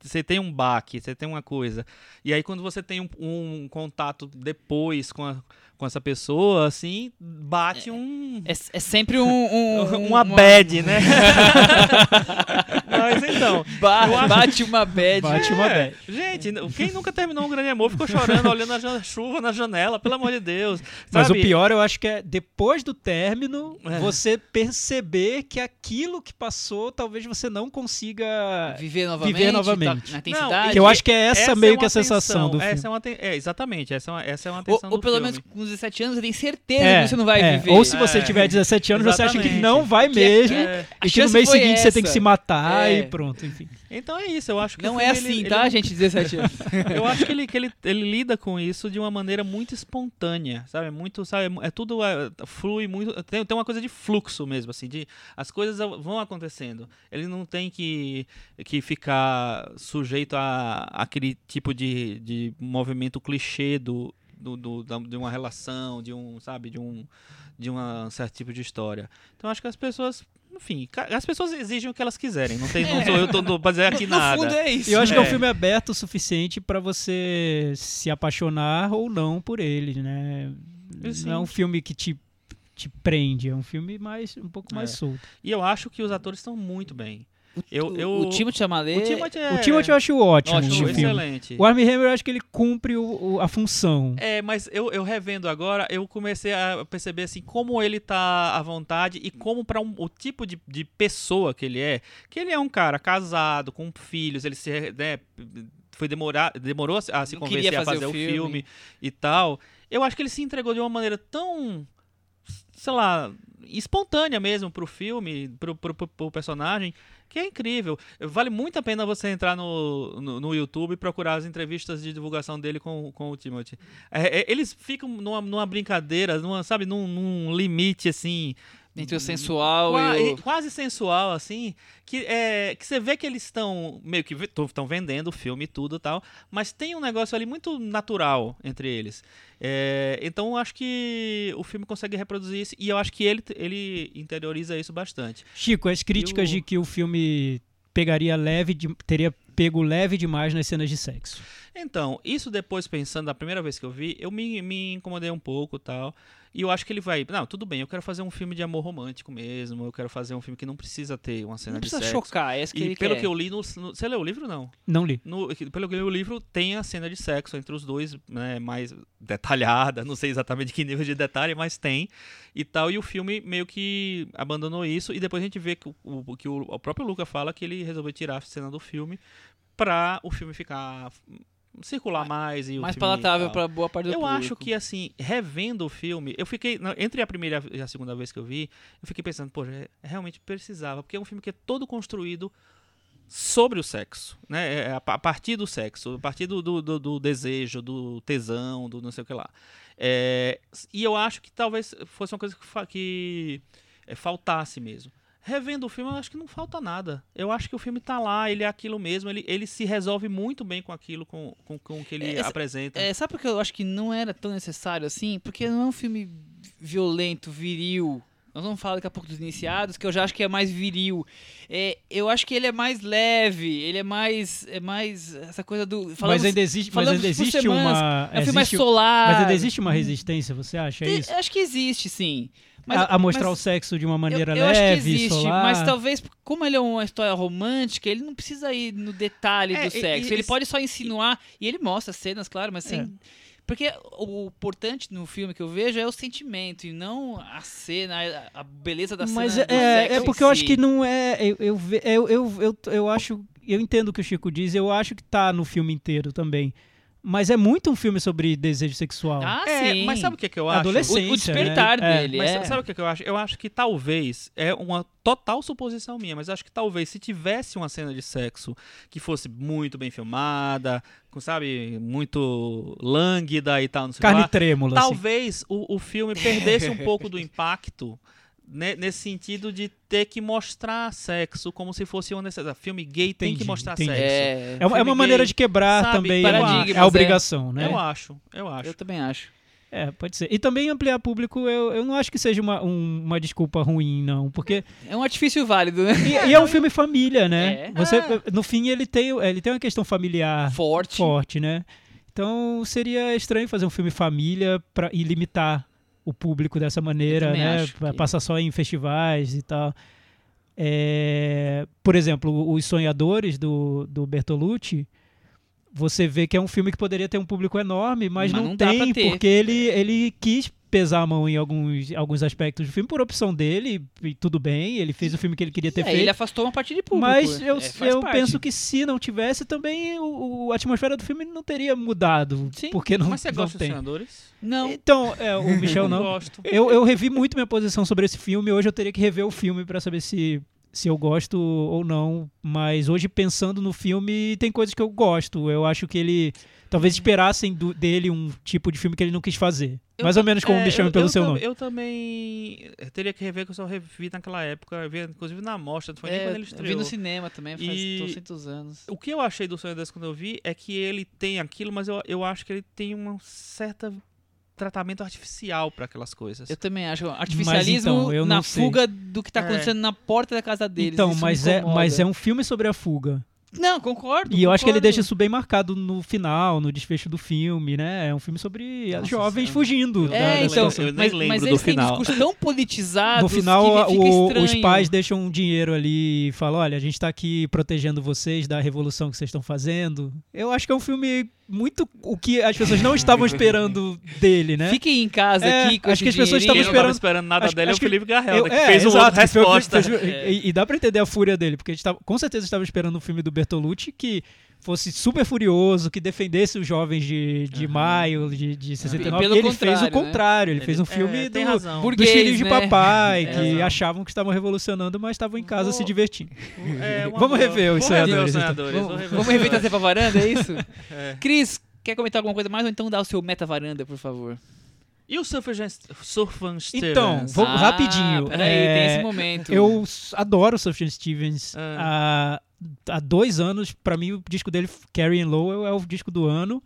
Você tem um baque, você tem uma coisa. E aí, quando você tem um, um contato depois com, a- com essa pessoa, assim, bate um. É, é sempre um. um, um- uma bad, né? Mas então. Ba- acho- Bate uma bad. Bate uma É, bad. Gente, quem nunca terminou um grande amor ficou chorando, olhando a jan- chuva na janela, pelo amor de Deus. Mas sabe? o pior eu acho que é depois do término, É. você perceber que aquilo que passou, talvez você não consiga. Viver novamente. Viver novamente. tá- na intensidade. Que eu acho que é essa, Essa meio é que a sensação do filme. Essa é, uma é, exatamente, essa é uma, essa é uma Ou, tensão ou do pelo filme. menos com 17 anos você tem certeza É, que você não vai é. viver. Ou se você É. tiver 17 anos, você acha que não vai Que é- mesmo. É, E que no mês seguinte você tem que essa. se matar É. e pronto, enfim. então é isso, eu acho que Não é assim, ele- tá, ele- gente? 17 anos. Eu acho que ele, que ele, ele lida com isso de uma maneira muito espontânea, sabe? Muito, sabe? É tudo é, flui muito. Tem, tem uma coisa de fluxo mesmo, assim, de as coisas vão acontecendo. Ele não tem que, que ficar sujeito a aquele tipo de, de movimento clichê do, do, do- da- de uma relação, de um, sabe, de um de um certo tipo de história. Então acho que as pessoas, enfim, as pessoas exigem o que elas quiserem. Não tem, não sou eu tô, tô pra dizer aqui no nada. fundo é isso. Eu acho que é um É. filme aberto o suficiente pra você se apaixonar ou não por ele, né? Sim. Não é um filme que te, te prende, é um filme mais um pouco mais É. solto. E eu acho que os atores estão muito bem. Eu, eu, O Timothée Chalamet... o Timothy é, O Timothy eu acho ótimo Ótimo, no filme. excelente. O Armie Hammer eu acho que ele cumpre o- o- a função. É, mas eu, eu revendo agora, eu comecei a perceber assim como ele tá à vontade e como para o tipo de, de pessoa que ele é, que ele é um cara casado, com filhos, ele se né, foi demorar, demorou a se- Não convencer a fazer fazer o o filme. filme e tal. Eu acho que ele se entregou de uma maneira tão, sei lá, espontânea mesmo pro filme, pro, pro, pro- pro personagem, que é incrível. Vale muito a pena você entrar no, no, no YouTube e procurar as entrevistas de divulgação dele com, com o Timothy. É, é, eles ficam numa, numa brincadeira, numa, sabe, num, num limite assim. Entre o sensual qua- e o... quase sensual, assim, que, é, que você vê que eles estão meio que estão vendendo o filme e tudo e tal, mas tem um negócio ali muito natural entre eles. É, então eu acho que o filme consegue reproduzir isso e eu acho que ele, ele interioriza isso bastante. Chico, as críticas o- de que o filme pegaria leve, de- teria pego leve demais nas cenas de sexo. Então, isso depois pensando, da primeira vez que eu vi, eu me, me incomodei um pouco tal. E eu acho que ele vai. Não, tudo bem, eu quero fazer um filme de amor romântico mesmo. Eu quero fazer um filme que não precisa ter uma cena Não de precisa sexo. chocar, é isso que E ele pelo quer. que eu li no, no- Você leu o livro não? Não li. No- pelo que eu li o livro, tem a cena de sexo entre os dois, né, mais detalhada, não sei exatamente que nível de detalhe, mas tem e tal. E o filme meio que abandonou isso. E depois a gente vê que o, o- que o, o próprio Luca fala que ele resolveu tirar a cena do filme pra o filme ficar. Circular mais e o Mais palatável tal. pra boa parte do Eu público. acho que, assim, revendo o filme, eu fiquei. Entre a primeira e a segunda vez que eu vi, eu fiquei pensando, poxa, é- realmente precisava, porque é um filme que é todo construído sobre o sexo, né? É a, pa- a partir do sexo, a partir do, do, do- do desejo, do tesão, do não sei o que lá. É, e eu acho que talvez fosse uma coisa que, que é, faltasse mesmo. Revendo o filme, eu acho que não falta nada. Eu acho que o filme tá lá, ele é aquilo mesmo, ele, ele se resolve muito bem com aquilo, com, com, com o que ele É, apresenta. É, sabe por que eu acho que não era tão necessário assim? Porque não é um filme violento, viril. Nós vamos falar daqui a pouco dos iniciados, que eu já acho que é mais viril. É, eu acho que ele é mais leve, ele é mais. É mais. Essa coisa do. Falamos, mas ainda existe, mas ainda existe semanas, uma. É um filme mais existe- solar. mas ainda existe uma resistência, você acha Tem- isso? Acho que existe, sim. Mas, a, a mostrar mas o sexo de uma eu, maneira eu acho que leve, existe, solar. mas talvez, como ele é uma história romântica, ele não precisa ir no detalhe É, do e- sexo. e- ele pode só insinuar, e ele mostra cenas, claro, mas sem. É. Porque o importante no filme que eu vejo é o sentimento e não a cena, a- beleza da Mas cena. é, do é, é em porque eu acho si. que não é. Eu, eu, eu, eu, eu, eu acho. Eu entendo o que o Chico diz, eu acho que tá no filme inteiro também. Mas é muito um filme sobre desejo sexual. Ah, É, sim. mas sabe o que, que eu acho? Adolescente. o, o despertar né? É. dele. Mas é. sabe o que, que eu acho? Eu acho que talvez, é uma total suposição minha, mas eu acho que talvez se tivesse uma cena de sexo que fosse muito bem filmada, com, sabe, muito lânguida e tal, não sei o que Carne lá, trêmula. assim. talvez o, o filme perdesse um pouco do impacto nesse sentido de ter que mostrar sexo como se fosse uma necessidade. Filme gay tem que mostrar entendi. sexo. É, É, uma- é uma filme maneira gay, de quebrar sabe, também paradigmas, a, a é. obrigação, né? Eu acho, eu acho. eu também acho. É, pode ser. E também ampliar público, eu, eu não acho que seja uma, um- uma desculpa ruim, não. Porque. É um artifício válido, né? E, e é um filme família, né? É. Você, No fim, ele tem, ele tem uma questão familiar Forte. forte, né? Então seria estranho fazer um filme família pra, e limitar o público dessa maneira, né? que- Passar só em festivais e tal. É, por exemplo, Os Sonhadores do, do Bertolucci, você vê que é um filme que poderia ter um público enorme, mas, Mas não, não tem, porque ele, ele quis pesar a mão em alguns, alguns aspectos do filme por opção dele, e tudo bem, ele fez o filme que ele queria ter É, feito. ele afastou uma parte de público. Mas eu, é, eu parte. penso que se não tivesse, também o, o- a atmosfera do filme não teria mudado. Sim. Porque não, Mas você não gosta dos tem. senadores? Não. Então, é, o Michel não. gosto. Eu, eu revi muito minha posição sobre esse filme. Hoje eu teria que rever o filme pra saber se, se eu gosto ou não. Mas hoje, pensando no filme, tem coisas que eu gosto. Eu acho que ele. Talvez esperassem do- dele um tipo de filme que ele não quis fazer. Eu Mais ou menos como é, me chama eu- pelo eu seu nome. Eu também eu teria que rever, que eu só revi naquela época, eu vi, inclusive na mostra, não foi nem É, quando ele eu vi estreou. no cinema também, faz E- 200 anos. O que eu achei do Sonho desse quando eu vi é que ele tem aquilo, mas eu, eu acho que ele tem um certo tratamento artificial para aquelas coisas. Eu também acho. Artificialismo então, na sei. fuga do que tá É. acontecendo na porta da casa deles. Então, mas é, mas é um filme sobre a fuga. Não, concordo. E eu acho que ele concordo. deixa isso bem marcado no final, no desfecho do filme, né? É um filme sobre as Nossa, jovens eu- fugindo. da- É, da então, eu nem mas, lembro mas do eles têm final. discursos tão politizados No final, que fica o- os pais deixam um dinheiro ali e falam: olha, a gente tá aqui protegendo vocês da revolução que vocês estão fazendo. Eu acho que é um filme muito o que as pessoas não estavam esperando dele, né? Fiquem em casa É, aqui com acho que as pessoas estavam esperando- esperando nada acho- dele é o acho Felipe Garrel, Eu- né, que é, fez o exato, outro que foi o que resposta. fez o- E, e dá pra entender a fúria dele, porque a gente tava, com certeza estava esperando um filme do Bertolucci que fosse super furioso, que defendesse os jovens de, de maio de, de 69. Pelo e ele fez o contrário, né? ele, fez um É, filme tem do, razão. dos Burguês, filhos de né? papai, É, que exato. achavam que estavam revolucionando, mas estavam em casa Vou- se divertindo. É, uma Vamos rever os rever sonhadores, então. Vamos, rever vamos os rever trazer pra varanda, é isso? É. Cris, quer comentar alguma coisa mais ou então dá o seu meta varanda, por favor? E o Surfan Surfan Stevens? Então, vou Ah, rapidinho. Peraí, é, tem esse momento. Eu adoro o Sufjan Stevens. Ah. Há, há dois anos, pra mim, o disco dele, Carrie Lowell, é o disco do ano.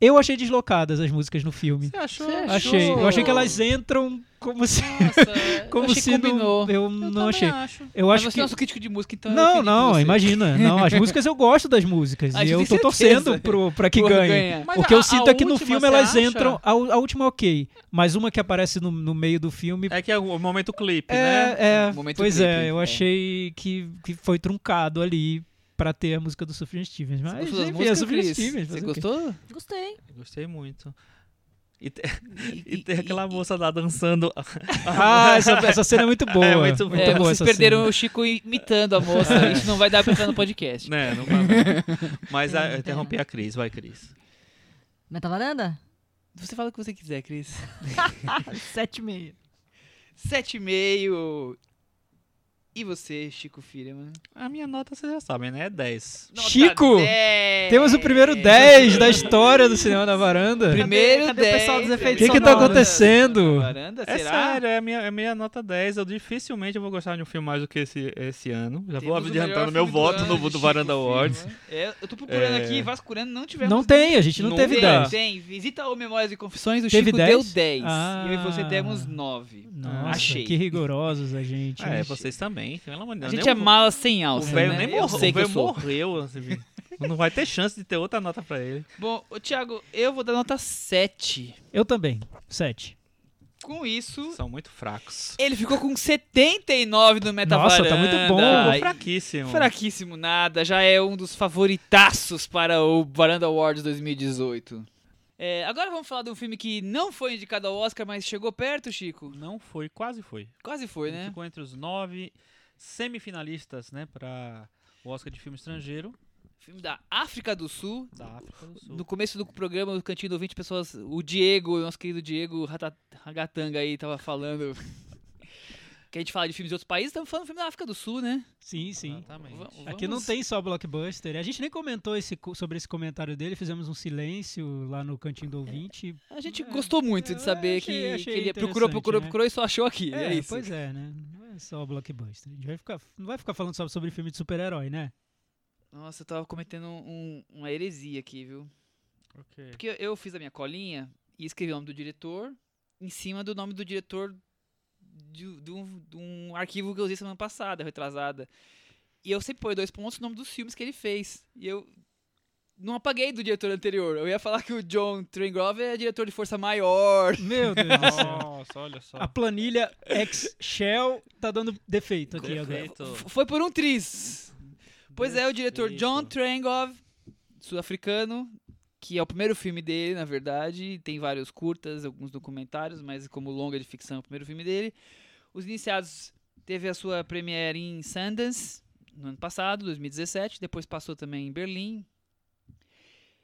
Eu achei deslocadas as músicas no filme. Você achou? Você achou? Achei. Eu achei que elas entram como se. Nossa, como eu achei se combinou. não. Eu, Eu não achei. acho. Eu Mas acho você que. é nosso crítico de música, então eu Não, não, você. imagina. Não, as músicas eu gosto das músicas. E eu eu tô tenho torcendo certeza. pro, pra que Por ganhe. ganhar. Mas O que eu a- sinto a é que no filme elas acha? entram. A, a última é ok. Mas uma que aparece no, no meio do filme. É que é o momento clipe, né? É, é. Momento Pois clipe, é, eu é. achei que, que foi truncado ali pra ter a música do Sufjan Stevens. Mas, Você enfim, é músicas, Sufjan? Stevens. Você gostou? Gostei. Gostei muito. E, te- e tem aquela moça lá dançando. Ah, essa, essa cena é muito boa. É muito boa. É, boa vocês essa perderam cena. o Chico imitando a moça. Isso não vai dar pra entrar no podcast. né, não vai. Mas ah, eu interrompi a Cris, vai, Cris. Meta varanda? Você fala o que você quiser, Cris. Sete e meio. 7,5. E você, Chico Firman? A minha nota vocês já sabem, né? É 10. Nota Chico, 10. Temos o primeiro 10 da história do cinema na varanda. Primeiro Cadê o 10. pessoal dos efeitos O que que tá acontecendo? Varanda, É sério, é a minha, é a minha nota 10. Eu dificilmente eu vou gostar de um filme mais do que esse, esse ano. Já vou Temos o adiantando meu voto ano no do Chico Varanda Awards. É, eu tô procurando É. aqui, vasculhando, não tivemos. Não tem, a gente não Nunca. teve Tem, 10. tem. Visita o Memórias e Confissões, o Teve Chico 10? deu 10. Ah. E eu e você demos 9. Nossa, Achei. que rigorosos a gente. É, vocês também. Pelo amor de A Deus, gente nem é o- mala sem O alça, velho né? nem eu morreu. sei O velho morreu. assim, Não vai ter chance de ter outra nota pra ele. Bom, Thiago, eu vou dar nota 7. Eu também. 7. Com isso, São muito fracos. ele ficou com 79 no Meta Nossa, tá muito bom. Ficou fraquíssimo. Fraquíssimo nada, já é um dos favoritaços para o Varanda Awards 2018. É, agora vamos falar de um filme que não foi indicado ao Oscar, mas chegou perto, Chico. Não foi, quase foi. Quase foi, Ele né? Ficou entre os nove semifinalistas, né, para o Oscar de filme estrangeiro Filme da África do Sul. da África do Sul. No começo do programa, o Cantinho do 20 pessoas, o Diego, nosso querido Diego Ragatanga aí, tava falando que a gente fala de filmes de outros países, estamos falando do filme da África do Sul, né? Sim, sim. Exatamente. Aqui não tem só blockbuster. A gente nem comentou esse sobre esse comentário dele, fizemos um silêncio lá no cantinho do ouvinte. A gente É, gostou muito de saber achei- que, achei que ele procurou, procurou, né? procurou e só achou aqui. É, É, isso. pois é, né? Não é só blockbuster. A gente vai ficar, não vai ficar falando só sobre filme de super-herói, né? Nossa, eu tava cometendo um- uma heresia aqui, viu? Ok. Porque eu fiz a minha colinha e escrevi o nome do diretor em cima do nome do diretor de, de um, de um arquivo que eu usei semana passada, retrasada. E eu sempre ponho dois pontos no nome dos filmes que ele fez. E eu não apaguei do diretor anterior. Eu ia falar que o John Trengrove é diretor de Força Maior. Meu Deus do céu. Nossa, olha só. A planilha Excel tá dando defeito aqui agora. Defeito. F- Foi por um triz. Pois é, o diretor John. Trengov, sul-africano, que é o primeiro filme dele, na verdade. Tem vários curtas, alguns documentários, mas como longa de ficção é o primeiro filme dele. Os Iniciados teve a sua premiere em Sundance no ano passado, 2017. Depois passou também em Berlim.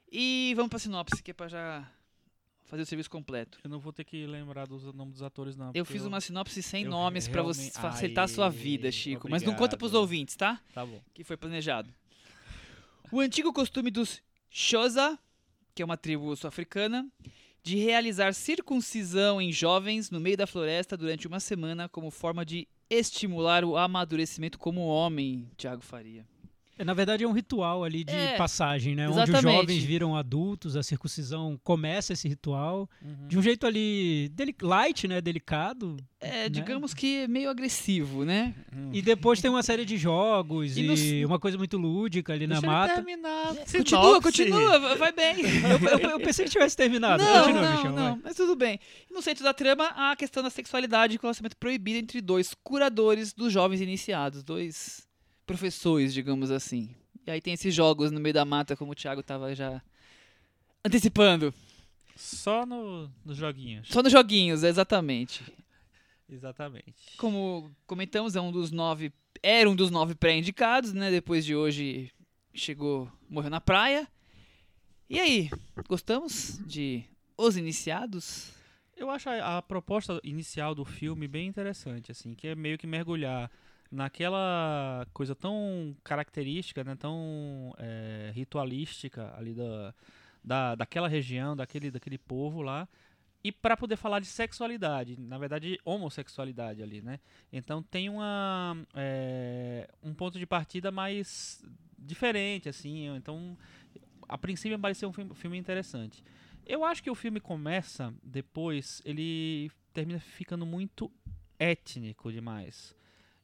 E vamos pra sinopse, que é pra já fazer o serviço completo. Eu não vou ter que lembrar dos nomes dos atores, não. Eu fiz uma sinopse sem nomes pra você facilitar a sua vida, Chico. Mas não conta pros obrigado. ouvintes, tá? Tá bom. que foi planejado. O antigo costume dos Xhosa, que é uma tribo sul-africana, de realizar circuncisão em jovens no meio da floresta durante uma semana como forma de estimular o amadurecimento como homem, Tiago Faria. É, Na verdade, é um ritual ali de É, passagem, né? Onde os exatamente. jovens viram adultos, a circuncisão começa esse ritual Uhum. de um jeito ali light, né? Delicado. É, né? digamos que é meio agressivo, né? E depois tem uma série de jogos E e, no- uma coisa muito lúdica ali Deixa na mata. terminar. Continua, Sinopse. continua, vai- vai bem. Eu, eu- eu pensei que tivesse terminado. Não, Continua, não, Michel, vai. não, mas tudo bem. No centro da trama, há a questão da sexualidade e relacionamento proibido entre dois curadores dos jovens iniciados, dois professores, digamos assim. E aí tem esses jogos no meio da mata, como o Thiago tava já antecipando. Só no, nos joguinhos. Só nos joguinhos, exatamente. Exatamente. Como comentamos, é um dos nove. Era um dos nove pré-indicados, né? Depois de hoje chegou. morreu na praia. E aí, gostamos de Os Iniciados? Eu acho a, a proposta inicial do filme bem interessante, assim, que é meio que mergulhar naquela coisa tão característica, né, tão é, ritualística ali da, da, daquela região, daquele, daquele povo lá, e para poder falar de sexualidade, na verdade homossexualidade ali, né? Então tem uma é, um ponto de partida mais diferente, assim. Então, a princípio pareceu um filme, filme interessante. Eu acho que o filme começa, depois, ele termina ficando muito étnico demais.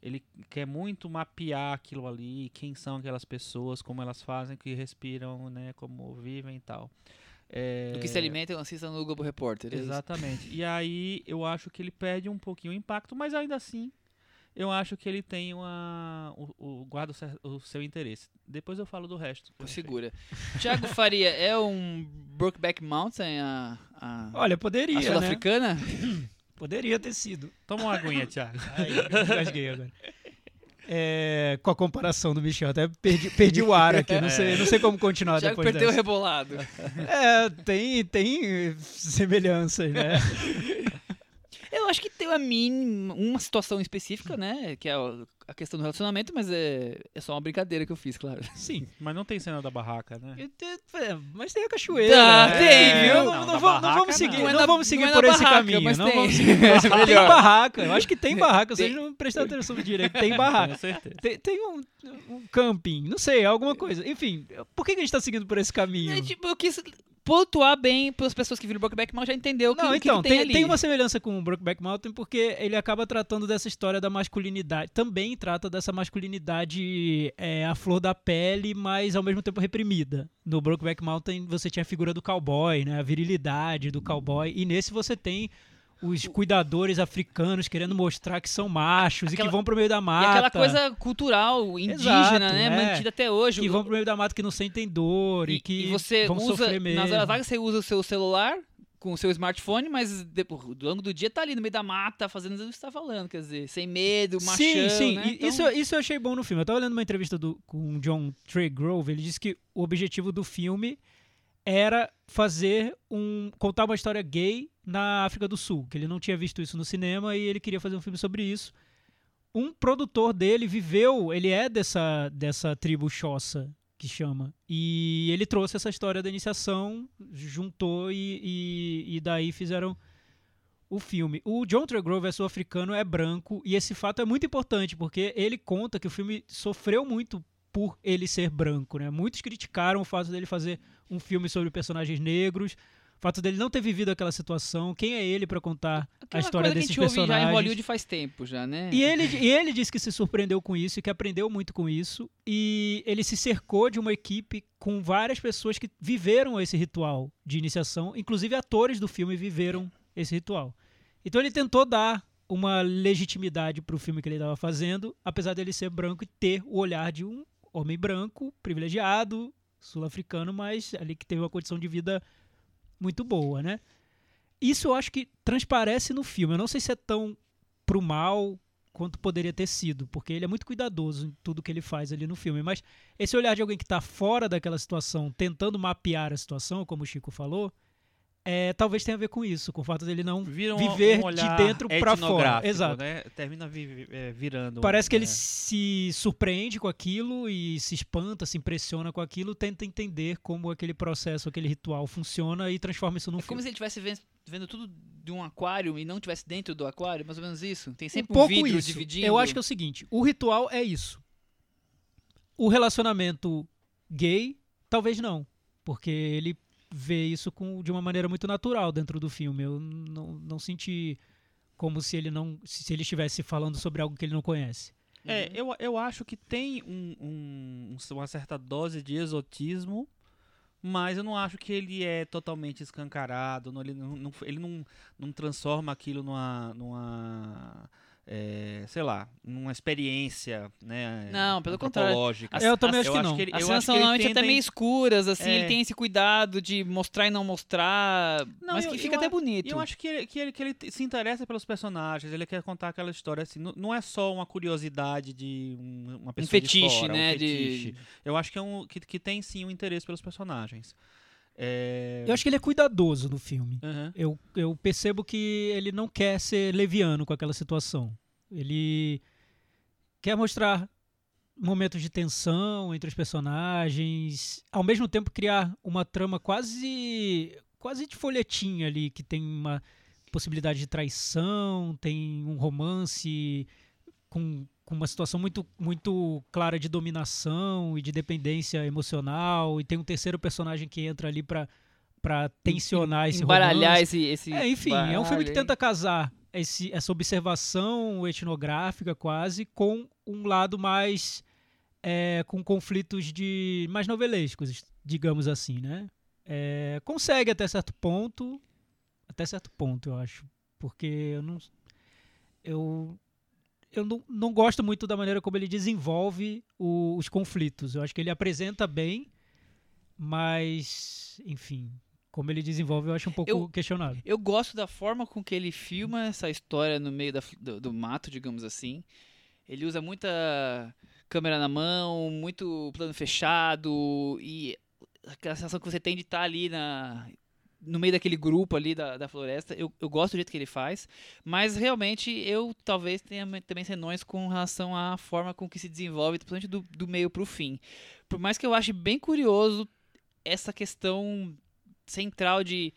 Ele quer muito mapear aquilo ali, quem são aquelas pessoas, como elas fazem, que respiram, né, como vivem e tal. É, O que se alimentam, assistam no Globo Repórter. é isso? Exatamente. E aí eu acho que ele perde um pouquinho o impacto, mas ainda assim eu acho que ele tem uma. O, o- guarda o, o seu interesse. Depois eu falo do resto. Segura. Thiago Faria é um Brokeback Mountain, a, a, Olha, a poderia, né? Poderia ter sido. Toma uma aguinha, Thiago. Ai, agora. É, com a comparação do Michel, até perdi, perdi o ar aqui, não sei, não sei como continuar Thiago depois perdeu o rebolado. É, tem, tem semelhanças, né? Eu acho que tem uma mínima, uma situação específica, né? Que é a questão do relacionamento, mas é, é só uma brincadeira que eu fiz, claro. Sim. Mas não tem cena da barraca, né? É, Mas tem a cachoeira. Tá, É, tem, viu? Não, Não, vamos- não barraca, vamos seguir, não. é na- vamos seguir é por esse barraca, caminho. mas Não tem. vamos seguir. É tem barraca. Eu acho que tem barraca. Vocês não prestaram atenção direito. Tem barraca. Com certeza. Tem, tem um, um camping, não sei, alguma coisa. Enfim, por que, que a gente tá seguindo por esse caminho? É, tipo, eu quis pontuar bem para as pessoas que viram Brokeback Mountain já entendeu o que, Não, o que então, que tem, tem, ali. tem uma semelhança com o Brokeback Mountain porque ele acaba tratando dessa história da masculinidade. Também trata dessa masculinidade é, à flor da pele, mas ao mesmo tempo reprimida. No Brokeback Mountain você tinha a figura do cowboy, né? A virilidade do cowboy. E nesse você tem os cuidadores africanos querendo mostrar que são machos e Aquela- que vão pro meio da E mata. aquela coisa cultural, indígena, Exato, né? é. Mantida até hoje. que vão pro meio da mata que não sentem dor e, e, que e você vão usa, sofrer mesmo. nas horas vagas você usa o seu celular com o seu smartphone, mas depois, ao longo do dia tá ali no meio da mata fazendo o que você tá falando, quer dizer, sem medo, machão, Sim, sim. né? E Então, Isso, isso eu achei bom no filme. Eu tava lendo uma entrevista do, com o John Trey Grove. Ele disse que o objetivo do filme era fazer um. contar uma história gay na África do Sul. Que ele não tinha visto isso no cinema e ele queria fazer um filme sobre isso. Um produtor dele viveu, ele é dessa, dessa tribo Xhosa, que chama. E ele trouxe essa história da iniciação, juntou e, e, e daí fizeram o filme. O John Tregrove é sul-africano, é branco, e esse fato é muito importante, porque ele conta que o filme sofreu muito por ele ser branco, né? Muitos criticaram o fato dele fazer um filme sobre personagens negros, o fato dele não ter vivido aquela situação, quem é ele para contar a aquela história coisa que a desses gente ouve já em personagens? Hollywood faz tempo já, né? E ele, e ele disse que se surpreendeu com isso e que aprendeu muito com isso. E ele se cercou de uma equipe com várias pessoas que viveram esse ritual de iniciação. Inclusive, atores do filme viveram esse ritual. Então, ele tentou dar uma legitimidade para o filme que ele estava fazendo, apesar dele ser branco e ter o olhar de um homem branco, privilegiado, sul-africano, mas ali que teve uma condição de vida muito boa, né? Isso eu acho que transparece no filme. Eu não sei se é tão pro mal quanto poderia ter sido, porque ele é muito cuidadoso em tudo que ele faz ali no filme. Mas esse olhar de alguém que está fora daquela situação, tentando mapear a situação, como o Chico falou, é, talvez tenha a ver com isso, com o fato dele não Vira um, viver um de dentro pra fora. Exato. Né? Termina vi- é, virando. Parece que ele né? se surpreende com aquilo e se espanta, se impressiona com aquilo, tenta entender como aquele processo, aquele ritual funciona e transforma isso num É como se ele estivesse vendo, vendo tudo de um aquário e não estivesse dentro do aquário, mais ou menos isso. Tem um sempre um, pouco vidro isso. dividindo. Eu acho que é o seguinte: o ritual é isso. O relacionamento gay, talvez não. Porque ele vê isso com, de uma maneira muito natural dentro do filme. Eu não, não senti como se ele não. se ele estivesse falando sobre algo que ele não conhece. É, eu, eu acho que tem um, um- uma certa dose de exotismo, mas eu não acho que ele é totalmente escancarado, não- ele não, não- ele não, não transforma aquilo numa, numa é, sei lá, numa experiência, né? Não, pelo contrário. As- eu também as- acho que acho não. que ele- As eu cenas são normalmente até meio escuras, assim, É. ele tem esse cuidado de mostrar e não mostrar, Não, mas eu- que eu fica até a- bonito. Eu acho que ele, que, ele, que ele se interessa pelos personagens, ele quer contar aquela história assim. Não, não é só uma curiosidade de um- uma pessoa de fetiche, fora, né, Um de- fetiche. Eu acho que, é um, que, que tem sim um interesse pelos personagens. É... Eu acho que ele é cuidadoso no filme. Aham. Eu, eu percebo que ele não quer ser leviano com aquela situação. Ele quer mostrar momentos de tensão entre os personagens, ao mesmo tempo criar uma trama quase quase de folhetim ali, que tem uma possibilidade de traição, tem um romance com, com uma situação muito muito clara de dominação e de dependência emocional, e tem um terceiro personagem que entra ali para para tensionar esse Embaralhar romance. esse, esse É, enfim, é um filme que baralho tenta casar esse- essa observação etnográfica quase com um lado mais é, com conflitos de mais novelescos, digamos assim, né? É, consegue até certo ponto, até certo ponto, eu acho, porque eu não eu eu não, não gosto muito da maneira como ele desenvolve o- os conflitos. Eu acho que ele apresenta bem, mas enfim, como ele desenvolve, eu acho um pouco Eu- questionável. Eu gosto da forma com que ele filma essa história no meio da do, do mato, digamos assim. Ele usa muita câmera na mão, muito plano fechado e aquela sensação que você tem de estar ali na, no meio daquele grupo ali da, da floresta. Eu, eu gosto do jeito que ele faz, mas realmente eu talvez tenha também senões com relação à forma com que se desenvolve, principalmente do, do meio pro fim. Por mais que eu ache bem curioso essa questão central de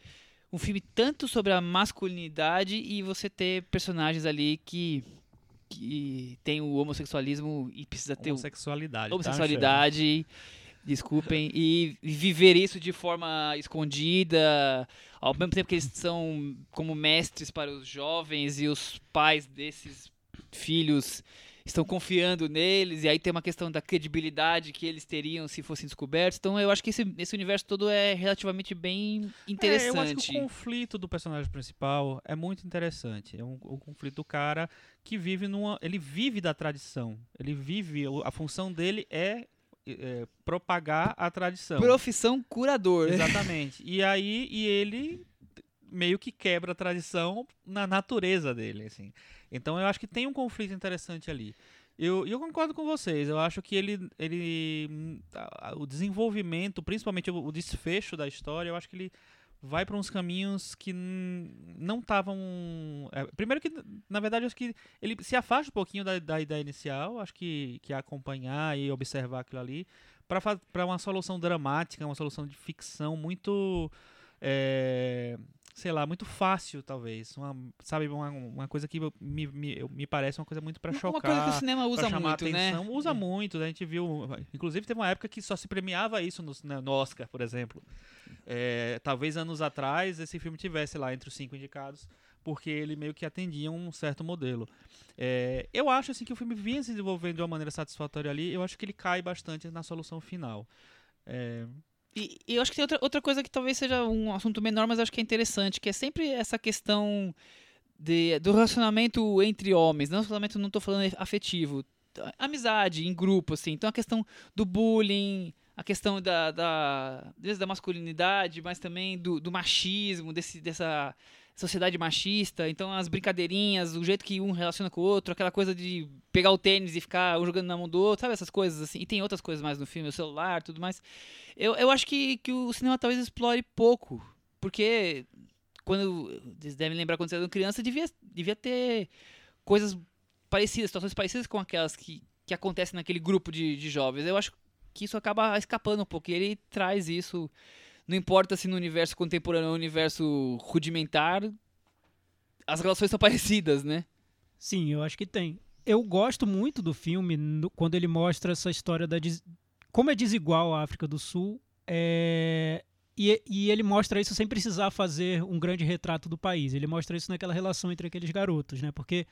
um filme tanto sobre a masculinidade e você ter personagens ali que que tem o homossexualismo e precisa ter o Homossexualidade. tá, homossexualidade, desculpem, e viver isso de forma escondida, ao mesmo tempo que eles são como mestres para os jovens e os pais desses filhos estão confiando neles, e aí tem uma questão da credibilidade que eles teriam se fossem descobertos. Então eu acho que esse, esse universo todo é relativamente bem interessante. É, eu acho que o conflito do personagem principal é muito interessante. É um, o conflito do cara que vive numa. Ele vive da tradição. Ele vive. A função dele é, é, propagar a tradição. Profissão curador. Exatamente. E aí, e ele meio que quebra a tradição na natureza dele, assim. Então eu acho que tem um conflito interessante ali. Eu, eu concordo com vocês. Eu acho que ele, ele o desenvolvimento, principalmente o desfecho da história, eu acho que ele vai para uns caminhos que não estavam. é, primeiro que, na verdade, acho que ele se afasta um pouquinho da, da ideia inicial. Acho que, que é acompanhar e observar aquilo ali para uma solução dramática, uma solução de ficção muito. é, sei lá, muito fácil, talvez. Uma, sabe, uma, uma coisa que me, me, me parece uma coisa muito para chocar. Uma coisa que o cinema usa chamar muito, né? atenção. Usa muito, né? a gente viu. Inclusive, teve uma época que só se premiava isso no, né, no Oscar, por exemplo. É, talvez anos atrás esse filme tivesse lá entre os cinco indicados, porque ele meio que atendia um certo modelo. É, eu acho assim que o filme vinha se desenvolvendo de uma maneira satisfatória ali. Eu acho que ele cai bastante na solução final. É, E, e eu acho que tem outra, outra coisa que talvez seja um assunto menor, mas acho que é interessante, que é sempre essa questão de, do relacionamento entre homens. Não relacionamento, não estou falando afetivo. Amizade, em grupo, assim. Então a questão do bullying, a questão da, da, da masculinidade, mas também do, do machismo, desse, dessa sociedade machista. Então as brincadeirinhas, o jeito que um relaciona com o outro, aquela coisa de pegar o tênis e ficar um jogando na mão do outro, sabe essas coisas assim. E tem outras coisas mais no filme, o celular, tudo mais. Eu, eu acho que, que o cinema talvez explore pouco, porque quando vocês devem lembrar quando você era criança, devia, devia ter coisas parecidas, situações parecidas com aquelas que, que acontecem naquele grupo de, de jovens. Eu acho que isso acaba escapando um pouco. E ele traz isso, não importa se no universo contemporâneo ou no universo rudimentar, as relações são parecidas, né? Sim, eu acho que tem. eu gosto muito do filme no- quando ele mostra essa história da des- como é desigual a África do Sul. é, E, e ele mostra isso sem precisar fazer um grande retrato do país. Ele mostra isso naquela relação entre aqueles garotos, né? Porque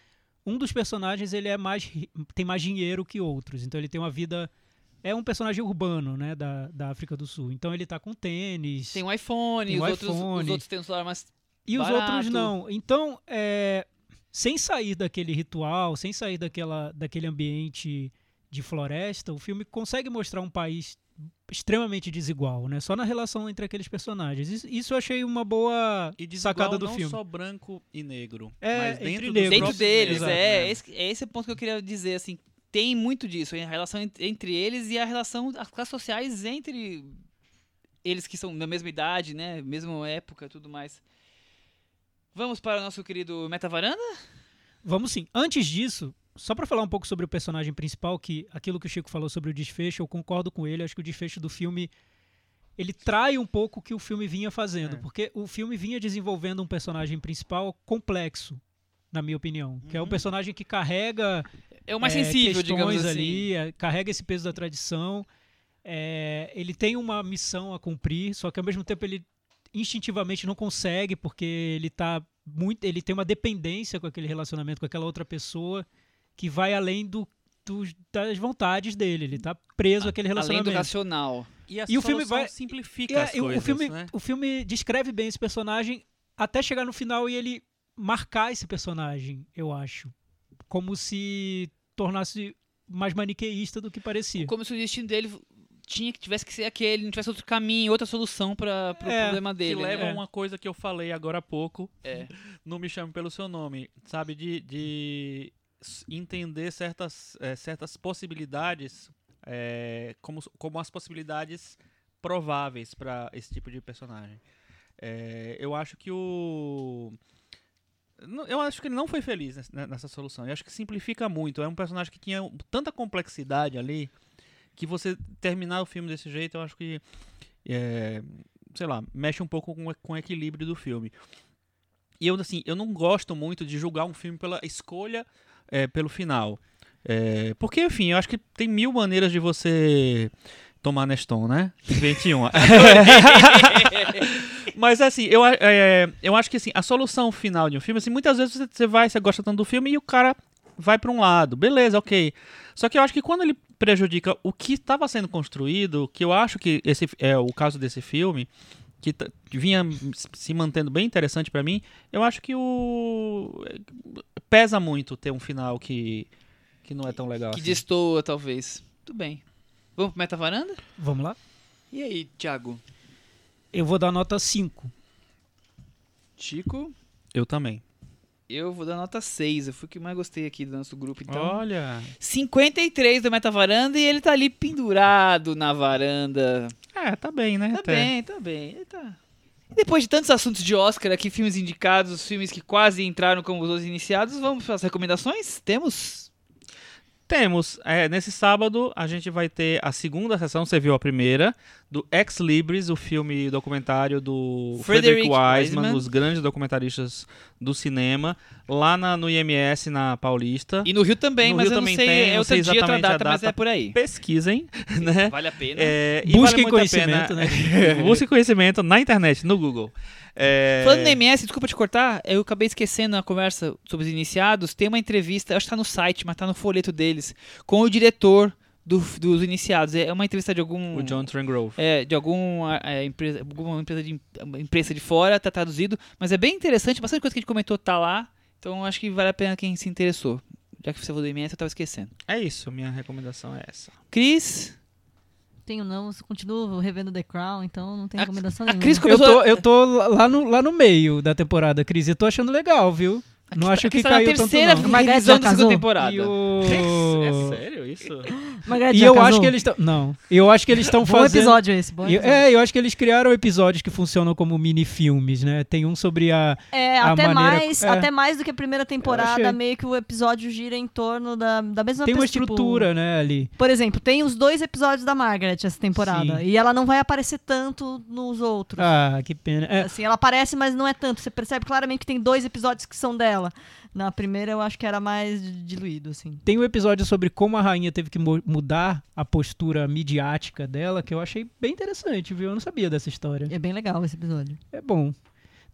um dos personagens ele é mais tem mais dinheiro que outros, então ele tem uma vida é um personagem urbano, né, da, da África do Sul. Então ele tá com tênis. Tem um iPhone, Tem os, um outros, iPhone. os outros têm um celular mais. E os barato. outros não. Então, é, sem sair daquele ritual, sem sair daquela, daquele ambiente de floresta, o filme consegue mostrar um país extremamente desigual, né? Só na relação entre aqueles personagens. Isso, isso eu achei uma boa E desigual sacada do não filme. só branco e negro, É, mas entre dentro, dos negros. Dentro deles, negros, é, né? esse, é esse o ponto que eu queria dizer, assim. Tem muito disso, a relação en- entre eles e a relação, as classes sociais entre eles que são da mesma idade, né? Mesma época tudo mais. Vamos para o nosso querido Metavaranda? Vamos sim. Antes disso, só pra falar um pouco sobre o personagem principal, que aquilo que o Chico falou sobre o desfecho, eu concordo com ele. Acho que o desfecho do filme ele trai um pouco o que o filme vinha fazendo, É. porque o filme vinha desenvolvendo um personagem principal complexo, na minha opinião, que é um Uhum. personagem que carrega É o mais é, sensível, digamos assim. ali, é, carrega esse peso da tradição. é, ele tem uma missão a cumprir, só que ao mesmo tempo ele instintivamente não consegue porque ele tá muito, ele tem uma dependência com aquele relacionamento com aquela outra pessoa que vai além do, dos- das vontades dele. Ele tá preso àquele Além do relacionamento. racional. E, a E o filme vai- simplifica É, as o- coisas, o, filme, né? o filme descreve bem esse personagem até chegar no final e ele marcar esse personagem, eu acho. Como se tornasse mais maniqueísta do que parecia. Como se o destino dele tinha que tivesse que ser aquele, não tivesse outro caminho, outra solução para o É, problema Que dele. leva né? a uma coisa que eu falei agora há pouco, É. não me chame pelo seu nome, sabe? De, de entender certas, eh, certas possibilidades eh, como, como as possibilidades prováveis para esse tipo de personagem. Eu acho que o. Eu acho que ele não foi feliz nessa, né, nessa solução. Eu acho que simplifica muito. É um personagem que tinha tanta complexidade ali que você terminar o filme desse jeito, eu acho que. eh, sei lá, mexe um pouco com, o- com o equilíbrio do filme. E eu, assim, eu não gosto muito de julgar um filme pela escolha é, pelo final. É, porque, enfim, eu acho que tem mil maneiras de você tomar Neston, né? Invente uma. Mas, assim, eu, é, eu acho que, assim, a solução final de um filme, assim, muitas vezes você, você vai, você gosta tanto do filme e o cara vai pra um lado. Beleza, ok. Só que eu acho que quando ele prejudica o que estava sendo construído, que eu acho que esse é o caso desse filme, que vinha se mantendo bem interessante pra mim, eu acho que o pesa muito ter um final que que não é tão legal Que assim. destoa, talvez. Tudo bem. Vamos pro Metavaranda? Vamos lá? E aí, Thiago? Eu vou dar nota 5. Chico? Eu também. Eu vou dar nota 6. Eu fui o que mais gostei aqui do nosso grupo, então. Olha, 53 do Metavaranda e ele tá ali pendurado na varanda. é, tá bem, né? Tá até. bem, tá bem. Ele tá. E depois de tantos assuntos de Oscar aqui, filmes indicados, filmes que quase entraram como os outros iniciados, vamos para as recomendações? Temos? Temos, é, nesse sábado a gente vai ter a segunda sessão, você viu a primeira, do Ex Libris, o filme documentário do Frederick Frederick Wiseman, Wiseman. dos grandes documentaristas do cinema, lá na, no IMS na Paulista. E no Rio também, No mas Rio eu não também sei, tem, é não outro sei dia, outra exatamente a data, mas data. é por aí. Pesquisem, né? Vale a pena. É, Busquem vale a conhecimento, pena. né? Busquem conhecimento na internet, no Google. É, Falando no MS, desculpa te cortar, eu acabei esquecendo na conversa sobre os iniciados. Tem uma entrevista, acho que tá no site, mas tá no folheto deles, com o diretor do- dos iniciados. É uma entrevista de algum. O John Trangrove. É, de alguma é, empresa, alguma empresa de, uma imprensa de fora, tá traduzido. Mas é bem interessante, bastante coisa que a gente comentou tá lá. Então acho que vale a pena quem se interessou. Já que você falou do MS, eu tava esquecendo. É isso, minha recomendação é essa. Cris. Tenho não, eu continuo revendo The Crown, então não tem A- recomendação a nenhuma. Cris Eu começou. tô, eu tô lá no, lá no meio da temporada, Cris. Eu tô achando legal, viu? Não acho que caiu tanto, terceira não. Já da segunda temporada. E o... É sério isso? Margaret E eu casou? acho que eles estão. Não. Eu acho que eles estão Bom fazendo. episódio esse, bom episódio. É, eu acho que eles criaram episódios que funcionam como mini-filmes, né? Tem um sobre a. É, a até, maneira- mais, é. até mais do que a primeira temporada, achei. meio que o episódio gira em torno da, da mesma Tem uma tipo, estrutura, né, ali. Por exemplo, tem os dois episódios da Margaret essa temporada. Sim. E ela não vai aparecer tanto nos outros. Ah, que pena. É, Assim, ela aparece, mas não é tanto. Você percebe claramente que tem dois episódios que são dela. Dela. Na primeira eu acho que era mais diluído, assim. Tem um episódio sobre como a rainha teve que mu- mudar a postura midiática dela, que eu achei bem interessante, viu? Eu não sabia dessa história. É bem legal esse episódio. É bom.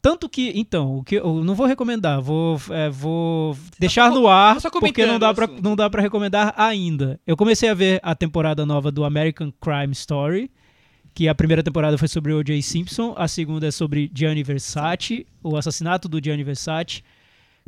Tanto que, então, o que eu não vou recomendar, vou, é, vou deixar co- no ar, porque não dá, pra, assunto. não dá pra recomendar ainda. Eu comecei a ver a temporada nova do American Crime Story, que a primeira temporada foi sobre o O.J. Simpson, a segunda é sobre Gianni Versace, o assassinato do Gianni Versace.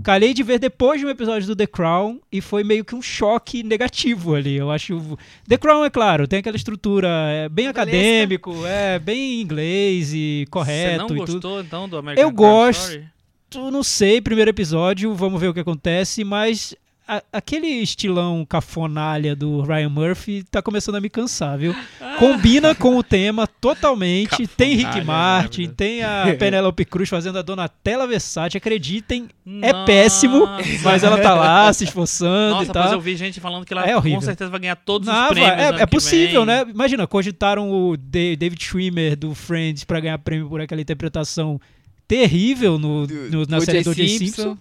Calhei de ver depois de um episódio do The Crown e foi meio que um choque negativo ali. Eu acho. The Crown, é claro, tem aquela estrutura é, bem Novelesca. acadêmico, é bem inglês e correto Você não e tudo. gostou, então, do American Eu Crime gosto. Story? Tu não sei, primeiro episódio, vamos ver o que acontece, mas a- aquele estilão cafonalha do Ryan Murphy tá começando a me cansar, viu? Combina com o tema totalmente. tem Rick Cafonalha, Martin, maravilhoso. tem a Penelope Cruz fazendo a Donatella Versace, acreditem, é Nossa. péssimo, mas ela tá lá se esforçando Nossa, e tal. eu vi gente falando que ela É com certeza vai ganhar todos Não, os prêmios. é, é possível, vem. né? Imagina, cogitaram o Da- David Schwimmer do Friends pra ganhar prêmio por aquela interpretação terrível no, no- na O série do. Simpson. Simpson.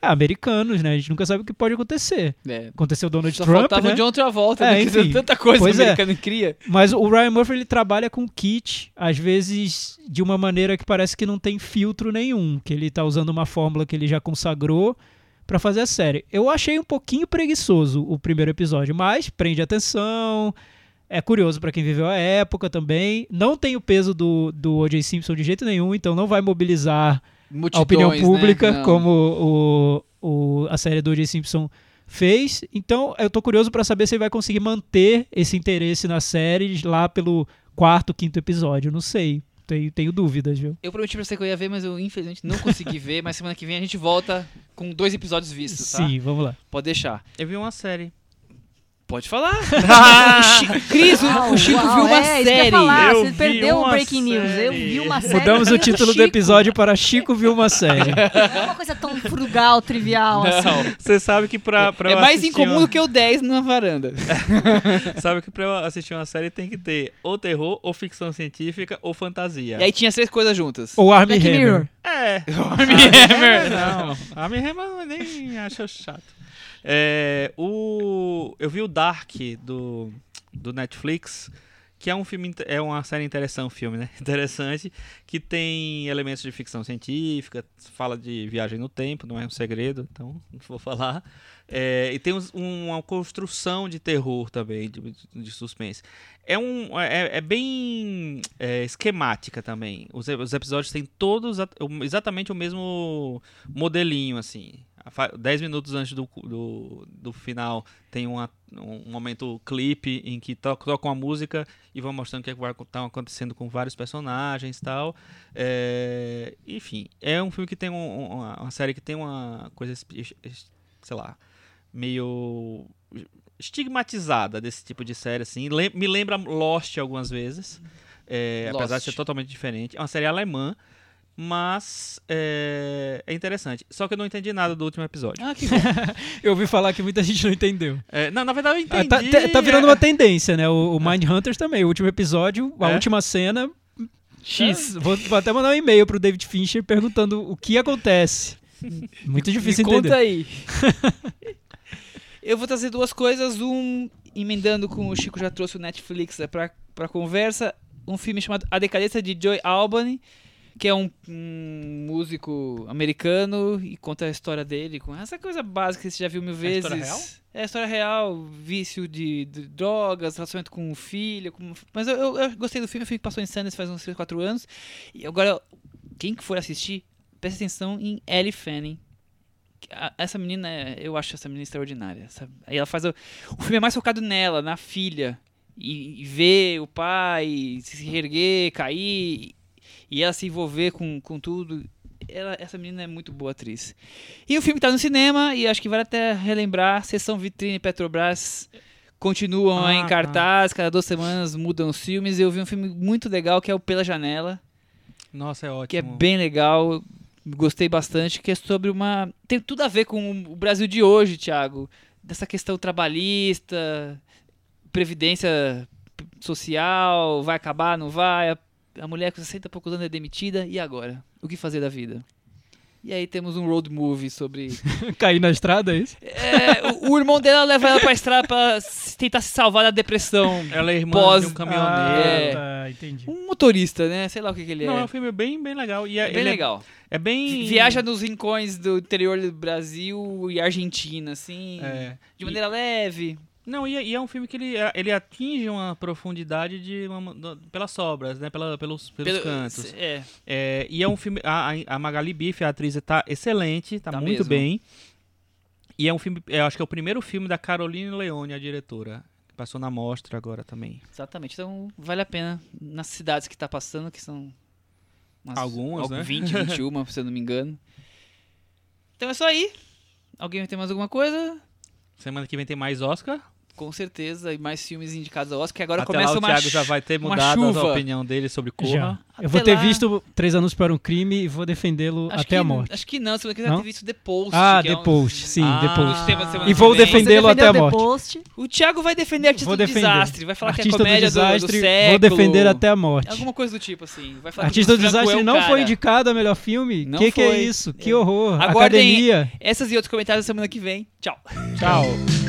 Americanos, né? A gente nunca sabe o que pode acontecer. É. Aconteceu o Donald Só Trump, faltava né? o John Travolta, É, né? Que enfim. tanta coisa Pois que o é. americano cria. Mas o Ryan Murphy ele trabalha com kit, às vezes de uma maneira que parece que não tem filtro nenhum, que ele tá usando uma fórmula que ele já consagrou pra fazer a série. Eu achei um pouquinho preguiçoso o primeiro episódio, mas prende atenção. É curioso pra quem viveu a época também. Não tem o peso do, do O.J. Simpson de jeito nenhum, então não vai mobilizar a opinião Multidões, pública, né? Como o, o- a série do O.J. Simpson fez. Então, eu tô curioso pra saber se ele vai conseguir manter esse interesse na série lá pelo quarto, quinto episódio. Não sei. Tenho, tenho dúvidas, viu? Eu prometi pra você que eu ia ver, mas eu infelizmente não consegui ver. Mas semana que vem a gente volta com dois episódios vistos, tá? Sim, vamos lá. Pode deixar. Eu vi uma série. Pode falar. o Chico, Cris, o- Chico uau, viu uma é, série. falar, Eu você perdeu o Breaking News. Eu série. vi uma série. Mudamos o título do episódio para Chico viu uma série. Não é uma coisa tão frugal, trivial assim. Não. Você sabe que pra, pra É eu mais assistir incomum uma- do que o 10 na varanda. Sabe que pra eu assistir uma série tem que ter ou terror, ou ficção científica, ou fantasia. E aí tinha as três coisas juntas. Ou Army Hammer. Mirror. É. Hammer. Não, a minha irmã nem acha chato. É, o, eu vi o Dark do, do Netflix, que é um filme, é uma série interessante, um filme, né? Interessante, que tem elementos de ficção científica, fala de viagem no tempo, não é um segredo, então não vou falar. É, e tem uns- uma construção de terror também, de, de suspense. É, um, é, é bem é, esquemática também. Os, os episódios têm todos exatamente o mesmo modelinho, assim. A fa- Dez minutos antes do, do, do final tem uma- um momento clipe em que to, toca uma música e vão mostrando o que, é que vai estar acontecendo com vários personagens e tal. É, enfim, é um filme que tem um- um- uma, uma série que tem uma coisa, sei lá, meio estigmatizada desse tipo de série, assim. Me lembra Lost algumas vezes, é, apesar de ser totalmente diferente. É uma série alemã, mas é, é interessante. Só que eu não entendi nada do último episódio. Ah, que bom. Eu ouvi falar que muita gente não entendeu. É, não, na verdade eu Ah, entendi. tá, tá- tá virando é, uma tendência, né? O, o Mindhunters também. O último episódio, a É? última cena. X. Vou, vou até mandar um e-mail pro David Fincher perguntando o que acontece. Muito difícil Me entender. conta aí. Eu vou trazer duas coisas. Um, emendando com o Chico já trouxe o Netflix é, pra, pra conversa. Um filme chamado A Decadência de Joy Albany, que é um, um músico americano e conta a história dele com essa coisa básica que você já viu mil vezes. história real? É a história real, vício de, de drogas, relacionamento com o filho. com- Mas eu, eu- eu gostei do filme, o filme passou em Sundance faz uns 3, 4 anos. E agora, quem que for assistir, preste atenção em Ellie Fanning. A- Essa menina, é- eu acho essa menina extraordinária. Aí ela faz. O, o filme é mais focado nela, na filha. E, e ver o pai se reerguer, cair. E ela se envolver com, com tudo. Ela- essa menina é muito boa atriz. E o filme tá no cinema, e acho que vale até relembrar: Sessão Vitrine Petrobras continuam Ah, em tá. cartaz, cada duas semanas mudam os filmes. Eu vi um filme muito legal que é o Pela Janela Nossa, é ótimo. que é bem legal. Gostei bastante, que é sobre uma. Tem tudo a ver com o Brasil de hoje, Thiago. Dessa questão trabalhista, previdência social, vai acabar, não vai. A, mulher com 60 e poucos anos é demitida, e agora? O que fazer da vida? E aí temos um road movie sobre. Cair na estrada, é isso? É, o, o irmão dela leva ela pra estrada pra tentar se salvar da depressão. Ela é irmã Pós- de um caminhoneiro. Ah, É. tá, entendi. Um motorista, né? Sei lá o que, que ele é. Não, é um filme bem, bem legal. E é, É bem ele é- legal. É, bem. Viaja nos rincões do interior do Brasil e Argentina, assim. É. De maneira leve. Não, e, é- e é um filme que ele, ele atinge uma profundidade de uma- pelas sobras, né? Pela, pelos, pelos Pelo- cantos. É. É, e é um filme. A, a- Magali Biff, a atriz, tá excelente, tá, Tá muito mesmo. bem. E é um filme. Eu acho que é o primeiro filme da Caroline Leone, a diretora. Que passou na mostra agora também. Exatamente. Então vale a pena nas cidades que tá passando, que são. umas- Algumas, né? 20, 21, se eu não me engano. Então é só aí. Alguém tem mais alguma coisa? Semana que vem tem mais Oscar. Com certeza. E mais filmes indicados ao Oscar. Que agora Até começa lá o uma. Thiago já vai ter mudado a opinião dele sobre Corra. Eu vou ter lá- visto Três Anos para um Crime e vou defendê-lo até que, a morte. Acho que não, se você quiser Não? ter visto The Post. Ah, que é The um- Post, sim, Ah. The Post. E vou defendê-lo até a morte. Post. O Thiago vai defender Artista Vou do defender. Desastre. Vai falar Artista que é comédia do do, do Desastre, século. vou defender até a morte. Alguma coisa do tipo, assim. Vai falar Artista que do o é Desastre não cara. foi indicado a melhor filme? Não que que é foi. isso? Que É. horror. Aguardem Academia. Essas e outros comentários semana que vem. Tchau. Tchau.